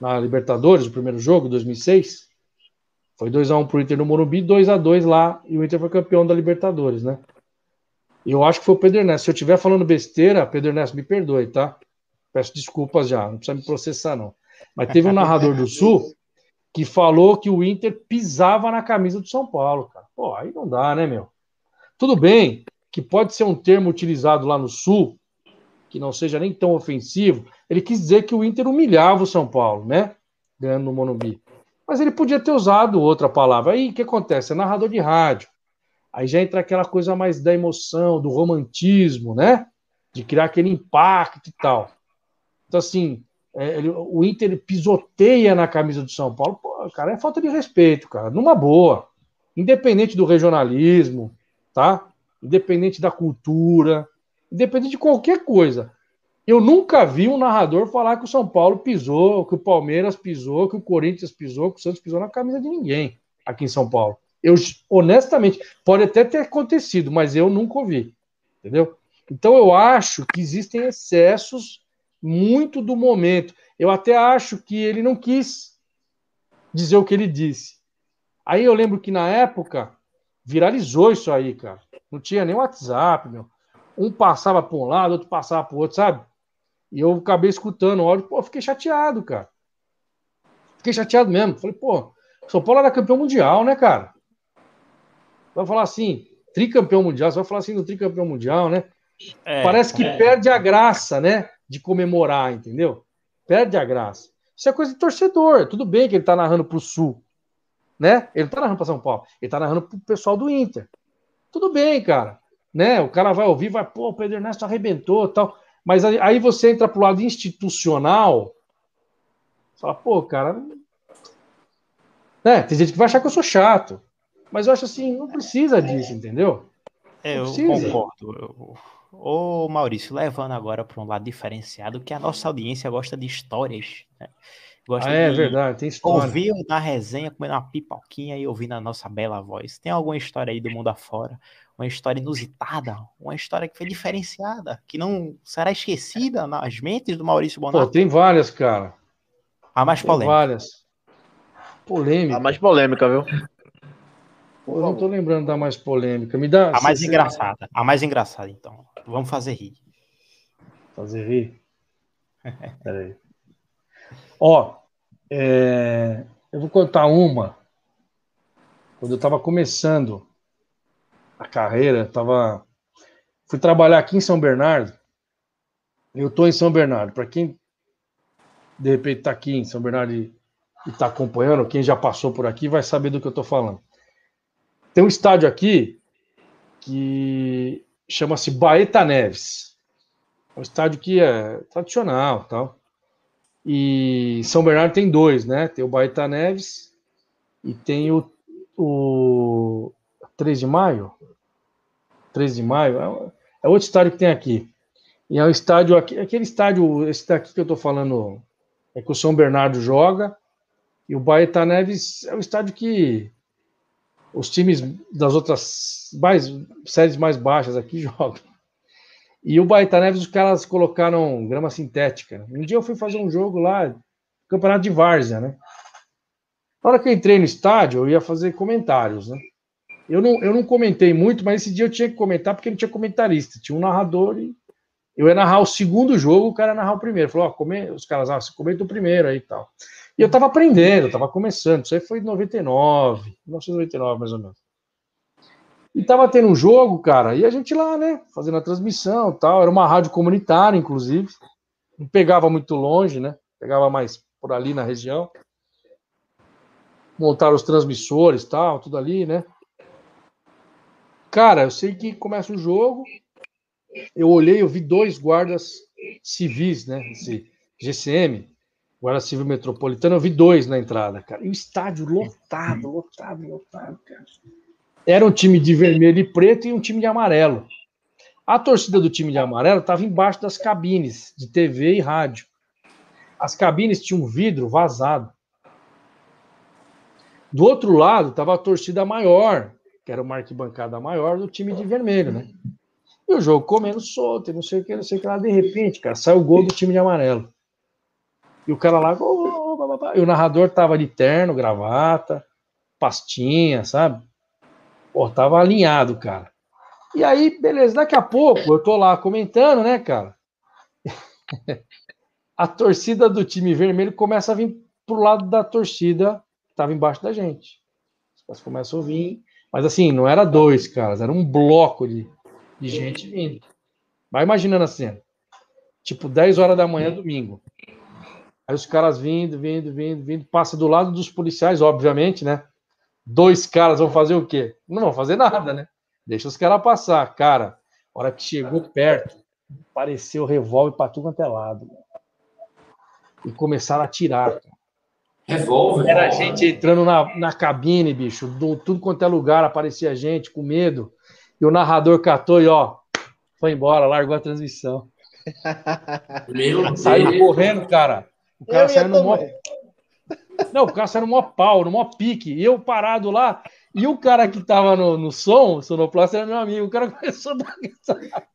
na Libertadores, o primeiro jogo, 2006, foi 2x1 pro Inter no Morumbi, 2x2 lá, e o Inter foi campeão da Libertadores, né? Eu acho que foi o Pedro Ernesto. Se eu estiver falando besteira, Pedro Ernesto, me perdoe, tá? Peço desculpas já, não precisa me processar, não. Mas teve um narrador do Sul que falou que o Inter pisava na camisa do São Paulo, cara. Pô, aí não dá, né, meu? Tudo bem que pode ser um termo utilizado lá no Sul, que não seja nem tão ofensivo. Ele quis dizer que o Inter humilhava o São Paulo, né? Ganhando no Monumbi. Mas ele podia ter usado outra palavra. Aí o que acontece? É narrador de rádio. Aí já entra aquela coisa mais da emoção, do romantismo, né? De criar aquele impacto e tal. Então, assim, é, ele, o Inter pisoteia na camisa do São Paulo, pô, cara, é falta de respeito, cara, numa boa. Independente do regionalismo, tá? Independente da cultura, independente de qualquer coisa. Eu nunca vi um narrador falar que o São Paulo pisou, que o Palmeiras pisou, que o Corinthians pisou, que o Santos pisou na camisa de ninguém aqui em São Paulo. Eu, honestamente, pode até ter acontecido, mas eu nunca ouvi. Entendeu? Então eu acho que existem excessos muito do momento. Eu até acho que ele não quis dizer o que ele disse. Aí eu lembro que na época viralizou isso aí, cara. Não tinha nem WhatsApp, meu. Um passava para um lado, outro passava para o outro, sabe? E eu acabei escutando o áudio, pô, fiquei chateado, cara. Fiquei chateado mesmo. Falei, pô, São Paulo era campeão mundial, né, cara? Vai falar assim, tricampeão mundial, você vai falar assim do tricampeão mundial, né? É, Parece que é. perde a graça, né? de comemorar, entendeu? Perde a graça. Isso é coisa de torcedor. Tudo bem que ele tá narrando pro Sul, né? Ele tá narrando para São Paulo. Ele tá narrando pro pessoal do Inter. Tudo bem, cara. Né? O cara vai ouvir, vai, pô, o Pedro Ernesto arrebentou tal. Mas aí, você entra pro lado institucional, fala, pô, cara. Né? Tem gente que vai achar que eu sou chato. Mas eu acho assim, não precisa disso, entendeu? É, eu concordo. Ô Maurício, levando agora para um lado diferenciado, que a nossa audiência gosta de histórias, né? Gosta ah, é verdade, tem história. Ouvir na resenha, comendo uma pipoquinha e ouvindo a nossa bela voz. Tem alguma história aí do mundo afora? Uma história inusitada? Uma história que foi diferenciada? Que não será esquecida nas mentes do Maurício Bonato? Pô, tem várias, cara. A mais polêmica. Tem várias. Polêmica. A mais polêmica, viu? Pô, eu não tô lembrando da mais polêmica. Me dá. A mais engraçada. A mais engraçada, então. Vamos fazer rir. Fazer rir? Peraí. Ó, é... eu vou contar uma. Quando eu estava começando a carreira, tava fui trabalhar aqui em São Bernardo. Eu tô em São Bernardo. Para quem de repente tá aqui em São Bernardo e, e tá acompanhando, quem já passou por aqui vai saber do que eu tô falando. Tem um estádio aqui que chama-se Baeta Neves. É um estádio que é tradicional, tal. E São Bernardo tem dois, né? Tem o Baeta Neves e tem o, o 3 de maio. 3 de maio é, é outro estádio que tem aqui. E é o estádio aqui, aquele estádio, esse daqui que eu tô falando, é que o São Bernardo joga. E o Baeta Neves é um estádio que os times das outras mais, séries mais baixas aqui jogam. E o Baeta Neves, os caras colocaram grama sintética. Um dia eu fui fazer um jogo lá, campeonato de várzea, né? Na hora que eu entrei no estádio, eu ia fazer comentários, né? Eu não, eu não comentei muito, mas esse dia eu tinha que comentar porque não tinha comentarista. Tinha um narrador e eu ia narrar o segundo jogo, o cara ia narrar o primeiro. Falou, ó, come... os caras, ah, você comenta o primeiro aí e tal. E eu tava aprendendo, eu tava começando. Isso aí foi em 99, 1999 mais ou menos. E tava tendo um jogo, cara, e a gente lá, né, fazendo a transmissão tal. Era uma rádio comunitária, inclusive. Não pegava muito longe, né? Pegava mais por ali na região. Montaram os transmissores tal, tudo ali, né? Cara, eu sei que começa o jogo. Eu olhei, eu vi dois guardas civis, né? Esse GCM, Guarda Civil Metropolitano, eu vi dois na entrada, cara. E o estádio lotado, lotado, lotado, cara. Era um time de vermelho e preto e um time de amarelo. A torcida do time de amarelo estava embaixo das cabines de TV e rádio. As cabines tinham vidro vazado. Do outro lado estava a torcida maior, que era uma arquibancada maior do time de vermelho, né? E o jogo comendo solto, não sei o que, não sei o que lá. De repente, cara, saiu o gol do time de amarelo. E o cara lá, oh, oh, oh, e o narrador tava de terno, gravata, pastinha, sabe? Pô, tava alinhado, cara. E aí, beleza, daqui a pouco eu tô lá comentando, né, cara? a torcida do time vermelho começa a vir pro lado da torcida que tava embaixo da gente. Os caras começam a vir, mas assim, não era dois caras, era um bloco de, de gente vindo. Vai imaginando a cena. Tipo, 10 horas da manhã, domingo. Aí os caras vindo, vindo, vindo, vindo, passa do lado dos policiais, obviamente, né? Dois caras vão fazer o quê? Não vão fazer nada, né? Deixa os caras passar. Cara, a hora que chegou perto, apareceu o revólver para tudo quanto é lado. E começaram a atirar. Revólver? Era a gente entrando na, na cabine, bicho. Do, tudo quanto é lugar, aparecia gente com medo. E o narrador catou e, ó, foi embora, largou a transmissão. Meu Saiu Deus. correndo, cara. O cara saiu no também. Não, o cara saiu no mó pau, no mó pique. Eu parado lá. E o cara que tava no, no som, o sonoplasta, era meu amigo. O cara começou a dar risada.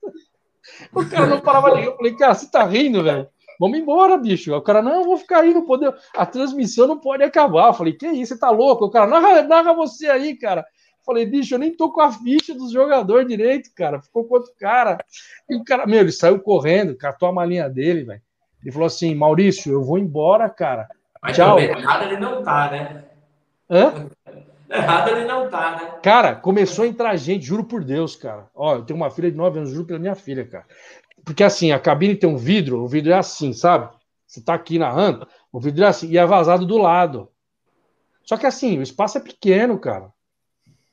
O cara não parava de rir. Eu falei, cara, você tá rindo, velho? Vamos embora, bicho. O cara, não, eu vou ficar aí, não pode. A transmissão não pode acabar. Eu falei, que isso, você tá louco? O cara, narra, narra você aí, cara. Eu falei, bicho, eu nem tô com a ficha dos jogadores direito, cara. Ficou com outro cara. E o cara, meu, ele saiu correndo, catou a malinha dele, velho. Ele falou assim, Maurício, eu vou embora, cara. Mas Tchau. também errado ele não tá, né? Hã? Errado ele não tá, né? Cara, começou a entrar gente, juro por Deus, cara. Ó, eu tenho uma filha de 9 anos, juro pela minha filha, cara. Porque assim, a cabine tem um vidro, o vidro é assim, sabe? Você tá aqui narrando, o vidro é assim, e é vazado do lado. Só que assim, o espaço é pequeno, cara.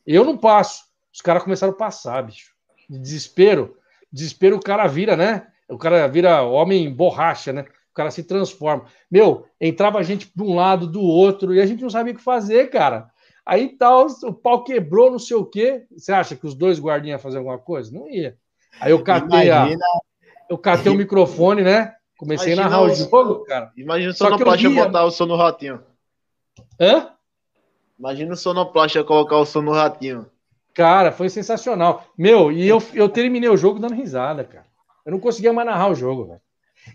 Eu não passo. Os caras começaram a passar, bicho. De desespero. Desespero, o cara vira, né? O cara vira homem borracha, né? O cara se transforma. Meu, entrava gente de um lado, do outro, e a gente não sabia o que fazer, cara. Aí tal, o pau quebrou, não sei o quê. Você acha que os dois guardinhas iam fazer alguma coisa? Não ia. Aí eu catei, a, Imagina, eu catei o microfone, né? Comecei a Imagina narrar o jogo, cara. imagina o Só sonoplasta botar o som no ratinho. Hã? Imagina o sonoplasta colocar o som no ratinho. Cara, foi sensacional. Meu, e eu, eu terminei o jogo dando risada, cara. Eu não conseguia mais narrar o jogo, velho.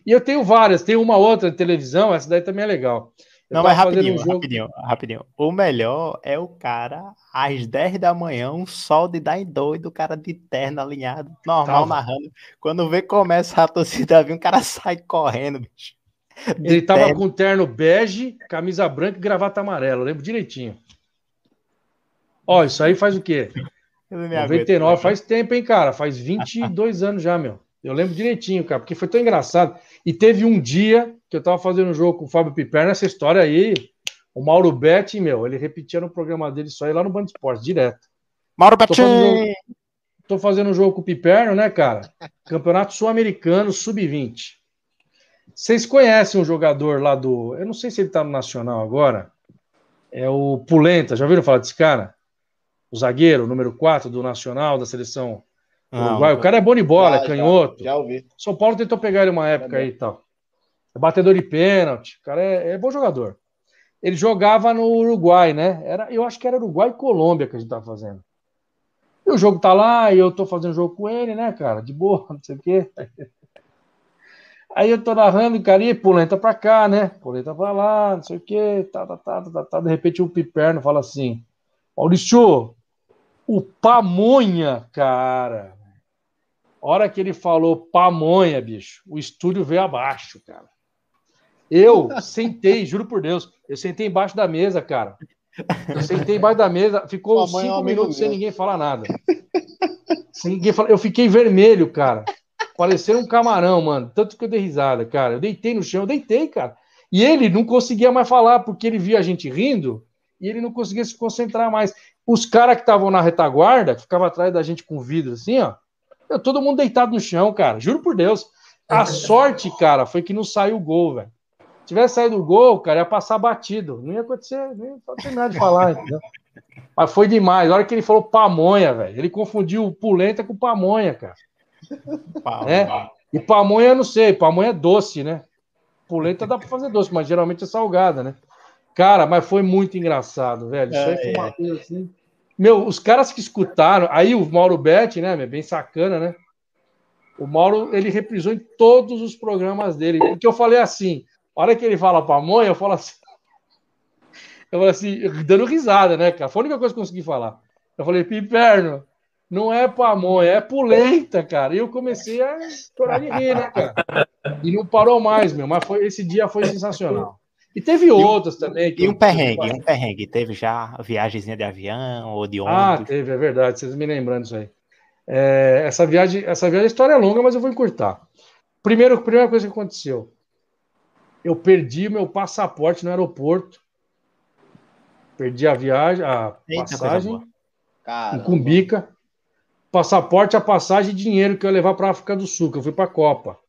E eu tenho várias, tem uma outra de televisão, essa daí também é legal. Eu Não, tava mas rapidinho, um jogo- rapidinho, rapidinho. O melhor é o cara, às 10 da manhã, um sol de dar em doido, o cara de terno alinhado, normal, Tava. narrando. Quando vê começa a torcida vir, o cara sai correndo, bicho. Ele tava terno. com terno bege, camisa branca e gravata amarela, lembro direitinho. Ó, isso aí faz o quê? Eu não me 99 aguento, faz tempo, hein, cara? Faz 22 anos já, meu. Eu lembro direitinho, cara, porque foi tão engraçado. E teve um dia que eu tava fazendo um jogo com o Fábio Piperno, essa história aí, o Mauro Betti, meu, ele repetia no programa dele isso aí lá no Band Esporte, direto. Mauro Tô fazendo, jogo, tô fazendo um jogo com o Piperno, né, cara? Campeonato Sul-Americano, Sub-20. Vocês conhecem um jogador lá do. Eu não sei se ele tá no Nacional agora. É o Pulenta. Já ouviram falar desse cara? O zagueiro, número 4 do Nacional, da seleção Não. O cara é bom de bola, já, é canhoto. Já ouvi. São Paulo tentou pegar ele uma época aí e tal. É batedor de pênalti. O cara é, é bom jogador. Ele jogava no Uruguai, né? Era, eu acho que era Uruguai e Colômbia que a gente tava fazendo. E o jogo tá lá, e eu tô fazendo jogo com ele, né, cara? De boa, não sei o quê. Aí eu tô narrando, cara, e pulenta pra cá, né? Pulenta pra lá, não sei o quê, tá, tá, tá, tá, tá. De repente o Piperno fala assim: Maurício, o Pamonha, cara. A hora que ele falou pamonha, bicho, o estúdio veio abaixo, cara. Eu sentei, juro por Deus, eu sentei embaixo da mesa, cara. Eu sentei embaixo da mesa, ficou Pamonha é cinco amigo minutos sem ninguém falar nada. Sem ninguém falar. Eu fiquei vermelho, cara. Parecendo um camarão, mano. Tanto que eu dei risada, cara. Eu deitei no chão, eu deitei, cara. E ele não conseguia mais falar, porque ele via a gente rindo e ele não conseguia se concentrar mais. Os caras que estavam na retaguarda, que ficavam atrás da gente com vidro assim, ó. Meu, todo mundo deitado no chão, cara. Juro por Deus. A sorte, cara, foi que não saiu o gol, velho. Se tivesse saído o gol, cara, ia passar batido. Não ia acontecer, nem ia terminar de falar, entendeu? Mas foi demais. A hora que ele falou pamonha, velho, ele confundiu o pulenta com pamonha, cara. né? E pamonha eu não sei, pamonha é doce, né? Polenta dá pra fazer doce, mas geralmente é salgada, né? Cara, mas foi muito engraçado, velho. Isso aí foi uma coisa assim. Meu, os caras que escutaram, aí o Mauro Betti, né, bem sacana, né? O Mauro, ele reprisou em todos os programas dele, porque eu falei assim, a hora que ele fala pamonha, eu falo assim, eu falei assim, dando risada, né, cara? Foi a única coisa que eu consegui falar. Eu falei, Piperno, não é pamonha, é pulenta, cara. E eu comecei a chorar de rir, né, cara? E não parou mais, meu. Mas foi, esse dia foi sensacional. E teve outras também. que E um perrengue, um perrengue. Teve já viagemzinha de avião ou de Ah, ônibus? teve, é verdade. Vocês me lembrando isso aí. É, essa viagem, essa viagem, a história é longa, mas eu vou encurtar. Primeiro, primeira coisa que aconteceu. Eu perdi meu passaporte no aeroporto. Perdi a viagem, a Eita, passagem. em Cumbica. Passaporte, a passagem e dinheiro que eu ia levar para a África do Sul, que eu fui para a Copa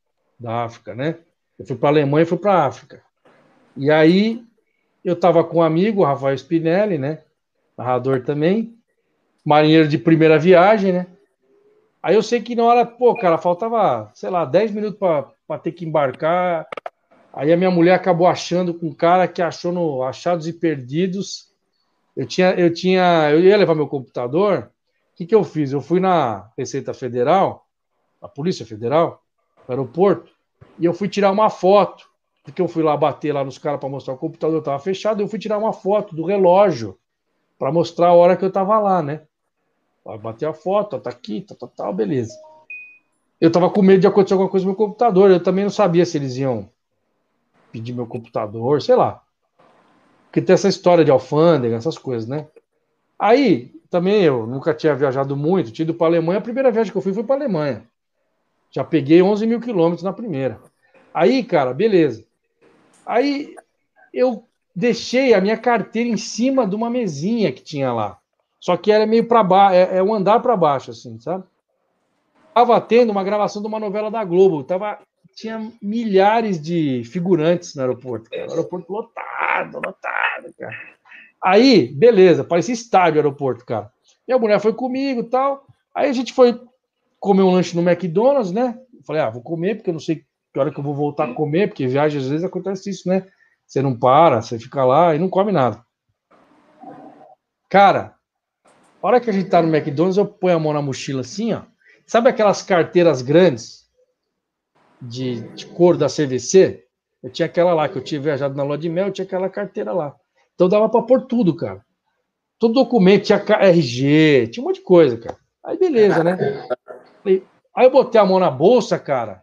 da África, né? Eu fui para a Alemanha e fui para a África. E aí eu estava com um amigo, Rafael Spinelli, né? Narrador também, marinheiro de primeira viagem, né? Aí eu sei que na hora, pô, cara, faltava, sei lá, 10 minutos para ter que embarcar. Aí a minha mulher acabou achando com um cara que achou no Achados e Perdidos. Eu tinha, eu tinha, eu ia levar meu computador. O que, que eu fiz? Eu fui na Receita Federal, na Polícia Federal, no aeroporto, e eu fui tirar uma foto, porque eu fui lá bater lá nos caras para mostrar o computador estava fechado, eu fui tirar uma foto do relógio para mostrar a hora que eu estava lá, né? Bater a foto, tá aqui, tá, tá, tá, beleza. Eu tava com medo de acontecer alguma coisa no meu computador, eu também não sabia se eles iam pedir meu computador, sei lá. Porque tem essa história de alfândega, essas coisas, né? Aí, também eu nunca tinha viajado muito, tinha ido para Alemanha. A primeira viagem que eu fui foi para Alemanha. Já peguei 11 mil quilômetros na primeira. Aí, cara, beleza. Aí eu deixei a minha carteira em cima de uma mesinha que tinha lá. Só que era meio para baixo, é, é um andar para baixo, assim, sabe? Tava tendo uma gravação de uma novela da Globo. Tava, tinha milhares de figurantes no aeroporto. Cara. O aeroporto lotado, lotado, cara. Aí, beleza, parecia estádio o aeroporto, cara. E a mulher foi comigo e tal. Aí a gente foi comer um lanche no McDonald's, né? Eu falei, ah, vou comer, porque eu não sei que hora que eu vou voltar a comer, porque viagem às vezes acontece isso, né? Você não para, você fica lá e não come nada. Cara, a hora que a gente tá no McDonald's, eu ponho a mão na mochila assim, ó. Sabe aquelas carteiras grandes de, de cor da CVC? Eu tinha aquela lá, que eu tinha viajado na lua de mel, eu tinha aquela carteira lá. Então dava para pôr tudo, cara. Todo documento, tinha RG, tinha um monte de coisa, cara. Aí beleza, né? Aí eu botei a mão na bolsa, cara.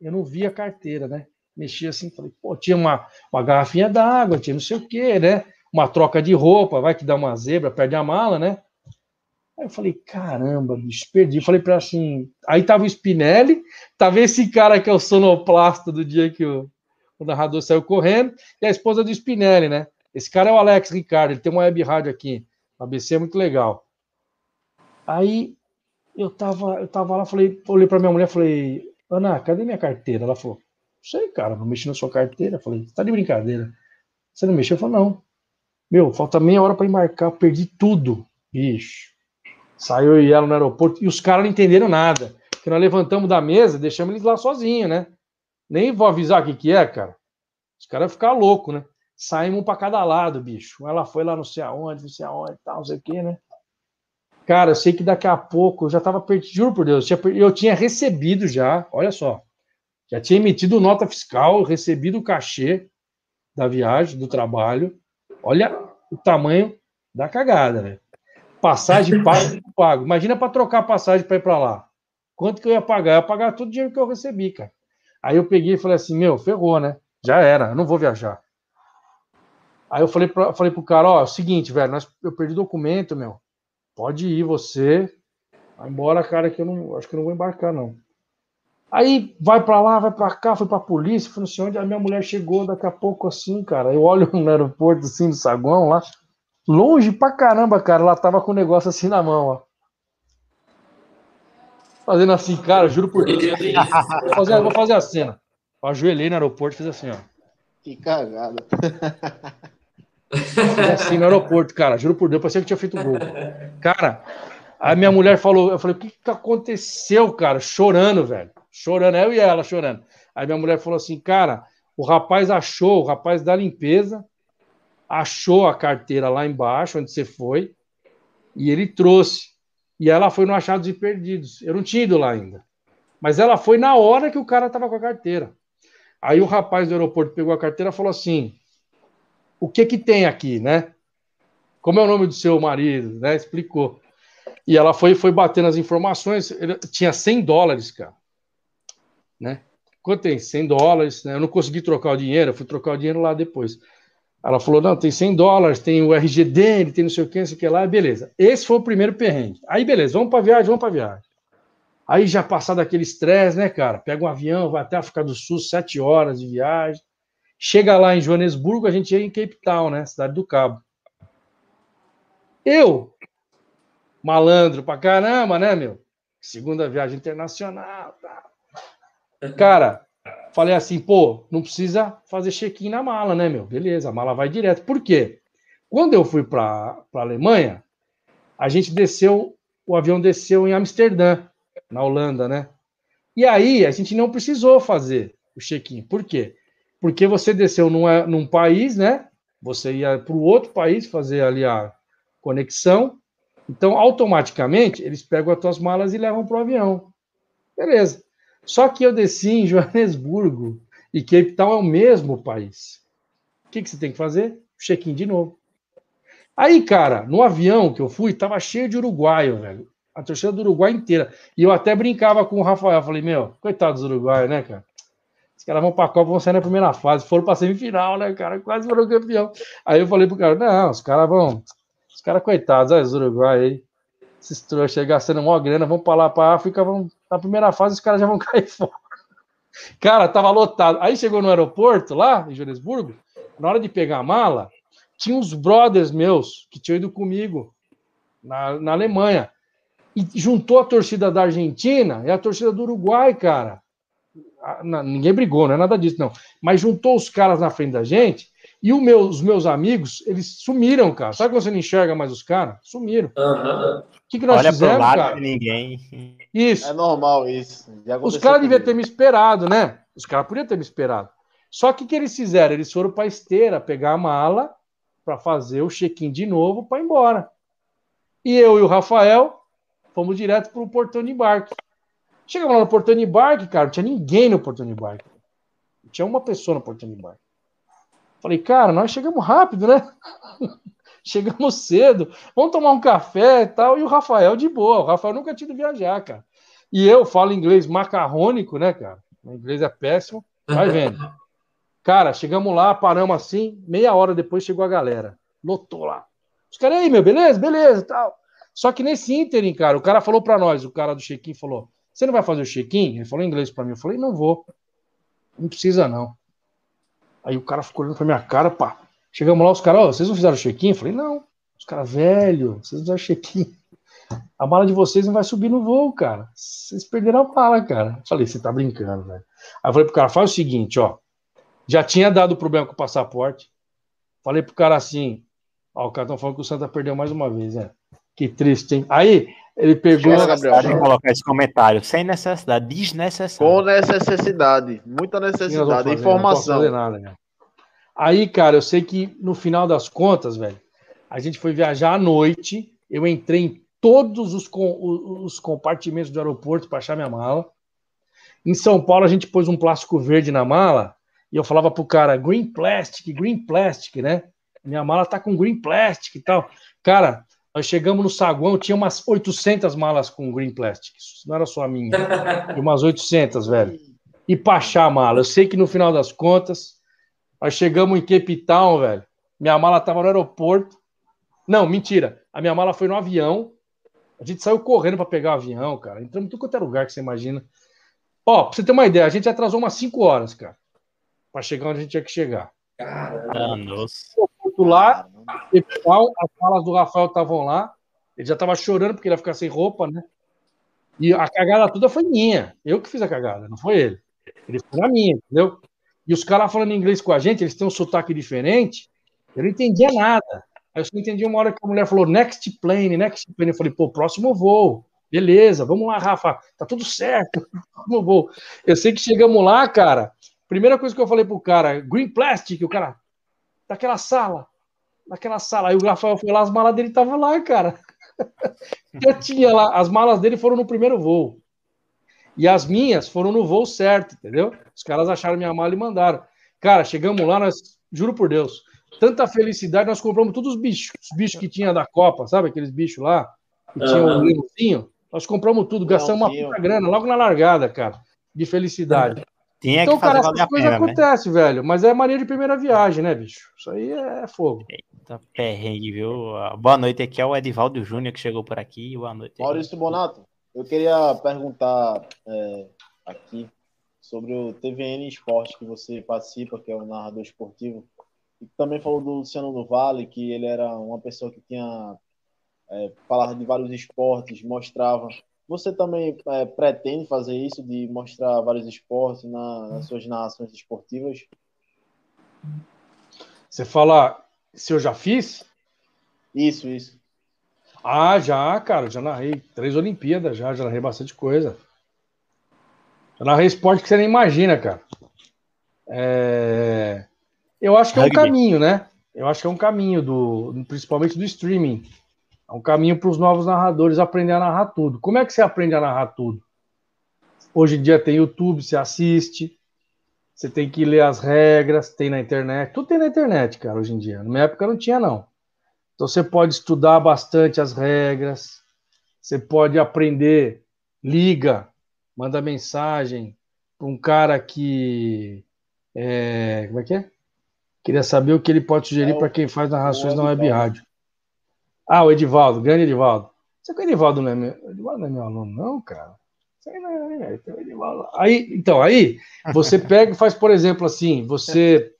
Eu não vi a carteira, né? Mexi assim, falei, pô, tinha uma, uma garrafinha d'água, tinha não sei o quê, né? Uma troca de roupa, vai que dá uma zebra, perde a mala, né? Aí eu falei, caramba, bicho, perdi. Falei pra ela assim. Aí tava o Spinelli, tava esse cara que é o sonoplasta do dia que o, o narrador saiu correndo, e a esposa do Spinelli, né? Esse cara é o Alex Ricardo, ele tem uma web rádio aqui. ABC é muito legal. Aí eu tava, eu tava lá, falei, olhei pra minha mulher falei, Ana, cadê minha carteira? Ela falou, não sei, cara, não mexi na sua carteira. Eu falei, tá de brincadeira. Você não mexeu? Eu falei, não. Meu, falta meia hora para embarcar, perdi tudo. Bicho. Saiu e ela no aeroporto e os caras não entenderam nada. Porque nós levantamos da mesa, deixamos eles lá sozinhos, né? Nem vou avisar o que, que é, cara. Os caras ficar loucos, né? Saímos um para cada lado, bicho. Ela foi lá não sei aonde, não sei aonde, tal, não sei o que, né? Cara, eu sei que daqui a pouco eu já estava perdido, juro por Deus, eu tinha, recebido já, olha só, já tinha emitido nota fiscal, recebido o cachê da viagem, do trabalho. Olha o tamanho da cagada, né? Passagem pago, pago. Imagina para trocar passagem para ir para lá. Quanto que eu ia pagar? Eu ia pagar todo o dinheiro que eu recebi, cara. Aí eu peguei e falei assim: meu, ferrou, né? Já era, eu não vou viajar. Aí eu falei, pra, falei pro cara: ó, é o seguinte, velho, nós, eu perdi documento, meu. Pode ir você. Vai embora, cara, que eu não acho que eu não vou embarcar, não. Aí vai para lá, vai para cá, foi para a polícia, falou assim, onde a minha mulher chegou daqui a pouco assim, cara. Eu olho no aeroporto assim, no saguão lá, longe pra caramba, cara, ela tava com o negócio assim na mão, ó. Fazendo assim, cara, juro por Deus. Vou fazer, vou fazer a cena. Eu ajoelhei no aeroporto e fiz assim, ó. Que cagada. Assim no aeroporto, cara, juro por Deus, parecia que tinha feito gol. Cara, a minha mulher falou, eu falei, o que, que aconteceu, cara? Chorando, velho. Chorando, eu e ela chorando. Aí minha mulher falou assim, cara, o rapaz achou, o rapaz da limpeza, achou a carteira lá embaixo, onde você foi, e ele trouxe. E ela foi no Achados e Perdidos. Eu não tinha ido lá ainda. Mas ela foi na hora que o cara estava com a carteira. Aí o rapaz do aeroporto pegou a carteira e falou assim: o que que tem aqui, né? Como é o nome do seu marido, né? Explicou. E ela foi, foi batendo as informações. Ele tinha 100 dólares, cara. Né? Quanto tem? 100 dólares. Né? Eu não consegui trocar o dinheiro, eu fui trocar o dinheiro lá depois. Ela falou: não, tem 100 dólares, tem o RG dele, tem não sei o que, não sei o que lá, beleza. Esse foi o primeiro perrengue. Aí, beleza, vamos para viagem, vamos para viagem. Aí já passado aquele estresse, né, cara? Pega um avião, vai até a África do Sul, sete horas de viagem. Chega lá em Joanesburgo, a gente ia em Cape Town, né? Cidade do Cabo. Eu, malandro pra caramba, né, meu? Segunda viagem internacional, tá? Cara, falei assim, pô, não precisa fazer check-in na mala, né, meu? Beleza, a mala vai direto. Por quê? Quando eu fui para a Alemanha, a gente desceu, o avião desceu em Amsterdã, na Holanda, né? E aí a gente não precisou fazer o check-in. Por quê? Porque você desceu num, num país, né? Você ia para o outro país fazer ali a conexão. Então, automaticamente, eles pegam as tuas malas e levam para o avião. Beleza. Só que eu desci em Joanesburgo e Cape Town é o mesmo país. O que, que você tem que fazer? Check-in de novo. Aí, cara, no avião que eu fui, tava cheio de uruguaio, velho. A torcida do Uruguai inteira. E eu até brincava com o Rafael. Falei, meu, coitado dos uruguaios, né, cara? Os caras vão pra Copa, vão sair na primeira fase. Foram pra semifinal, né, cara? Quase foram campeão. Aí eu falei pro cara, não, os caras vão. Os caras, coitados, olha os uruguaios aí. Esses trouxas aí gastando maior grana, vão pra lá pra África, vão na primeira fase os caras já vão cair fora. Cara, tava lotado. Aí chegou no aeroporto lá, em Joanesburgo, na hora de pegar a mala, tinha uns brothers meus que tinham ido comigo na, na Alemanha. E juntou a torcida da Argentina e a torcida do Uruguai, cara. Ninguém brigou, não é nada disso, não. Mas juntou os caras na frente da gente e meu, os meus amigos, eles sumiram, cara. Sabe quando você não enxerga mais os caras? Sumiram. Uhum. O que, que nós Olha fizemos, pro lado cara? de ninguém. Isso. É normal isso. Os caras deviam ter me esperado, né? Os caras podiam ter me esperado. Só que o que eles fizeram? Eles foram para a esteira pegar a mala para fazer o check-in de novo para ir embora. E eu e o Rafael fomos direto para o portão de embarque. Chegamos lá no portão de embarque, cara, não tinha ninguém no portão de embarque. Tinha uma pessoa no portão de embarque. Falei, cara, nós chegamos rápido, né? chegamos cedo, vamos tomar um café e tal. E o Rafael de boa, o Rafael nunca tinha ido viajar, cara. E eu falo inglês macarrônico, né, cara? Meu inglês é péssimo, vai vendo. Cara, chegamos lá, paramos assim, meia hora depois chegou a galera. Lotou lá. Os caras aí, meu, beleza? Beleza e tal. Só que nesse ínterim, cara, o cara falou pra nós, o cara do check-in falou: Você não vai fazer o check-in? Ele falou em inglês pra mim. Eu falei: Não vou. Não precisa, não. Aí o cara ficou olhando pra minha cara, pá. Chegamos lá, os caras, ó, vocês não fizeram check-in? Eu falei: Não. Os caras, velho, vocês não fizeram check-in. A mala de vocês não vai subir no voo, cara. Vocês perderam a mala, cara. Eu falei: Você tá brincando, velho. Aí eu falei pro cara: Faz o seguinte, ó. Já tinha dado problema com o passaporte. Falei pro cara assim: Ó, o cara tá falando que o Santa perdeu mais uma vez, né? Que triste, hein? Aí ele pegou. Necessidade de colocar esse comentário. Sem necessidade, desnecessário. Com necessidade, muita necessidade, fazer, informação. Não posso fazer nada, né? Aí, cara, eu sei que no final das contas, velho, a gente foi viajar à noite. Eu entrei em todos os, com, os compartimentos do aeroporto para achar minha mala. Em São Paulo, a gente pôs um plástico verde na mala e eu falava pro cara, green plastic, green plastic, né? Minha mala tá com green plastic e tal. Cara, nós chegamos no saguão, tinha umas 800 malas com green plastic. Isso não era só a minha. Tinha umas 800, velho. E pra achar a mala. Eu sei que no final das contas, nós chegamos em Cape Town, velho. Minha mala tava no aeroporto. Não, mentira. A minha mala foi no avião. A gente saiu correndo para pegar o avião, cara. Entramos em tudo quanto é lugar que você imagina. Ó, pra você ter uma ideia, a gente atrasou umas 5 horas, cara. Pra chegar onde a gente tinha que chegar. Ah, nossa. Fui lá, Town, as malas do Rafael estavam lá. Ele já tava chorando porque ele ia ficar sem roupa, né? E a cagada toda foi minha. Eu que fiz a cagada, não foi ele. Ele foi na minha, entendeu? E os caras falando inglês com a gente, eles têm um sotaque diferente. Eu não entendia nada. Aí eu só entendi uma hora que a mulher falou next plane, next plane. Eu falei, pô, próximo voo. Beleza, vamos lá, Rafa. Tá tudo certo. Próximo voo. Eu sei que chegamos lá, cara. Primeira coisa que eu falei pro cara, green plastic, o cara, daquela sala, daquela sala. Aí o Rafael foi lá, as malas dele estavam lá, cara. Eu tinha lá, as malas dele foram no primeiro voo. E as minhas foram no voo certo, entendeu? Os caras acharam minha mala e mandaram. Cara, chegamos lá, nós, juro por Deus, tanta felicidade, nós compramos todos os bichos, os bichos que tinha da Copa, sabe? Aqueles bichos lá, que tinham um leãozinho. Nós compramos tudo, gastamos uma puta grana logo na largada, cara, de felicidade. Tinha então, que fazer cara, essas coisas né? acontecem, velho. Mas é mania de primeira viagem, né, bicho? Isso aí é fogo. Tá perrengue, viu? Ah, Boa noite, aqui é o Edivaldo Júnior que chegou por aqui. Boa noite. Maurício Bonato, eu queria perguntar é, aqui sobre o TVN Esporte que você participa, que é o narrador esportivo. E também falou do Luciano do Vale, que ele era uma pessoa que tinha é, falava de vários esportes, mostrava. Você também é, pretende fazer isso, de mostrar vários esportes na- nas suas narrações esportivas? Você fala se eu já fiz? Isso, isso. Ah, já, cara, já narrei três Olimpíadas, já, já narrei bastante coisa. Já narrei esporte que você nem imagina, cara. É, Eu acho que é um caminho, né? Eu acho que é um caminho, do, principalmente do streaming. É um caminho para os novos narradores aprender a narrar tudo. Como é que você aprende a narrar tudo? Hoje em dia tem YouTube, você assiste, você tem que ler as regras, tem na internet. Tudo tem na internet, cara, hoje em dia. Na minha época não tinha, não. Então você pode estudar bastante as regras, você pode aprender, liga, manda mensagem para um cara que. é, como é que é? Queria saber o que ele pode sugerir para quem faz narrações na web rádio. Ah, o Edivaldo, grande Edivaldo. Você que o Edivaldo não é meu, o Edivaldo não é meu aluno, não, cara. Isso aí não é, tem o Edivaldo. Aí, então, aí você pega e faz, por exemplo, assim, você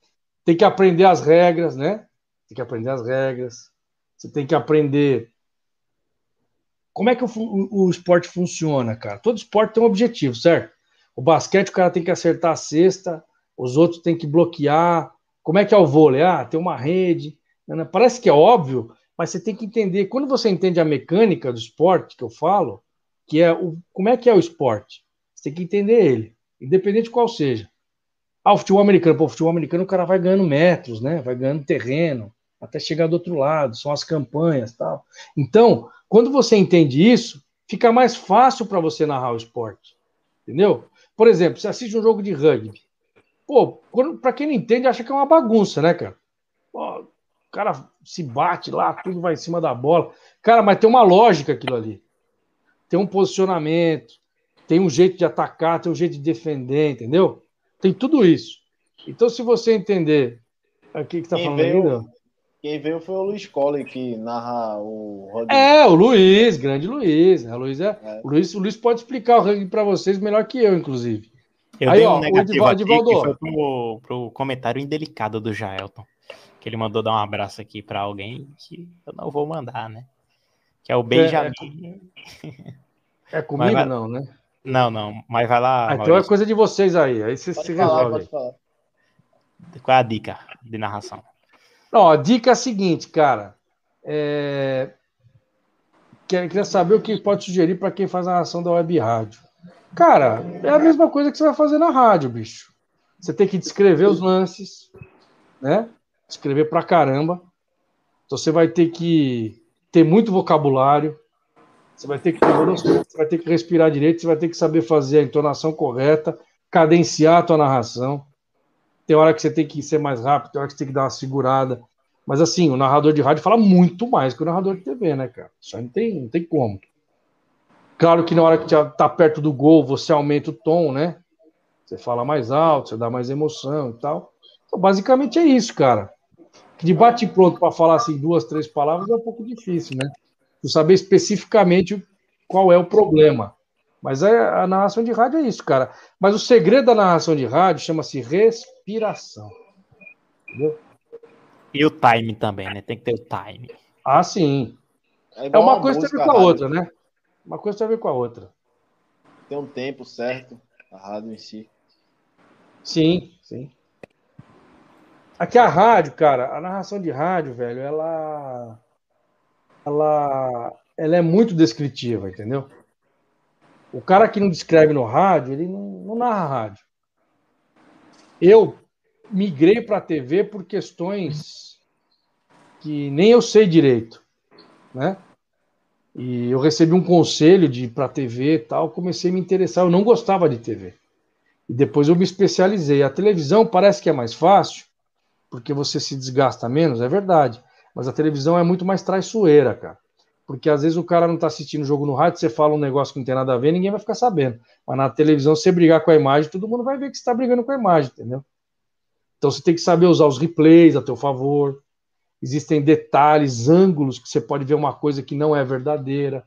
tem que aprender as regras, né? Tem que aprender as regras. Você tem que aprender como é que o, fu- o esporte funciona, cara. Todo esporte tem um objetivo, certo? O basquete, o cara tem que acertar a cesta, os outros têm que bloquear. Como é que é o vôlei? Ah, tem uma rede. né? Parece que é óbvio, mas você tem que entender. Quando você entende a mecânica do esporte, que eu falo, que é o, como é que é o esporte, você tem que entender ele, independente de qual seja. Ah, o futebol americano, pô, o futebol americano o cara vai ganhando metros, né? Vai ganhando terreno, até chegar do outro lado, são as campanhas tal. Então, quando você entende isso, fica mais fácil para você narrar o esporte. Entendeu? Por exemplo, você assiste um jogo de rugby. Pô, para quem não entende, acha que é uma bagunça, né, cara? O cara se bate lá, tudo vai em cima da bola. Cara, mas tem uma lógica aquilo ali. Tem um posicionamento, tem um jeito de atacar, tem um jeito de defender, entendeu? Tem tudo isso. Então, se você entender. Aqui que tá Quem falando veio- Léo? Quem veio foi o Luiz Colley, que narra o rugby. É, o Luiz, grande Luiz. né? O Luiz, é, O Luiz, o Luiz pode explicar o rugby para vocês melhor que eu, inclusive. Eu Aí, dei ó, um o negativo Edivaldo, aqui, que Edivaldo, foi pro, pro comentário indelicado do Jaelton. Que ele mandou dar um abraço aqui pra alguém que eu não vou mandar, né? Que é o Benjamin. É comigo vai- não, né? Não, não, mas vai lá. Ah, então é coisa de vocês aí. Aí vocês Pode se falar, resolvem. pode falar. Qual é a dica de narração? Não, a dica é a seguinte, cara. É... Quer- Queria saber o que pode sugerir para quem faz a narração da web rádio. Cara, é a mesma coisa que você vai fazer na rádio, bicho. Você tem que descrever os lances, né? Escrever pra caramba. Então você vai ter que ter muito vocabulário. Você vai ter que ter você vai ter que respirar direito, você vai ter que saber fazer a entonação correta, cadenciar a tua narração. Tem hora que você tem que ser mais rápido, tem hora que você tem que dar uma segurada. Mas assim, o narrador de rádio fala muito mais que o narrador de TV, né, cara? Isso aí não tem, não tem como. Claro que na hora que tá perto do gol, você aumenta o tom, né? Você fala mais alto, você dá mais emoção e tal. Então, basicamente é isso, cara. De bate pronto para falar assim duas, três palavras é um pouco difícil, né? Tu saber especificamente qual é o problema. Mas é, a narração de rádio é isso, cara. Mas o segredo da narração de rádio chama-se respiração. Entendeu? E o time também, né? Tem que ter o time. Ah, sim. É, É uma uma coisa tem a ver com a rádio. outra, né? Uma coisa tem a ver com a outra. Tem um tempo certo, a rádio em si. Sim, sim. Aqui a rádio, cara, a narração de rádio, velho, ela. Ela, ela é muito descritiva, entendeu? O cara que não descreve no rádio, ele não, não narra rádio. Eu migrei para a TV por questões que nem eu sei direito, né? E eu recebi um conselho de para TV e tal, comecei a me interessar. Eu não gostava de TV. E depois eu me especializei. A televisão parece que é mais fácil, porque você se desgasta menos, é verdade. Mas a televisão é muito mais traiçoeira, cara. Porque às vezes o cara não tá assistindo o jogo no rádio, você fala um negócio que não tem nada a ver, ninguém vai ficar sabendo. Mas na televisão, você brigar com a imagem, todo mundo vai ver que você tá brigando com a imagem, entendeu? Então você tem que saber usar os replays a teu favor. Existem detalhes, ângulos que você pode ver uma coisa que não é verdadeira.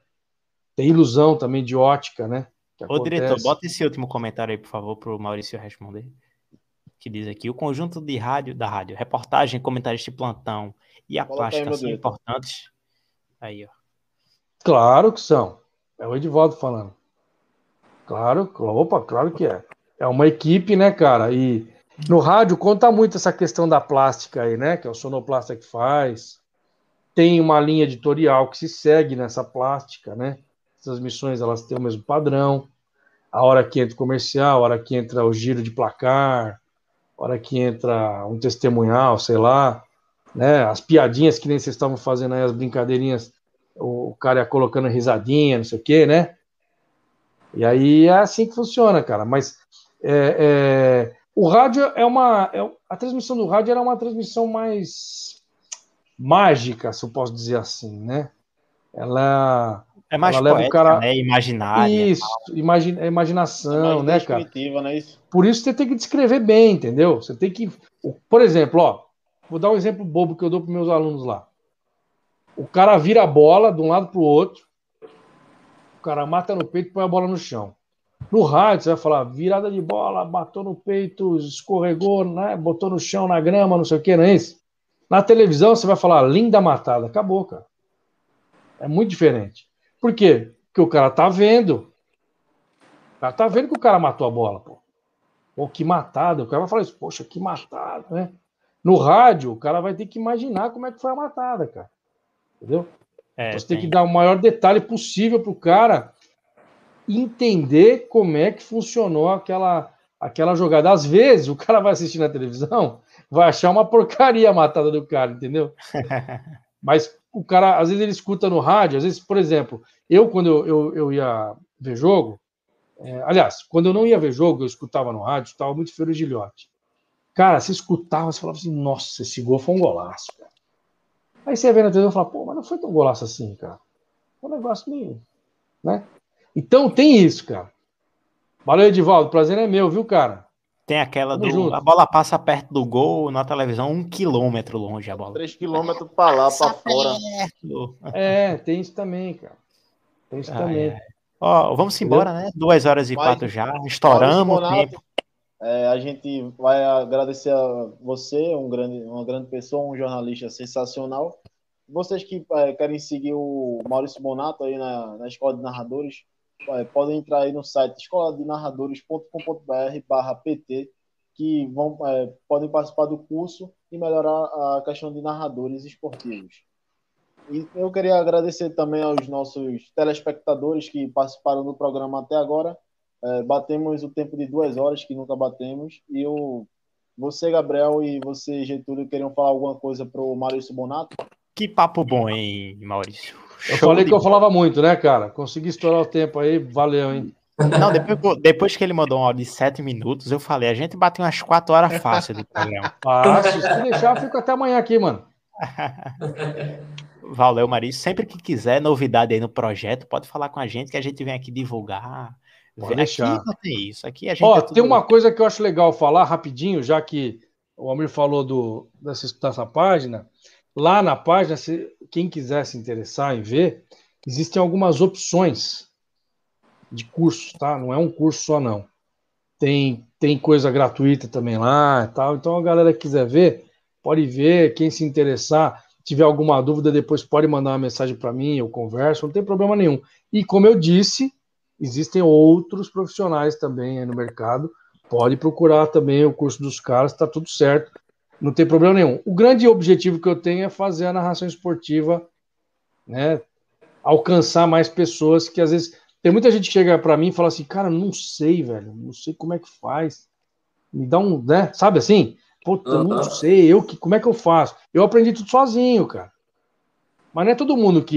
Tem ilusão também de ótica, né? Ô, diretor, bota esse último comentário aí, por favor, pro Maurício responder. Que diz aqui: o conjunto de rádio da rádio, reportagem, comentarista de plantão e a aí, plástica são diretor. importantes. Aí, ó. Claro que são. É o Edivaldo falando. Claro, opa, claro que é. É uma equipe, né, cara? E no rádio conta muito essa questão da plástica aí, né? Que é o sonoplasta que faz. Tem uma linha editorial que se segue nessa plástica, né? As transmissões elas têm o mesmo padrão. A hora que entra o comercial, a hora que entra o giro de placar, hora que entra um testemunhal, sei lá, né? As piadinhas que nem vocês estavam fazendo aí, as brincadeirinhas o cara ia colocando risadinha, não sei o quê, né? E aí é assim que funciona, cara. Mas é, é, o rádio é uma. é- a transmissão do rádio era uma transmissão mais mágica, se eu posso dizer assim, né? Ela. É mais ela leva o poética, cara. né? Imaginária. Isso, imagi- é imaginação, né, cara? Descritiva, não é isso? Por isso você tem que descrever bem, entendeu? Você tem que. Por exemplo, ó, vou dar um exemplo bobo que eu dou para meus alunos lá. O cara vira a bola de um lado para o outro, o cara mata no peito e põe a bola no chão. No rádio, você vai falar virada de bola, bateu no peito, escorregou, né? botou no chão, na grama, não sei o que, não é isso? Na televisão, você vai falar linda matada. Acabou, cara. É muito diferente. Por quê? Porque o cara tá vendo. O cara tá vendo que o cara matou a bola, pô. Pô, que matada. O cara vai falar isso, poxa, que matada, né? No rádio, o cara vai ter que imaginar como é que foi a matada, cara. Entendeu? É, Então você tem que dar o maior detalhe possível pro cara entender como é que funcionou aquela, aquela jogada. Às vezes, o cara vai assistir na televisão, vai achar uma porcaria a matada do cara, entendeu? Mas o cara, às vezes, ele escuta no rádio, às vezes, por exemplo, eu, quando eu, eu, eu ia ver jogo, é, aliás, quando eu não ia ver jogo, eu escutava no rádio, escutava muito Feiro de Gilhote. Cara, você escutava, você falava assim, nossa, esse gol foi um golaço, cara. Aí você ver na televisão e fala, pô, mas não foi tão golaço assim, cara. Foi um negócio meio. Né? Então tem isso, cara. Valeu, Edivaldo. Prazer é meu, viu, cara? Tem aquela Tamo do. junto. A bola passa perto do gol na televisão, um quilômetro longe a bola. 3 quilômetros pra lá, pra fora. É, tem isso também, cara. Tem isso Ah, também. é. Ó, vamos embora, né? Duas horas e Mas- quatro já. Estouramos o tempo. É, a gente vai agradecer a você, um grande, uma grande pessoa, um jornalista sensacional. Vocês que é, querem seguir o Maurício Bonato aí na, na Escola de Narradores, é, podem entrar aí no site escoladenarradores.com.br barra PT, que vão, é, podem participar do curso e melhorar a questão de narradores esportivos. E eu queria agradecer também aos nossos telespectadores que participaram do programa até agora. É, batemos o tempo de duas horas, que nunca batemos. E eu, você, Gabriel, e você, Getúlio, queriam falar alguma coisa para o Maurício Bonato? Que papo bom, hein, Maurício? Eu Show falei de que eu falava muito, né, cara? Consegui estourar o tempo aí, valeu, hein? Não, depois, depois que ele mandou um áudio de sete minutos, eu falei, a gente bateu umas quatro horas fácil de programa. Fácil, se deixar, eu fico até amanhã aqui, mano. Valeu, Maurício. Sempre que quiser novidade aí no projeto, pode falar com a gente que a gente vem aqui divulgar. Pode aqui deixar. não tem isso. Aqui a gente Ó, é tem uma coisa que eu acho legal falar rapidinho, já que o Amir falou do, dessa, dessa página. Lá na página, se quem quiser se interessar em ver, existem algumas opções de cursos, tá? Não é um curso só, não. Tem, tem coisa gratuita também lá e tal. Então, a galera que quiser ver, pode ver. Quem se interessar, tiver alguma dúvida, depois pode mandar uma mensagem para mim, eu converso, não tem problema nenhum. E como eu disse, existem outros profissionais também no mercado. Pode procurar também o curso dos caras, tá tudo certo. Não tem problema nenhum. O grande objetivo que eu tenho é fazer a narração esportiva, né? Alcançar mais pessoas que às vezes tem muita gente que chega para mim e fala assim, cara, não sei, velho, não sei como é que faz. Me dá um, né? Sabe assim? Puta, eu não sei, eu que, como é que eu faço? Eu aprendi tudo sozinho, cara. Mas não é todo mundo que